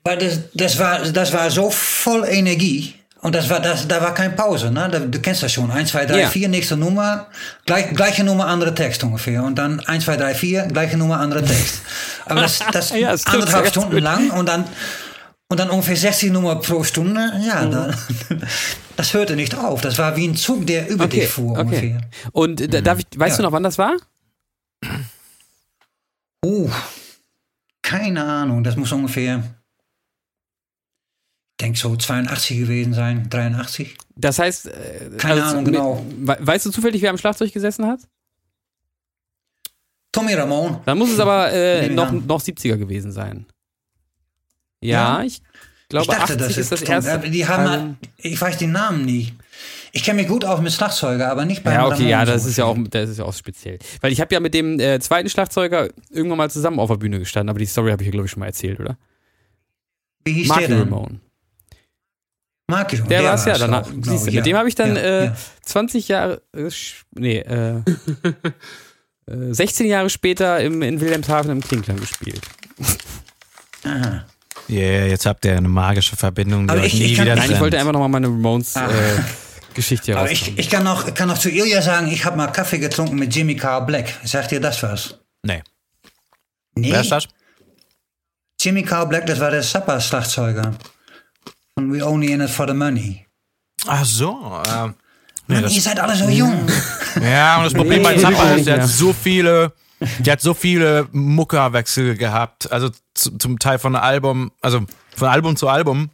Speaker 4: Weil das, das, war, das war so voll Energie. Und das war, das, da war keine Pause. Ne? Du kennst das schon. 1, 2, 3,
Speaker 1: Ja.
Speaker 4: 4, nächste Nummer. Gleich, gleiche Nummer, andere Text ungefähr. Und dann 1, 2, 3, 4, gleiche Nummer, andere Text. Aber das, das
Speaker 1: Ja,
Speaker 4: anderthalb Stunden
Speaker 1: gut.
Speaker 4: lang. Und dann, und dann ungefähr 60 Nummer pro Stunde. Ja, da, das hörte nicht auf. Das war wie ein Zug, der über
Speaker 1: okay,
Speaker 4: dich fuhr
Speaker 1: okay.
Speaker 4: ungefähr.
Speaker 1: Und äh, da- darf ich, weißt
Speaker 4: Ja.
Speaker 1: du noch, wann das war?
Speaker 4: Uh, keine Ahnung. Das muss ungefähr, ich denke so 82 gewesen sein. 83.
Speaker 1: Das heißt, äh,
Speaker 4: Keine Ahnung,
Speaker 1: mit-
Speaker 4: genau.
Speaker 1: we- Weißt du zufällig, wer am Schlagzeug gesessen hat?
Speaker 4: Tommy Ramon.
Speaker 1: Dann muss es aber äh, noch, noch 70er gewesen sein. Ja,
Speaker 4: Ja.
Speaker 1: ich glaube,
Speaker 4: ich dachte,
Speaker 1: 80
Speaker 4: das
Speaker 1: ist das erste.
Speaker 4: äh, Die haben,
Speaker 1: Album.
Speaker 4: ich weiß den Namen nie. Ich kenne mich gut aus mit Schlagzeuger, aber nicht bei
Speaker 1: Ja, okay, ja, das ist ja auch, das ist ja auch speziell. Weil ich habe ja mit dem äh, zweiten Schlagzeuger irgendwann mal zusammen auf der Bühne gestanden, aber die Story habe ich ja, glaube ich, schon mal erzählt, oder?
Speaker 4: Wie hieß
Speaker 1: Marky
Speaker 4: der denn?
Speaker 1: Ramone.
Speaker 4: Marky Ramone.
Speaker 1: Der, war es ja, dann,
Speaker 4: auch,
Speaker 1: siehst du,
Speaker 4: genau,
Speaker 1: mit
Speaker 4: ja.
Speaker 1: dem habe ich dann
Speaker 4: Ja,
Speaker 1: äh,
Speaker 4: ja.
Speaker 1: 20 Jahre, äh, nee, äh, äh, 16 Jahre später im, in Wilhelmshaven im Klingklang gespielt.
Speaker 4: Aha.
Speaker 2: Yeah, jetzt habt ihr eine magische Verbindung, die
Speaker 4: Aber
Speaker 2: euch
Speaker 4: ich-
Speaker 2: nie
Speaker 4: ich kann-
Speaker 2: wieder
Speaker 1: Nein, ich wollte einfach nochmal meine Ramones
Speaker 4: Ah.
Speaker 1: äh, Geschichte
Speaker 4: Aber
Speaker 1: herausfinden.
Speaker 4: ich, ich kann noch, kann noch zu Ilja sagen, ich habe mal Kaffee getrunken mit Jimmy Carl Black. Sagt ihr das was?
Speaker 2: Nee.
Speaker 4: Nee.
Speaker 2: Wer ist das?
Speaker 4: Jimmy Carl Black, das war der Zappa-Schlagzeuger. Und We Only In It For The Money.
Speaker 2: Ach so. Ähm, nee,
Speaker 4: Mann,
Speaker 2: das,
Speaker 4: ihr seid alle so jung.
Speaker 2: ja, und das Problem
Speaker 1: Nee,
Speaker 2: bei Zappa ist, der
Speaker 1: nicht
Speaker 2: hat so viele, der hat so viele Muckerwechsel gehabt. Also zu, zum Teil von Album, also von Album zu Album.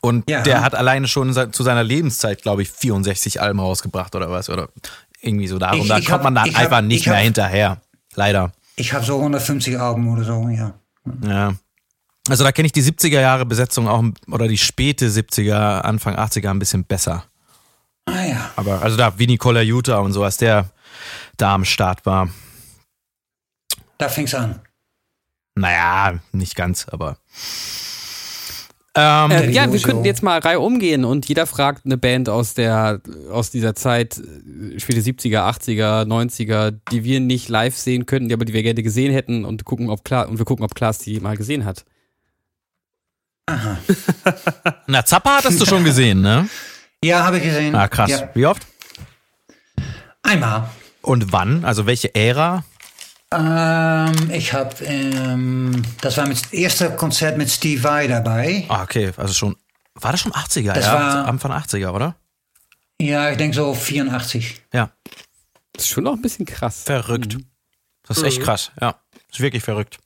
Speaker 2: Und
Speaker 4: Ja.
Speaker 2: der hat alleine schon zu seiner Lebenszeit, glaube ich, 64 Alben rausgebracht oder was. Oder irgendwie so darum.
Speaker 4: Ich-
Speaker 2: da
Speaker 4: ich
Speaker 2: kommt
Speaker 4: hab-
Speaker 2: man dann
Speaker 4: ich hab-
Speaker 2: einfach nicht
Speaker 4: ich
Speaker 2: mehr
Speaker 4: hab-
Speaker 2: hinterher. Leider.
Speaker 4: Ich habe so 150 Alben oder so, ja.
Speaker 2: Ja. Also da kenne ich die 70er Jahre Besetzung auch oder die späte 70er, Anfang 80er ein bisschen besser.
Speaker 4: Ah ja.
Speaker 2: Aber also da Vinny Colaiuta und so, als der da am Start war.
Speaker 4: Da fing's an.
Speaker 2: Naja, nicht ganz, aber. Ähm,
Speaker 1: Äh, ja, wir könnten jetzt mal Reihe umgehen und jeder fragt eine Band aus der aus dieser Zeit, äh, späte 70er, 80er, 90er, die wir nicht live sehen könnten, die aber die wir gerne gesehen hätten und gucken, ob klar und wir gucken, ob Klaas die mal gesehen hat.
Speaker 4: Aha.
Speaker 2: na, Zappa hattest du schon gesehen, ne?
Speaker 4: Ja, habe ich gesehen.
Speaker 2: Ah, krass.
Speaker 4: Ja.
Speaker 2: Wie oft?
Speaker 4: Einmal.
Speaker 2: Und wann? Also welche Ära?
Speaker 4: Ähm, ich habe, ähm, das war das erste Konzert mit Steve Vai dabei.
Speaker 2: Ah, okay, also schon. War das schon 80er,
Speaker 4: Das
Speaker 2: ja?
Speaker 4: war-
Speaker 2: Anfang 80er, oder?
Speaker 4: Ja, ich denke so 84.
Speaker 2: Ja.
Speaker 1: Das ist schon noch ein bisschen krass.
Speaker 2: Verrückt. Das ist echt krass, ja. Ist wirklich verrückt.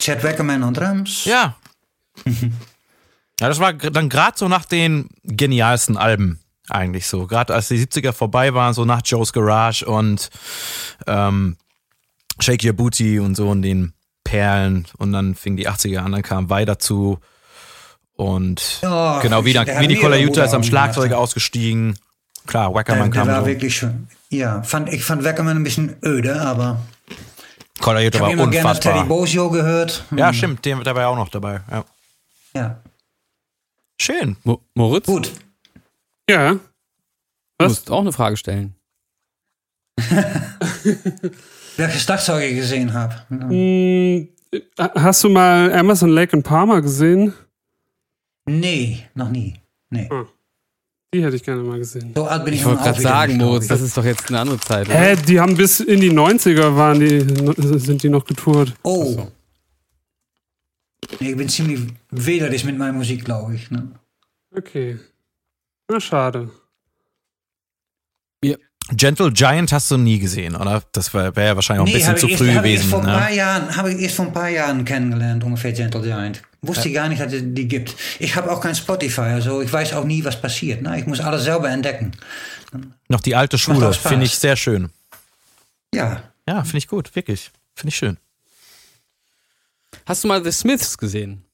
Speaker 4: Chad Wackerman und Drums.
Speaker 2: Ja. ja, das war dann gerade so nach den genialsten Alben eigentlich so. Gerade als die 70er vorbei waren, so nach Joe's Garage und ähm, Shake Your Booty und so und den Perlen und dann fing die 80er an, dann kam Vai dazu und
Speaker 4: Ja,
Speaker 2: genau, wie,
Speaker 4: der
Speaker 2: dann, wie Nicola Jutta ist am Schlagzeug ausgestiegen. Klar,
Speaker 4: Der,
Speaker 2: Wackerman
Speaker 4: der
Speaker 2: kam
Speaker 4: war
Speaker 2: so.
Speaker 4: wirklich schön. Ja, fand, ich fand Wackerman ein bisschen öde, aber
Speaker 2: Nicola Jutta
Speaker 4: ich
Speaker 2: war
Speaker 4: habe immer gerne Teddy
Speaker 2: unfassbar.
Speaker 4: Bosio gehört. Hm,
Speaker 2: Ja, stimmt, der, der war ja auch noch dabei. Ja.
Speaker 4: Ja.
Speaker 2: Schön.
Speaker 1: Mo Moritz,
Speaker 4: Gut.
Speaker 3: Ja.
Speaker 1: du
Speaker 3: Was?
Speaker 1: musst auch eine Frage stellen.
Speaker 4: Welche Schlagzeuge ich gesehen habe.
Speaker 3: Hm, hast du mal Emerson Lake and Palmer gesehen?
Speaker 4: Nee, noch nie. Nee.
Speaker 3: Die hätte ich gerne mal gesehen.
Speaker 4: So alt bin ich,
Speaker 1: Ich wollte gerade sagen, Moritz, das ist doch jetzt eine andere Zeit. oder?
Speaker 3: Hä, die haben bis in die 90er waren die, sind die noch getourt.
Speaker 4: Oh. Nee, ich bin ziemlich wählerisch mit meiner Musik, glaube ich. Ne?
Speaker 3: Okay. Na, schade.
Speaker 2: Gentle Giant hast du nie gesehen, oder? Das wäre wär ja wahrscheinlich auch ein bisschen zu
Speaker 4: ich,
Speaker 2: früh
Speaker 4: erst, ich,
Speaker 2: gewesen.
Speaker 4: erst vor ein
Speaker 2: Ne?
Speaker 4: paar Jahren, habe ich erst vor ein paar Jahren kennengelernt, ungefähr Gentle Giant. Wusste ich gar nicht, dass es die gibt. Ich habe auch kein Spotify, also ich weiß auch nie, was passiert. Ne? Ich muss alles selber entdecken.
Speaker 2: Noch die alte Schule, finde ich sehr schön.
Speaker 4: Ja,
Speaker 2: Ja, finde ich gut, wirklich. Finde ich schön.
Speaker 1: Hast du mal The Smiths gesehen?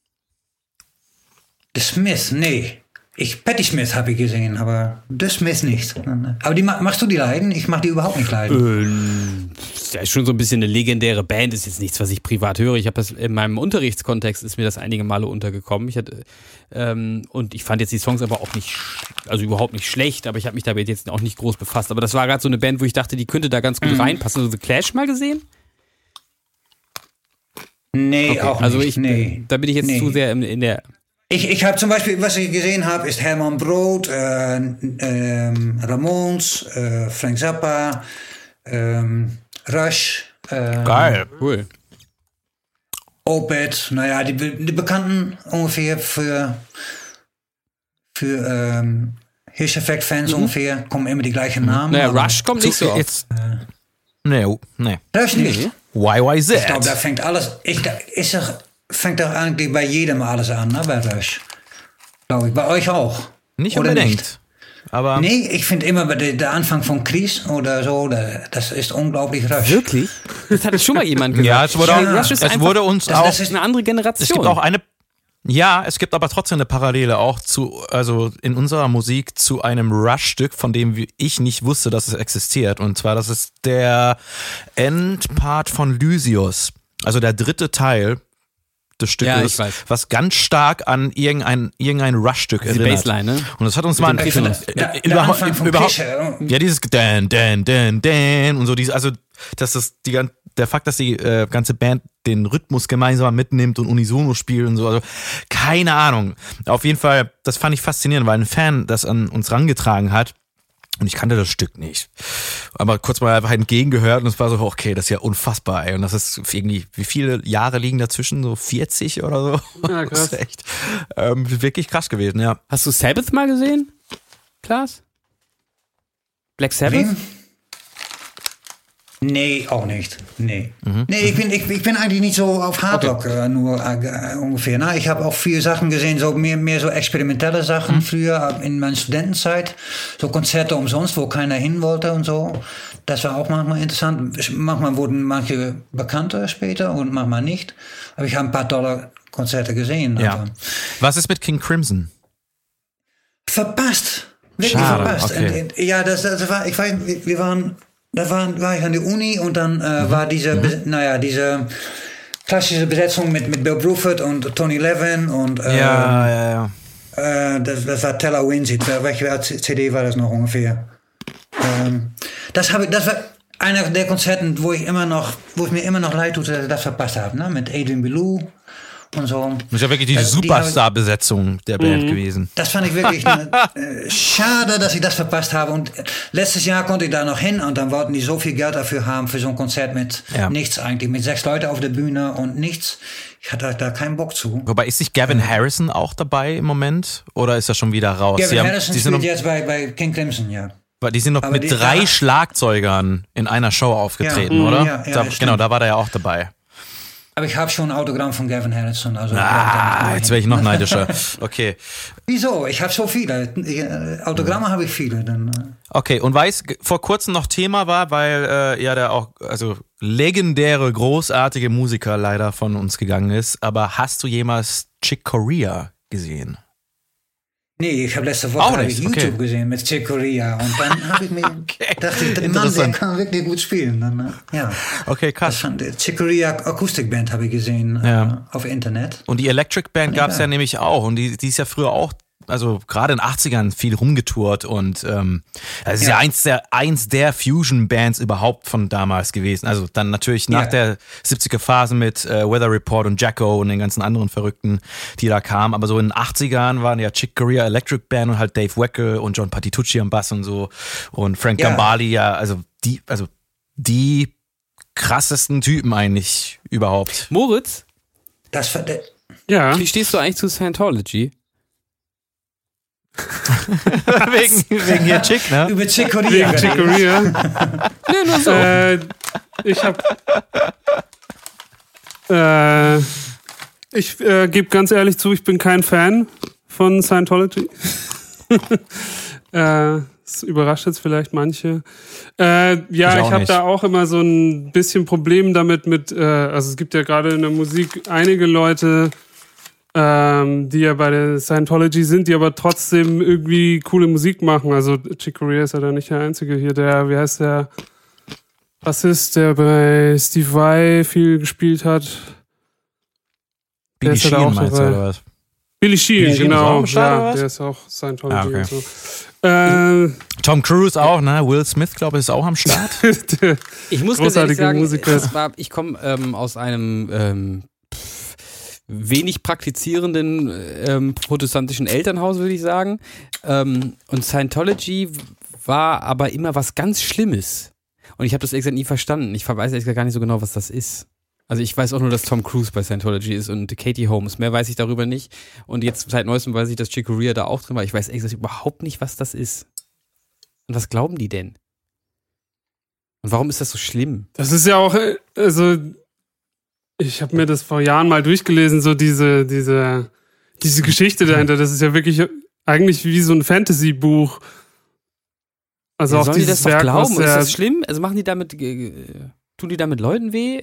Speaker 4: The Smith, nee. Ich, Patti Smith habe ich gesehen, aber The Smith nicht. Aber die ma- machst du die leiden? Ich mache die überhaupt nicht leiden.
Speaker 1: Ähm, ist ja schon so ein bisschen eine legendäre Band, ist jetzt nichts, was ich privat höre. Ich habe das in meinem Unterrichtskontext ist mir das einige Male untergekommen. Ich hatte ähm, und ich fand jetzt die Songs aber auch nicht, also überhaupt nicht schlecht, aber ich habe mich damit jetzt auch nicht groß befasst. Aber das war gerade so eine Band, wo ich dachte, die könnte da ganz gut
Speaker 4: Mhm.
Speaker 1: reinpassen. Hast du The Clash mal gesehen?
Speaker 4: Nee, auch
Speaker 1: also
Speaker 4: nicht.
Speaker 1: ich,
Speaker 4: nee.
Speaker 1: da bin ich jetzt
Speaker 4: Nee.
Speaker 1: zu sehr in, in der.
Speaker 4: Ich, ich habe zum Beispiel, was ich gesehen habe, ist Hermann Brood, äh, ähm, Ramones, äh, Frank Zappa, ähm, Rush, äh,
Speaker 2: Geil.
Speaker 1: Cool.
Speaker 4: Opeth, naja, die, die Bekannten ungefähr für, für ähm, Hirscheffekt-Fans ungefähr, kommen immer die gleichen Namen.
Speaker 1: Naja, Rush kommt nicht so oft.
Speaker 2: Jetzt, nee, oh, nee.
Speaker 4: Rush nicht.
Speaker 2: YYZ.
Speaker 4: Ich glaube, da fängt alles, ich, da ist er, fängt doch eigentlich bei jedem alles an, ne, bei Rush. Glaube ich, bei euch auch.
Speaker 2: Nicht
Speaker 4: Oder
Speaker 2: unbedingt.
Speaker 4: nicht?
Speaker 2: Aber
Speaker 4: Nee, ich finde immer bei der, Anfang von Chris oder so, da, das ist unglaublich Rush.
Speaker 1: Wirklich? Das hat schon mal jemand gesagt.
Speaker 2: ja, es wurde,
Speaker 4: Ja,
Speaker 2: auch,
Speaker 1: ist
Speaker 2: es
Speaker 1: einfach-
Speaker 2: wurde uns
Speaker 4: das-
Speaker 2: auch.
Speaker 4: das ist-
Speaker 1: eine andere Generation.
Speaker 2: es gibt auch eine. Ja, es gibt aber trotzdem eine Parallele auch zu, also in unserer Musik zu einem Rush-Stück, von dem ich nicht wusste, dass es existiert. Und zwar, das ist der Endpart von Lysius. Also der dritte Teil des
Speaker 1: Ja,
Speaker 2: Stückes,
Speaker 1: ich weiß.
Speaker 2: was ganz stark an irgendein, irgendein Rush-Stück erinnert.
Speaker 1: Bassline, ne?
Speaker 2: Und das hat uns mal
Speaker 1: dem Kiffen.
Speaker 2: äh,
Speaker 4: Der, der
Speaker 2: überhaupt, überhaupt, ja, dieses Dan, Dan, Dan, Dan und so, diese, also, dass das die, gan- der Fakt, dass die äh, ganze Band den Rhythmus gemeinsam mitnimmt und unisono spielt und so, also keine Ahnung. Auf jeden Fall, das fand ich faszinierend, weil ein Fan das an uns rangetragen hat. Und ich kannte das Stück nicht. Aber kurz mal einfach entgegengehört und es war so, okay, das ist ja unfassbar, ey. Und das ist irgendwie, wie viele Jahre liegen dazwischen? So 40 oder so?
Speaker 3: Ja,
Speaker 2: Das
Speaker 3: krass.
Speaker 2: ist echt ähm, wirklich krass gewesen, ja.
Speaker 1: Hast du Sabbath mal gesehen? Klaas? Black Sabbath?
Speaker 4: Wem? Nee, auch nicht. Nee.
Speaker 2: Mhm.
Speaker 4: Nee, ich bin, ich, ich bin eigentlich nicht so auf Hardrock äh, nur äh, ungefähr. Ne? Ich habe auch viele Sachen gesehen, so mehr, mehr so experimentelle Sachen
Speaker 2: Mhm.
Speaker 4: früher äh, in meiner Studentenzeit. So Konzerte umsonst, wo keiner hin wollte und so. Das war auch manchmal interessant. Manchmal wurden manche bekannter später und manchmal nicht. Aber ich habe ein paar tolle Konzerte gesehen.
Speaker 2: Ja.
Speaker 4: aber-
Speaker 2: Was ist mit King Crimson?
Speaker 4: Verpasst. Wirklich
Speaker 2: Schade,
Speaker 4: verpasst.
Speaker 2: okay.
Speaker 4: Und, ja, das, das war, ich weiß, wir waren, da waren, war ich an der Uni und dann äh,
Speaker 2: Mhm.
Speaker 4: war diese, Be- naja, diese klassische Besetzung mit, mit Bill Bruford und Tony Levin und äh,
Speaker 2: ja, ja, ja.
Speaker 4: äh, das, das war Teller Winsit. Welche CD war das noch ungefähr? Ähm, das, habe ich, das war einer der Konzerten, wo ich immer noch, wo es mir immer noch leid tut, dass ich das verpasst habe, ne? mit Adrian Belew und so.
Speaker 2: Das ist ja wirklich die
Speaker 4: Also,
Speaker 2: Superstar-Besetzung der Band gewesen.
Speaker 4: Das fand ich wirklich ne, äh, schade, dass ich das verpasst habe. Und äh, letztes Jahr konnte ich da noch hin und dann wollten die so viel Geld dafür haben für so ein Konzert mit
Speaker 2: Ja.
Speaker 4: nichts eigentlich, mit sechs Leuten auf der Bühne und nichts. Ich hatte da keinen Bock zu.
Speaker 2: Wobei, ist nicht Gavin Harrison auch dabei im Moment? Oder ist er schon wieder raus?
Speaker 4: Gavin
Speaker 2: haben,
Speaker 4: Harrison spielt jetzt bei, bei King Crimson, ja.
Speaker 2: die sind noch mit
Speaker 4: die-
Speaker 2: drei
Speaker 4: ja.
Speaker 2: Schlagzeugern in einer Show aufgetreten,
Speaker 4: Ja,
Speaker 2: oder?
Speaker 4: ja,
Speaker 2: da, genau, da war der ja auch dabei.
Speaker 4: Aber ich habe schon ein Autogramm von Gavin Harrison. Also
Speaker 2: Ah, jetzt wäre ich noch neidischer. Okay.
Speaker 4: Wieso? Ich habe so viele. Äh, Autogramme habe ich viele. Dann, äh.
Speaker 2: Okay, und weiß, g- vor kurzem noch Thema war, weil äh, ja der auch, also legendäre, großartige Musiker leider von uns gegangen ist. Aber hast du jemals Chick Corea gesehen?
Speaker 4: Nee, ich habe letzte Woche hab ich YouTube
Speaker 2: okay.
Speaker 4: gesehen mit Chick Corea und dann habe ich mir dachte ich, der Mann, der kann wirklich gut spielen. Dann, äh, ja.
Speaker 2: Okay, krass.
Speaker 4: Chick Corea Akustikband habe ich gesehen
Speaker 2: Ja.
Speaker 4: äh, auf Internet.
Speaker 2: Und die Electric Band
Speaker 4: Ja.
Speaker 2: gab es ja nämlich auch. Und die, die ist ja früher auch also gerade in den 80ern viel rumgetourt und ähm, das ist ja,
Speaker 4: Ja.
Speaker 2: eins der eins der Fusion-Bands überhaupt von damals gewesen. Also dann natürlich nach
Speaker 4: Ja.
Speaker 2: der 70er Phase mit äh, Weather Report und Jacko und den ganzen anderen Verrückten, die da kamen. Aber so in den 80ern waren ja Chick Corea Electric Band und halt Dave Weckel und John Patitucci am Bass und so und Frank
Speaker 4: Ja.
Speaker 2: Gambale, ja, also die, also die krassesten Typen eigentlich überhaupt.
Speaker 1: Moritz,
Speaker 4: Das, ver- äh,
Speaker 3: Ja.
Speaker 1: wie stehst du eigentlich zu Scientology?
Speaker 2: wegen, wegen hier Chick, ne?
Speaker 4: über Chick Corea
Speaker 3: Wegen
Speaker 4: geredet.
Speaker 3: Chicoria.
Speaker 1: Nee, nur so.
Speaker 3: äh, ich hab. Äh, ich äh, gebe ganz ehrlich zu, ich bin kein Fan von Scientology. äh, das überrascht jetzt vielleicht manche. Äh, ja,
Speaker 2: Ich
Speaker 3: ich, habe da auch immer so ein bisschen Problem damit mit, äh, also es gibt ja gerade in der Musik einige Leute, ähm, die ja bei der Scientology sind, die aber trotzdem irgendwie coole Musik machen. Also Chick Corea ist ja da nicht der Einzige hier, der, wie heißt der Bassist, der bei Steve Vai viel gespielt hat. Der
Speaker 2: Billy
Speaker 3: da
Speaker 2: Sheehan
Speaker 3: auch
Speaker 2: meinst du, oder was?
Speaker 3: Billy Sheehan,
Speaker 2: Billy Sheehan ist auch
Speaker 3: genau. ja,
Speaker 2: was?
Speaker 3: der ist auch Scientology
Speaker 2: Ah, okay.
Speaker 3: und so. Äh,
Speaker 2: Tom Cruise auch, ne? Will Smith, glaube ich, ist auch am Start.
Speaker 3: der-
Speaker 1: Ich muss ganz ehrlich
Speaker 3: Großartige
Speaker 1: sagen,
Speaker 3: Musiker.
Speaker 1: war, ich komme ähm, aus einem ähm, wenig praktizierenden ähm, protestantischen Elternhaus, würde ich sagen. Ähm, und Scientology war aber immer was ganz Schlimmes. Und ich habe das exakt nie verstanden. Ich weiß gesagt gar nicht so genau, was das ist. Also ich weiß auch nur, dass Tom Cruise bei Scientology ist und Katie Holmes. Mehr weiß ich darüber nicht. Und jetzt seit neuestem weiß ich, dass Chick Corea da auch drin war. Ich weiß gesagt überhaupt nicht, was das ist. Und was glauben die denn? Und warum ist das so schlimm?
Speaker 3: Das ist ja auch, äh, also ich habe mir das vor Jahren mal durchgelesen, so diese, diese, diese Geschichte dahinter. Das ist ja wirklich eigentlich wie so ein Fantasy-Buch. Also
Speaker 1: Ja,
Speaker 3: auch
Speaker 1: sollen die das doch
Speaker 3: Werk,
Speaker 1: glauben?
Speaker 3: was
Speaker 1: Ist das schlimm? Also machen die damit, äh, tun die damit Leuten weh?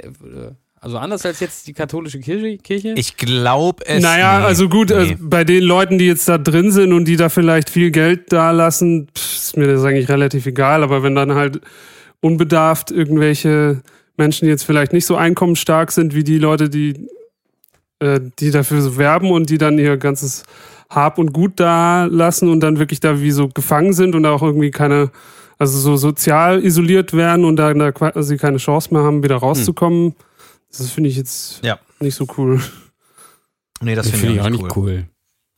Speaker 1: Also anders als jetzt die katholische Kirche? Kirche?
Speaker 2: Ich glaube es.
Speaker 3: Naja,
Speaker 2: nee.
Speaker 3: also gut,
Speaker 2: Nee.
Speaker 3: also bei den Leuten, die jetzt da drin sind und die da vielleicht viel Geld da lassen, ist mir das eigentlich relativ egal. Aber wenn dann halt unbedarft irgendwelche Menschen, die jetzt vielleicht nicht so einkommensstark sind wie die Leute, die, äh, die dafür so werben und die dann ihr ganzes Hab und Gut da lassen und dann wirklich da wie so gefangen sind und auch irgendwie keine, also so sozial isoliert werden und dann da quasi keine Chance mehr haben, wieder rauszukommen. Das finde ich jetzt
Speaker 2: Ja.
Speaker 3: nicht so cool.
Speaker 2: nee, das
Speaker 1: Das
Speaker 2: finde
Speaker 1: finde
Speaker 2: ich
Speaker 1: auch nicht cool.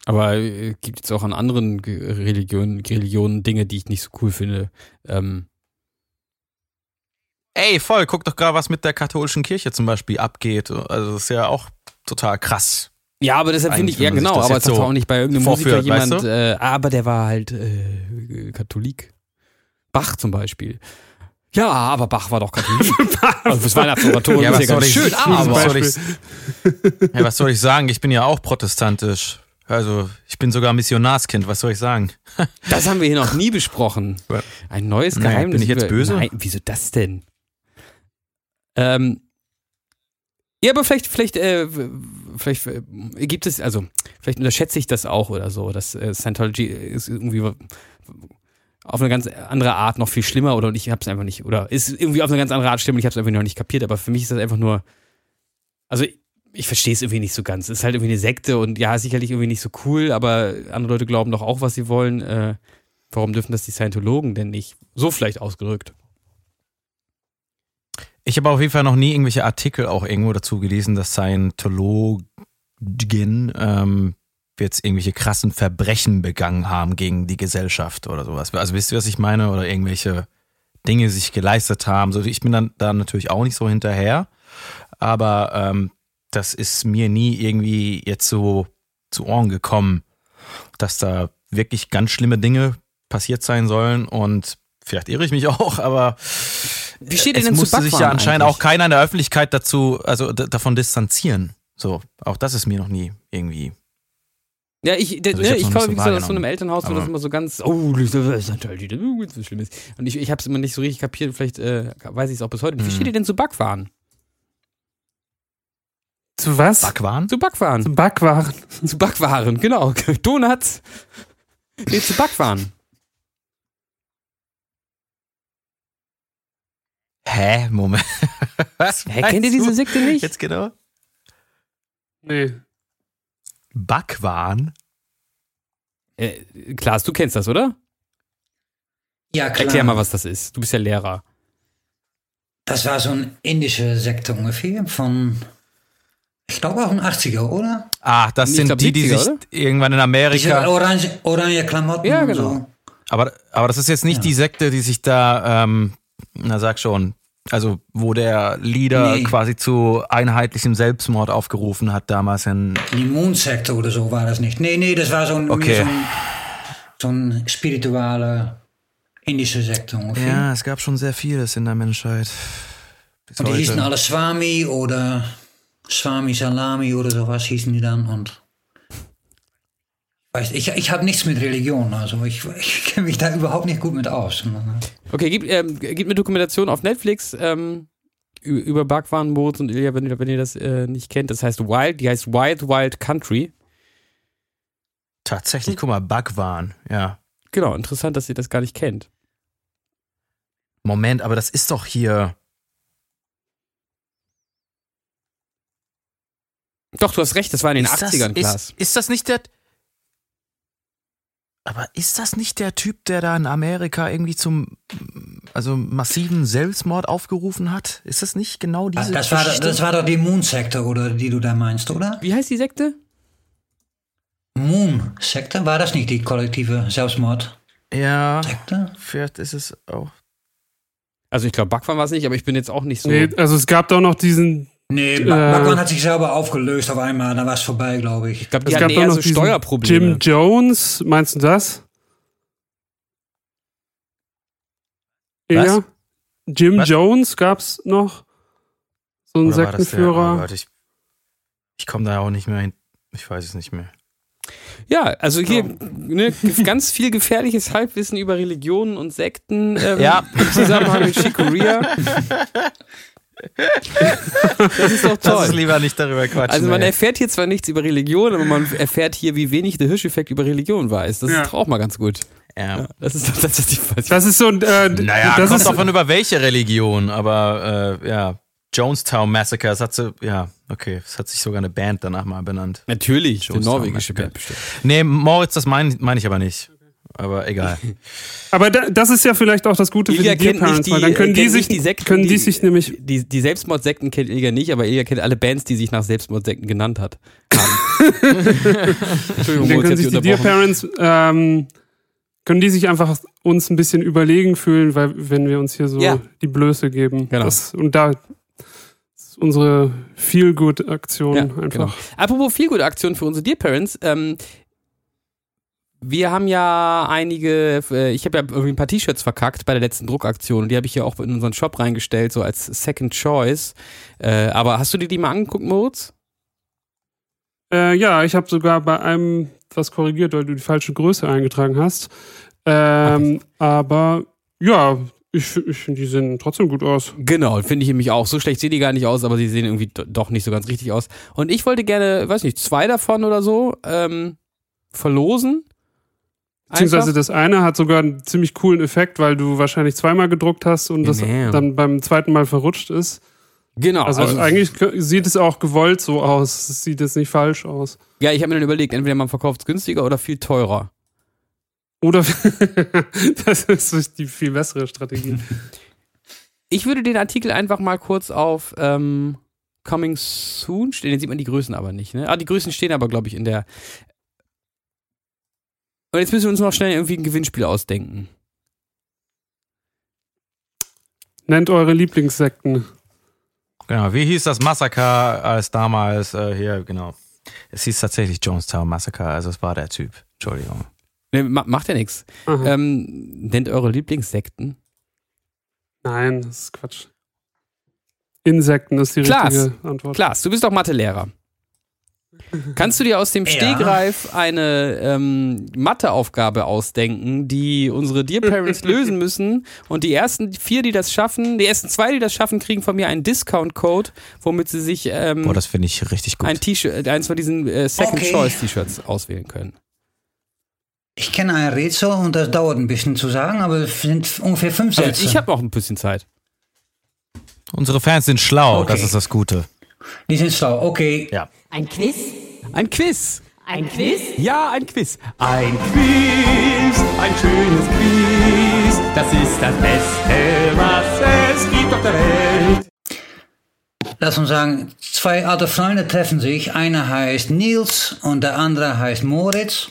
Speaker 1: Aber äh, gibt jetzt auch an anderen Religionen, Religionen Dinge, die ich nicht so cool finde. Ähm,
Speaker 2: Ey, voll, guck doch gerade, was mit der katholischen Kirche zum Beispiel abgeht. Also das ist ja auch total krass.
Speaker 1: ja, aber deshalb finde ich, ja genau,
Speaker 2: das
Speaker 1: aber es hat
Speaker 2: so
Speaker 1: auch nicht bei irgendeinem Musiker
Speaker 2: vorführt,
Speaker 1: jemand,
Speaker 2: weißt du?
Speaker 1: äh, aber der war halt äh, Katholik. Bach zum Beispiel. Ja, aber Bach war doch Katholik. also fürs Weihnachtsoratorium
Speaker 2: Ja,
Speaker 1: ist
Speaker 2: was
Speaker 1: ja ganz schön,
Speaker 2: was
Speaker 1: aber
Speaker 2: soll ich, ja, was soll ich sagen? Ich bin ja auch protestantisch. Also, ich bin sogar Missionarskind, was soll ich sagen?
Speaker 1: Das haben wir hier noch nie besprochen. Ein neues Geheimnis.
Speaker 2: bin ich jetzt böse?
Speaker 1: Nein, wieso das denn? Ähm, ja, aber vielleicht, vielleicht, äh, vielleicht äh, gibt es, also vielleicht unterschätze ich das auch oder so, dass äh, Scientology ist irgendwie auf eine ganz andere Art noch viel schlimmer oder ich habe es einfach nicht oder ist irgendwie auf eine ganz andere Art schlimm und ich habe es einfach noch nicht kapiert. Aber für mich ist das einfach nur, also ich, ich verstehe es irgendwie nicht so ganz. Es ist halt irgendwie eine Sekte und ja, sicherlich irgendwie nicht so cool, aber andere Leute glauben doch auch, was sie wollen. Äh, warum dürfen das die Scientologen denn nicht? So vielleicht ausgedrückt.
Speaker 2: Ich habe auf jeden Fall noch nie irgendwelche Artikel auch irgendwo dazu gelesen, dass Scientologen ähm, jetzt irgendwelche krassen Verbrechen begangen haben gegen die Gesellschaft oder sowas. Also wisst ihr, was ich meine? Oder irgendwelche Dinge sich geleistet haben. So, ich bin dann da natürlich auch nicht so hinterher, aber ähm, das ist mir nie irgendwie jetzt so zu Ohren gekommen, dass da wirklich ganz schlimme Dinge passiert sein sollen und vielleicht irre ich mich auch, aber
Speaker 1: Wie steht ihr
Speaker 2: es
Speaker 1: denn zu
Speaker 2: musste sich ja
Speaker 1: Backwaren
Speaker 2: anscheinend
Speaker 1: eigentlich?
Speaker 2: auch keiner in der Öffentlichkeit dazu, also davon distanzieren. So, auch das ist mir noch nie irgendwie.
Speaker 1: Ja, ich,
Speaker 2: Also ich
Speaker 1: ne, ich komme, wie
Speaker 2: so
Speaker 1: gesagt, aus so einem. Elternhaus, wo das immer so ganz, oh, das ist natürlich so schlimm ist. Und ich, ich habe es immer nicht so richtig kapiert, vielleicht äh, weiß ich es auch bis heute. nicht. Wie
Speaker 2: Hm.
Speaker 1: steht ihr denn zu Backwaren?
Speaker 3: Zu was?
Speaker 2: Backwaren?
Speaker 1: Zu Backwaren.
Speaker 3: Zu Backwaren.
Speaker 1: Zu Backwaren, genau. Donuts. Nee, zu Backwaren.
Speaker 2: Hä? Moment. Was?
Speaker 1: Hä, kennt ihr diese Sekte nicht?
Speaker 2: Jetzt genau.
Speaker 3: Nee.
Speaker 2: Backwaren?
Speaker 1: Äh, Klaas, du kennst das, oder?
Speaker 4: Ja, klar.
Speaker 1: Erklär mal, was das ist. Du bist ja Lehrer.
Speaker 4: Das war so ein indische Sekte ungefähr von, ich glaube auch ein 80er, oder?
Speaker 2: Ah, das
Speaker 1: Ich
Speaker 2: sind
Speaker 1: glaub,
Speaker 2: die, die
Speaker 1: 70er,
Speaker 2: sich
Speaker 1: oder?
Speaker 2: irgendwann in
Speaker 4: Diese
Speaker 2: Amerika.
Speaker 4: orange, orange Klamotten
Speaker 1: Ja,
Speaker 4: und
Speaker 1: genau.
Speaker 4: so.
Speaker 2: Aber, aber das ist jetzt nicht
Speaker 4: Ja.
Speaker 2: die Sekte, die sich da, ähm, na sag schon, also wo der Leader
Speaker 4: Nee.
Speaker 2: quasi zu einheitlichem Selbstmord aufgerufen hat damals in.
Speaker 4: Die Moonsekte oder so war das nicht. Nee, nee, das war so ein,
Speaker 2: Okay.
Speaker 4: so ein, so ein spirituelle indische Sekte ungefähr.
Speaker 2: Ja, es gab schon sehr vieles in der Menschheit.
Speaker 4: Und die hießen alle Swami oder Swami Salami oder sowas hießen die dann und ich, ich habe nichts mit Religion, also ich, ich kenne mich da überhaupt nicht gut mit aus.
Speaker 1: Okay, gib, ähm, gib mir Dokumentation auf Netflix ähm, über Bhagwan, Moritz und Ilya, wenn ihr, wenn ihr das äh, nicht kennt. Das heißt Wild, die heißt Wild Wild Country.
Speaker 2: Tatsächlich, guck mal, Bhagwan, ja.
Speaker 1: Genau, interessant, dass ihr das gar nicht kennt.
Speaker 2: Moment, aber das ist doch hier.
Speaker 1: Doch, du hast recht, das war in den
Speaker 2: ist
Speaker 1: 80ern,
Speaker 2: das,
Speaker 1: Klaas.
Speaker 2: ist, ist das nicht der. Aber ist das nicht der Typ, der da in Amerika irgendwie zum also massiven Selbstmord aufgerufen hat? Ist das nicht genau diese
Speaker 4: Das war,
Speaker 2: Geschichte?
Speaker 4: das war doch die Moonsekte, oder die du da meinst, oder?
Speaker 1: Wie heißt die Sekte?
Speaker 4: Moonsekte, war das nicht die kollektive Selbstmordsekte?
Speaker 2: ja, vielleicht ist es auch.
Speaker 1: Also ich glaube, Bhagwan war es nicht, aber ich bin jetzt auch nicht so.
Speaker 3: Nee, also es gab doch noch diesen,
Speaker 4: Nee,
Speaker 3: Äh.
Speaker 4: Hat sich selber aufgelöst auf einmal, dann war es vorbei, glaube ich.
Speaker 1: ich glaube,
Speaker 3: es
Speaker 1: hatten
Speaker 3: gab doch
Speaker 1: eher
Speaker 3: noch
Speaker 1: so
Speaker 3: diesen
Speaker 1: Steuerprobleme.
Speaker 3: Jim Jones, meinst du das?
Speaker 2: Was?
Speaker 3: Ja. Jim
Speaker 2: Was?
Speaker 3: Jones gab's noch. So ein?
Speaker 2: Oh
Speaker 3: Sektenführer.
Speaker 2: Gott, ich ich komme da auch nicht mehr hin. Ich weiß es nicht mehr.
Speaker 1: Ja, also hier ne, ganz viel gefährliches Halbwissen über Religionen und Sekten ähm,
Speaker 2: Ja.
Speaker 1: im Zusammenhang mit Shikuria. das ist doch
Speaker 2: Lass
Speaker 1: toll.
Speaker 2: uns lieber nicht darüber quatschen.
Speaker 1: Also man
Speaker 2: ey.
Speaker 1: erfährt hier zwar nichts über Religion, aber man erfährt hier, wie wenig der Hirscheffekt über Religion weiß. Das
Speaker 3: Ja.
Speaker 1: ist doch auch mal ganz gut.
Speaker 2: ja.
Speaker 1: Das ist doch das, was ich weiß.
Speaker 3: Das ist so ein. Äh,
Speaker 2: Naja,
Speaker 3: das
Speaker 2: kommt
Speaker 3: ist,
Speaker 2: davon über welche Religion, aber äh, ja, Jonestown Massacre, das hat sie, ja, okay, es hat sich sogar eine Band danach mal benannt.
Speaker 1: Natürlich, die
Speaker 2: Jonestown
Speaker 1: norwegische
Speaker 2: Massacre.
Speaker 1: Band bestimmt.
Speaker 2: Nee, Moritz, das meine mein ich aber nicht. Aber egal.
Speaker 3: aber da, das ist ja vielleicht auch das Gute für
Speaker 1: Ilja
Speaker 3: die Dear
Speaker 1: kennt nicht
Speaker 3: Parents,
Speaker 1: die,
Speaker 3: weil dann können die
Speaker 1: kennt
Speaker 3: sich,
Speaker 1: die Sekten,
Speaker 3: können die, sich nämlich.
Speaker 1: Die, die Selbstmordsekten kennt Ilja nicht, aber Ilja kennt alle Bands, die sich nach Selbstmordsekten genannt hat. Haben. Entschuldigung,
Speaker 3: Dann können
Speaker 1: ich
Speaker 3: sich die Dear. Parents, ähm, können die sich einfach uns ein bisschen überlegen fühlen, weil wenn wir uns hier so
Speaker 1: Ja.
Speaker 3: die Blöße geben.
Speaker 1: Genau.
Speaker 3: Das, und da ist unsere Feel-Good-Aktion
Speaker 1: Ja,
Speaker 3: einfach.
Speaker 1: genau. Apropos Feelgood-Aktion für unsere Dear Parents. Ähm, wir haben ja einige, äh, ich habe ja irgendwie ein paar T-Shirts verkackt bei der letzten Druckaktion die habe ich ja auch in unseren Shop reingestellt, so als Second Choice. Äh, aber hast du dir die mal angeguckt, Moritz?
Speaker 3: Äh, ja, ich habe sogar bei einem was korrigiert, weil du die falsche Größe eingetragen hast. Ähm, aber ja, ich, ich finde, die sehen trotzdem gut aus.
Speaker 1: Genau, finde ich nämlich auch. So schlecht sehen die gar nicht aus, aber sie sehen irgendwie do- doch nicht so ganz richtig aus. Und ich wollte gerne, weiß nicht, zwei davon oder so ähm, verlosen.
Speaker 3: Beziehungsweise
Speaker 1: Einfach.
Speaker 3: das eine hat sogar einen ziemlich coolen Effekt, weil du wahrscheinlich zweimal gedruckt hast und das
Speaker 1: Genau.
Speaker 3: dann beim zweiten Mal verrutscht ist.
Speaker 1: Genau.
Speaker 3: Also, eigentlich kö- sieht es auch gewollt so aus. Es sieht jetzt nicht falsch aus.
Speaker 1: Ja, ich habe mir dann überlegt, entweder man verkauft es günstiger oder viel teurer.
Speaker 3: Oder das ist die viel bessere Strategie.
Speaker 1: Ich würde den Artikel einfach mal kurz auf ähm, Coming Soon stehen. Den sieht man die Größen aber nicht. Ne? Ah, die Größen stehen aber, glaube ich, in der. Und jetzt müssen wir uns noch schnell irgendwie ein Gewinnspiel ausdenken.
Speaker 3: Nennt eure Lieblingssekten.
Speaker 2: genau, wie hieß das Massaker als damals äh, hier, genau. Es hieß tatsächlich Jonestown Massacre, also es war der Typ. Entschuldigung.
Speaker 1: Ne, ma macht ja nichts. Ähm, nennt eure Lieblingssekten.
Speaker 3: Nein, das ist Quatsch. Insekten ist die
Speaker 1: Klaas.
Speaker 3: richtige Antwort.
Speaker 1: Klaas, du bist doch Mathelehrer. Kannst du dir aus dem
Speaker 4: Ja.
Speaker 1: Stegreif eine ähm, Matheaufgabe ausdenken, die unsere Dear Parents lösen müssen? Und die ersten vier, die das schaffen, die ersten zwei, die das schaffen, kriegen von mir einen Discount-Code, womit sie sich ähm,
Speaker 2: Boah, das finde ich richtig gut.
Speaker 1: ein T-Shirt, eins von diesen äh, Second
Speaker 4: Okay.
Speaker 1: Choice T-Shirts auswählen können.
Speaker 4: Ich kenne ein Rätsel und das dauert ein bisschen zu sagen, aber es sind ungefähr fünf
Speaker 1: Also
Speaker 4: Sätze.
Speaker 1: ich habe noch ein bisschen Zeit.
Speaker 2: Unsere Fans sind schlau,
Speaker 4: Okay.
Speaker 2: das ist das Gute.
Speaker 4: Die sind schlau. Okay,
Speaker 2: Ja.
Speaker 6: Ein Quiz?
Speaker 1: Ein Quiz.
Speaker 6: Ein Quiz?
Speaker 7: Ja, ein Quiz. Ein Quiz, ein schönes Quiz. Das ist das Beste, was es gibt auf der Welt.
Speaker 4: Lass uns sagen, zwei alte Freunde treffen sich. Einer heißt Niels und der andere heißt Moritz.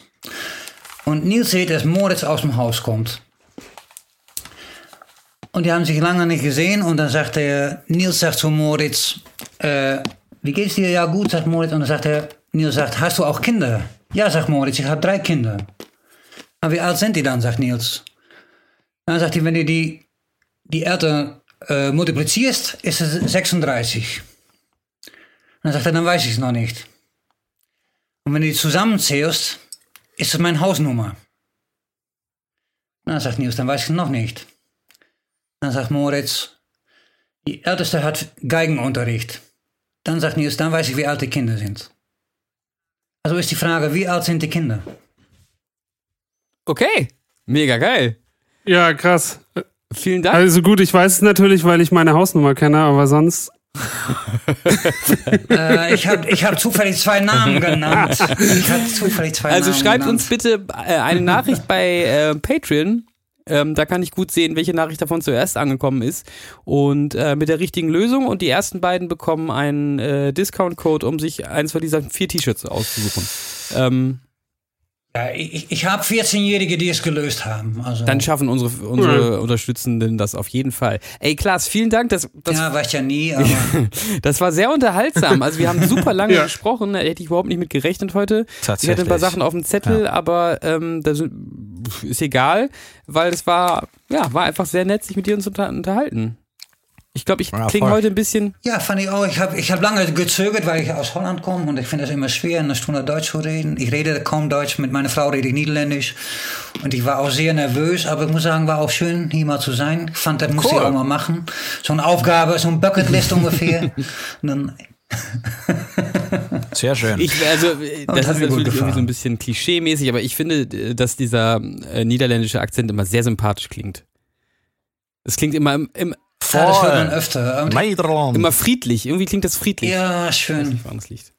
Speaker 4: Und Niels sieht, dass Moritz aus dem Haus kommt. Und die haben sich lange nicht gesehen und dann sagt er, Niels sagt zu Moritz, äh, wie geht's dir? Ja gut, sagt Moritz. Und dann sagt er, Niels sagt, hast du auch Kinder? Ja, sagt Moritz, ich habe drei Kinder. Aber wie alt sind die dann, sagt Niels. Dann sagt hij, wenn du die, die Eltern äh, multiplizierst, ist es 36. Und dann sagt er, dann weiß ich es noch nicht. Und wenn du die zusammenzählst, ist es meine Hausnummer. Dann sagt Niels, dann weiß ich es noch nicht. Dann sagt Moritz, die Älteste hat Geigenunterricht. Dann sagt Niels, dann weiß ich, wie alt die Kinder sind. Also ist die Frage, wie alt sind die Kinder?
Speaker 1: Okay, mega geil.
Speaker 3: Ja, krass.
Speaker 1: Vielen Dank.
Speaker 3: Also gut, ich weiß es natürlich, weil ich meine Hausnummer kenne, aber sonst.
Speaker 4: Äh, ich habe ich hab zufällig zwei Namen genannt. Ich habe zufällig zwei
Speaker 1: Also
Speaker 4: Namen
Speaker 1: schreibt
Speaker 4: genannt.
Speaker 1: uns bitte äh, eine Nachricht bei äh, Patreon. Ähm, da kann ich gut sehen, welche Nachricht davon zuerst angekommen ist. Und äh, mit der richtigen Lösung. Und die ersten beiden bekommen einen äh, Discount-Code, um sich eins von diesen vier T-Shirts auszusuchen. Ähm,
Speaker 4: Ja, ich, ich habe 14-Jährige, die es gelöst haben. Also,
Speaker 1: dann schaffen unsere, unsere Unterstützenden das auf jeden Fall. Ey, Klaas, vielen Dank. Das, das,
Speaker 4: ja, weiß ja nie, aber
Speaker 1: das war sehr unterhaltsam. Also wir haben super lange
Speaker 3: Ja.
Speaker 1: gesprochen. Da hätte ich überhaupt nicht mit gerechnet heute. Ich
Speaker 2: Tatsächlich.
Speaker 1: hatte ein paar Sachen auf dem Zettel, aber ähm, das ist egal, weil es war, ja, war einfach sehr nett, sich mit dir zu unter unterhalten. Ich glaube, ich
Speaker 2: Ja,
Speaker 1: klinge heute ein bisschen.
Speaker 4: ja, fand ich auch. Ich habe ich hab lange gezögert, weil ich aus Holland komme und ich finde es immer schwer, eine Stunde Deutsch zu reden. Ich rede kaum Deutsch, mit meiner Frau rede ich Niederländisch und ich war auch sehr nervös, aber ich muss sagen, war auch schön, hier mal zu sein. Ich fand, das musste ich
Speaker 1: Cool.
Speaker 4: auch mal machen. So eine Aufgabe, so ein Bucketlist ungefähr. und dann,
Speaker 2: Sehr schön.
Speaker 1: Ich, also, äh, das
Speaker 4: hat
Speaker 1: ist
Speaker 4: mir gut
Speaker 1: natürlich irgendwie
Speaker 4: gefallen.
Speaker 1: so ein bisschen klischee-mäßig, aber ich finde, äh, dass dieser äh, niederländische Akzent immer sehr sympathisch klingt. Es klingt immer, im- im,
Speaker 4: ja, das hört man
Speaker 2: Voll.
Speaker 4: öfter. Und,
Speaker 1: immer friedlich. Irgendwie klingt das friedlich.
Speaker 4: ja,
Speaker 1: Ich weiß
Speaker 4: schön.
Speaker 1: nicht.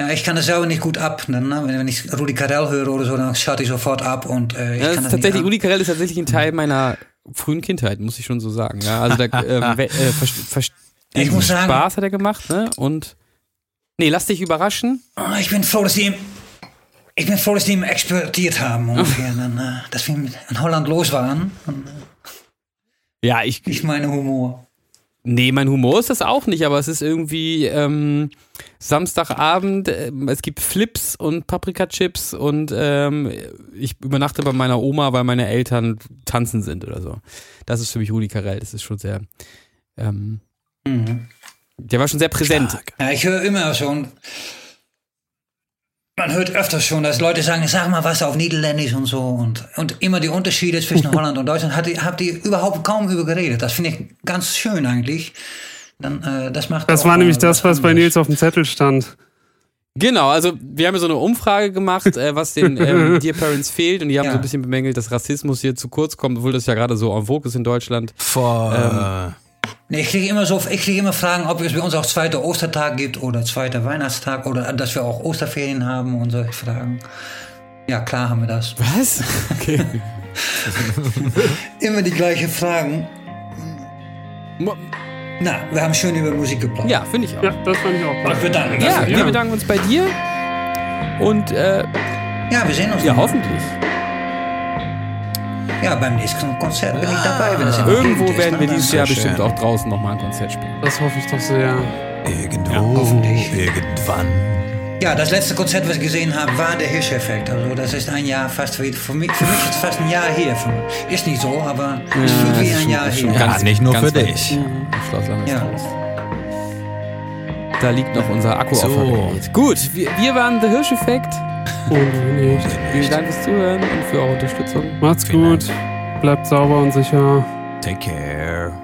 Speaker 4: Ja, ich kann das selber nicht gut ab. Dann, ne? wenn, wenn ich Rudi Carell höre oder so, dann schalte ich sofort ab und äh, ich
Speaker 1: Ja,
Speaker 4: kann das
Speaker 1: tatsächlich,
Speaker 4: nicht ab.
Speaker 1: Uli Karel ist tatsächlich ein Teil meiner frühen Kindheit, muss ich schon so sagen. Ja, also da, ähm, äh,
Speaker 4: Ich muss sagen-
Speaker 1: Spaß hat er gemacht, ne? Und nee, lass dich überraschen.
Speaker 4: Oh, ich bin froh, dass die ihm, ich bin froh, dass die ihm exportiert haben ungefähr. Dann, äh, dass wir in Holland los waren. Und, äh,
Speaker 1: Ja, ich,
Speaker 4: ich meine Humor.
Speaker 1: Nee, mein Humor ist das auch nicht, aber es ist irgendwie ähm, Samstagabend, ähm, es gibt Flips und Paprikachips und ähm, ich übernachte bei meiner Oma, weil meine Eltern tanzen sind oder so. Das ist für mich Rudi Carell, das ist schon sehr, ähm,
Speaker 4: Mhm.
Speaker 1: Der war schon sehr präsent.
Speaker 4: Ja, ich höre immer schon, man hört öfters schon, dass Leute sagen, sag mal was auf Niederländisch und so. Und, und immer die Unterschiede zwischen Holland und Deutschland, hat die, habt ihr überhaupt kaum über geredet. Das finde ich ganz schön eigentlich. Dann, äh, das macht
Speaker 3: Das war nämlich das, was bei. Nils auf dem Zettel stand.
Speaker 1: Genau, also wir haben ja so eine Umfrage gemacht, äh, was den ähm, Dear Parents fehlt und die haben
Speaker 4: Ja.
Speaker 1: so ein bisschen bemängelt, dass Rassismus hier zu kurz kommt, obwohl das ja gerade so en vogue ist in Deutschland.
Speaker 2: Voll.
Speaker 4: Nee, ich kriege immer so, ich kriege immer Fragen, ob es bei uns auch zweiter Ostertag gibt oder zweiter Weihnachtstag oder dass wir auch Osterferien haben und solche Fragen. Ja, klar haben wir das.
Speaker 1: Was? Okay.
Speaker 4: Immer die gleichen Fragen.
Speaker 1: Mo-
Speaker 4: Na, wir haben schön über Musik geplaudert.
Speaker 1: ja, finde ich auch.
Speaker 3: Ja, das fand ich auch.
Speaker 4: Und wir danken.
Speaker 1: Ja, wir bedanken uns bei dir und äh,
Speaker 4: ja, wir sehen uns.
Speaker 1: ja, hoffentlich.
Speaker 4: Ja, beim nächsten Konzert bin ich dabei, wenn es
Speaker 1: Irgendwo
Speaker 4: ist,
Speaker 1: werden
Speaker 4: ne?
Speaker 1: wir
Speaker 4: Dann-
Speaker 1: dieses Jahr
Speaker 2: schön.
Speaker 1: bestimmt auch draußen nochmal ein Konzert spielen.
Speaker 3: Das hoffe ich doch sehr.
Speaker 2: Irgendwo,
Speaker 4: hoffentlich.
Speaker 2: irgendwann.
Speaker 4: Ja, das letzte Konzert, was ich gesehen habe, war der Hirscheffekt. Also das ist ein Jahr fast wie, für mich, für mich ist es fast ein Jahr her. Für- Ist nicht so, aber es fühlt wie ein Jahr her.
Speaker 2: Ja, nicht nur für dich.
Speaker 4: Ja.
Speaker 1: Da liegt noch unser Akku
Speaker 2: So.
Speaker 1: aufgeladen. Gut, wir, wir waren The Hirscheffekt.
Speaker 3: Und nicht.
Speaker 1: Vielen Dank fürs Zuhören und für eure Unterstützung.
Speaker 3: Macht's
Speaker 2: Vielen
Speaker 3: gut. Bleibt sauber und sicher.
Speaker 2: Take care.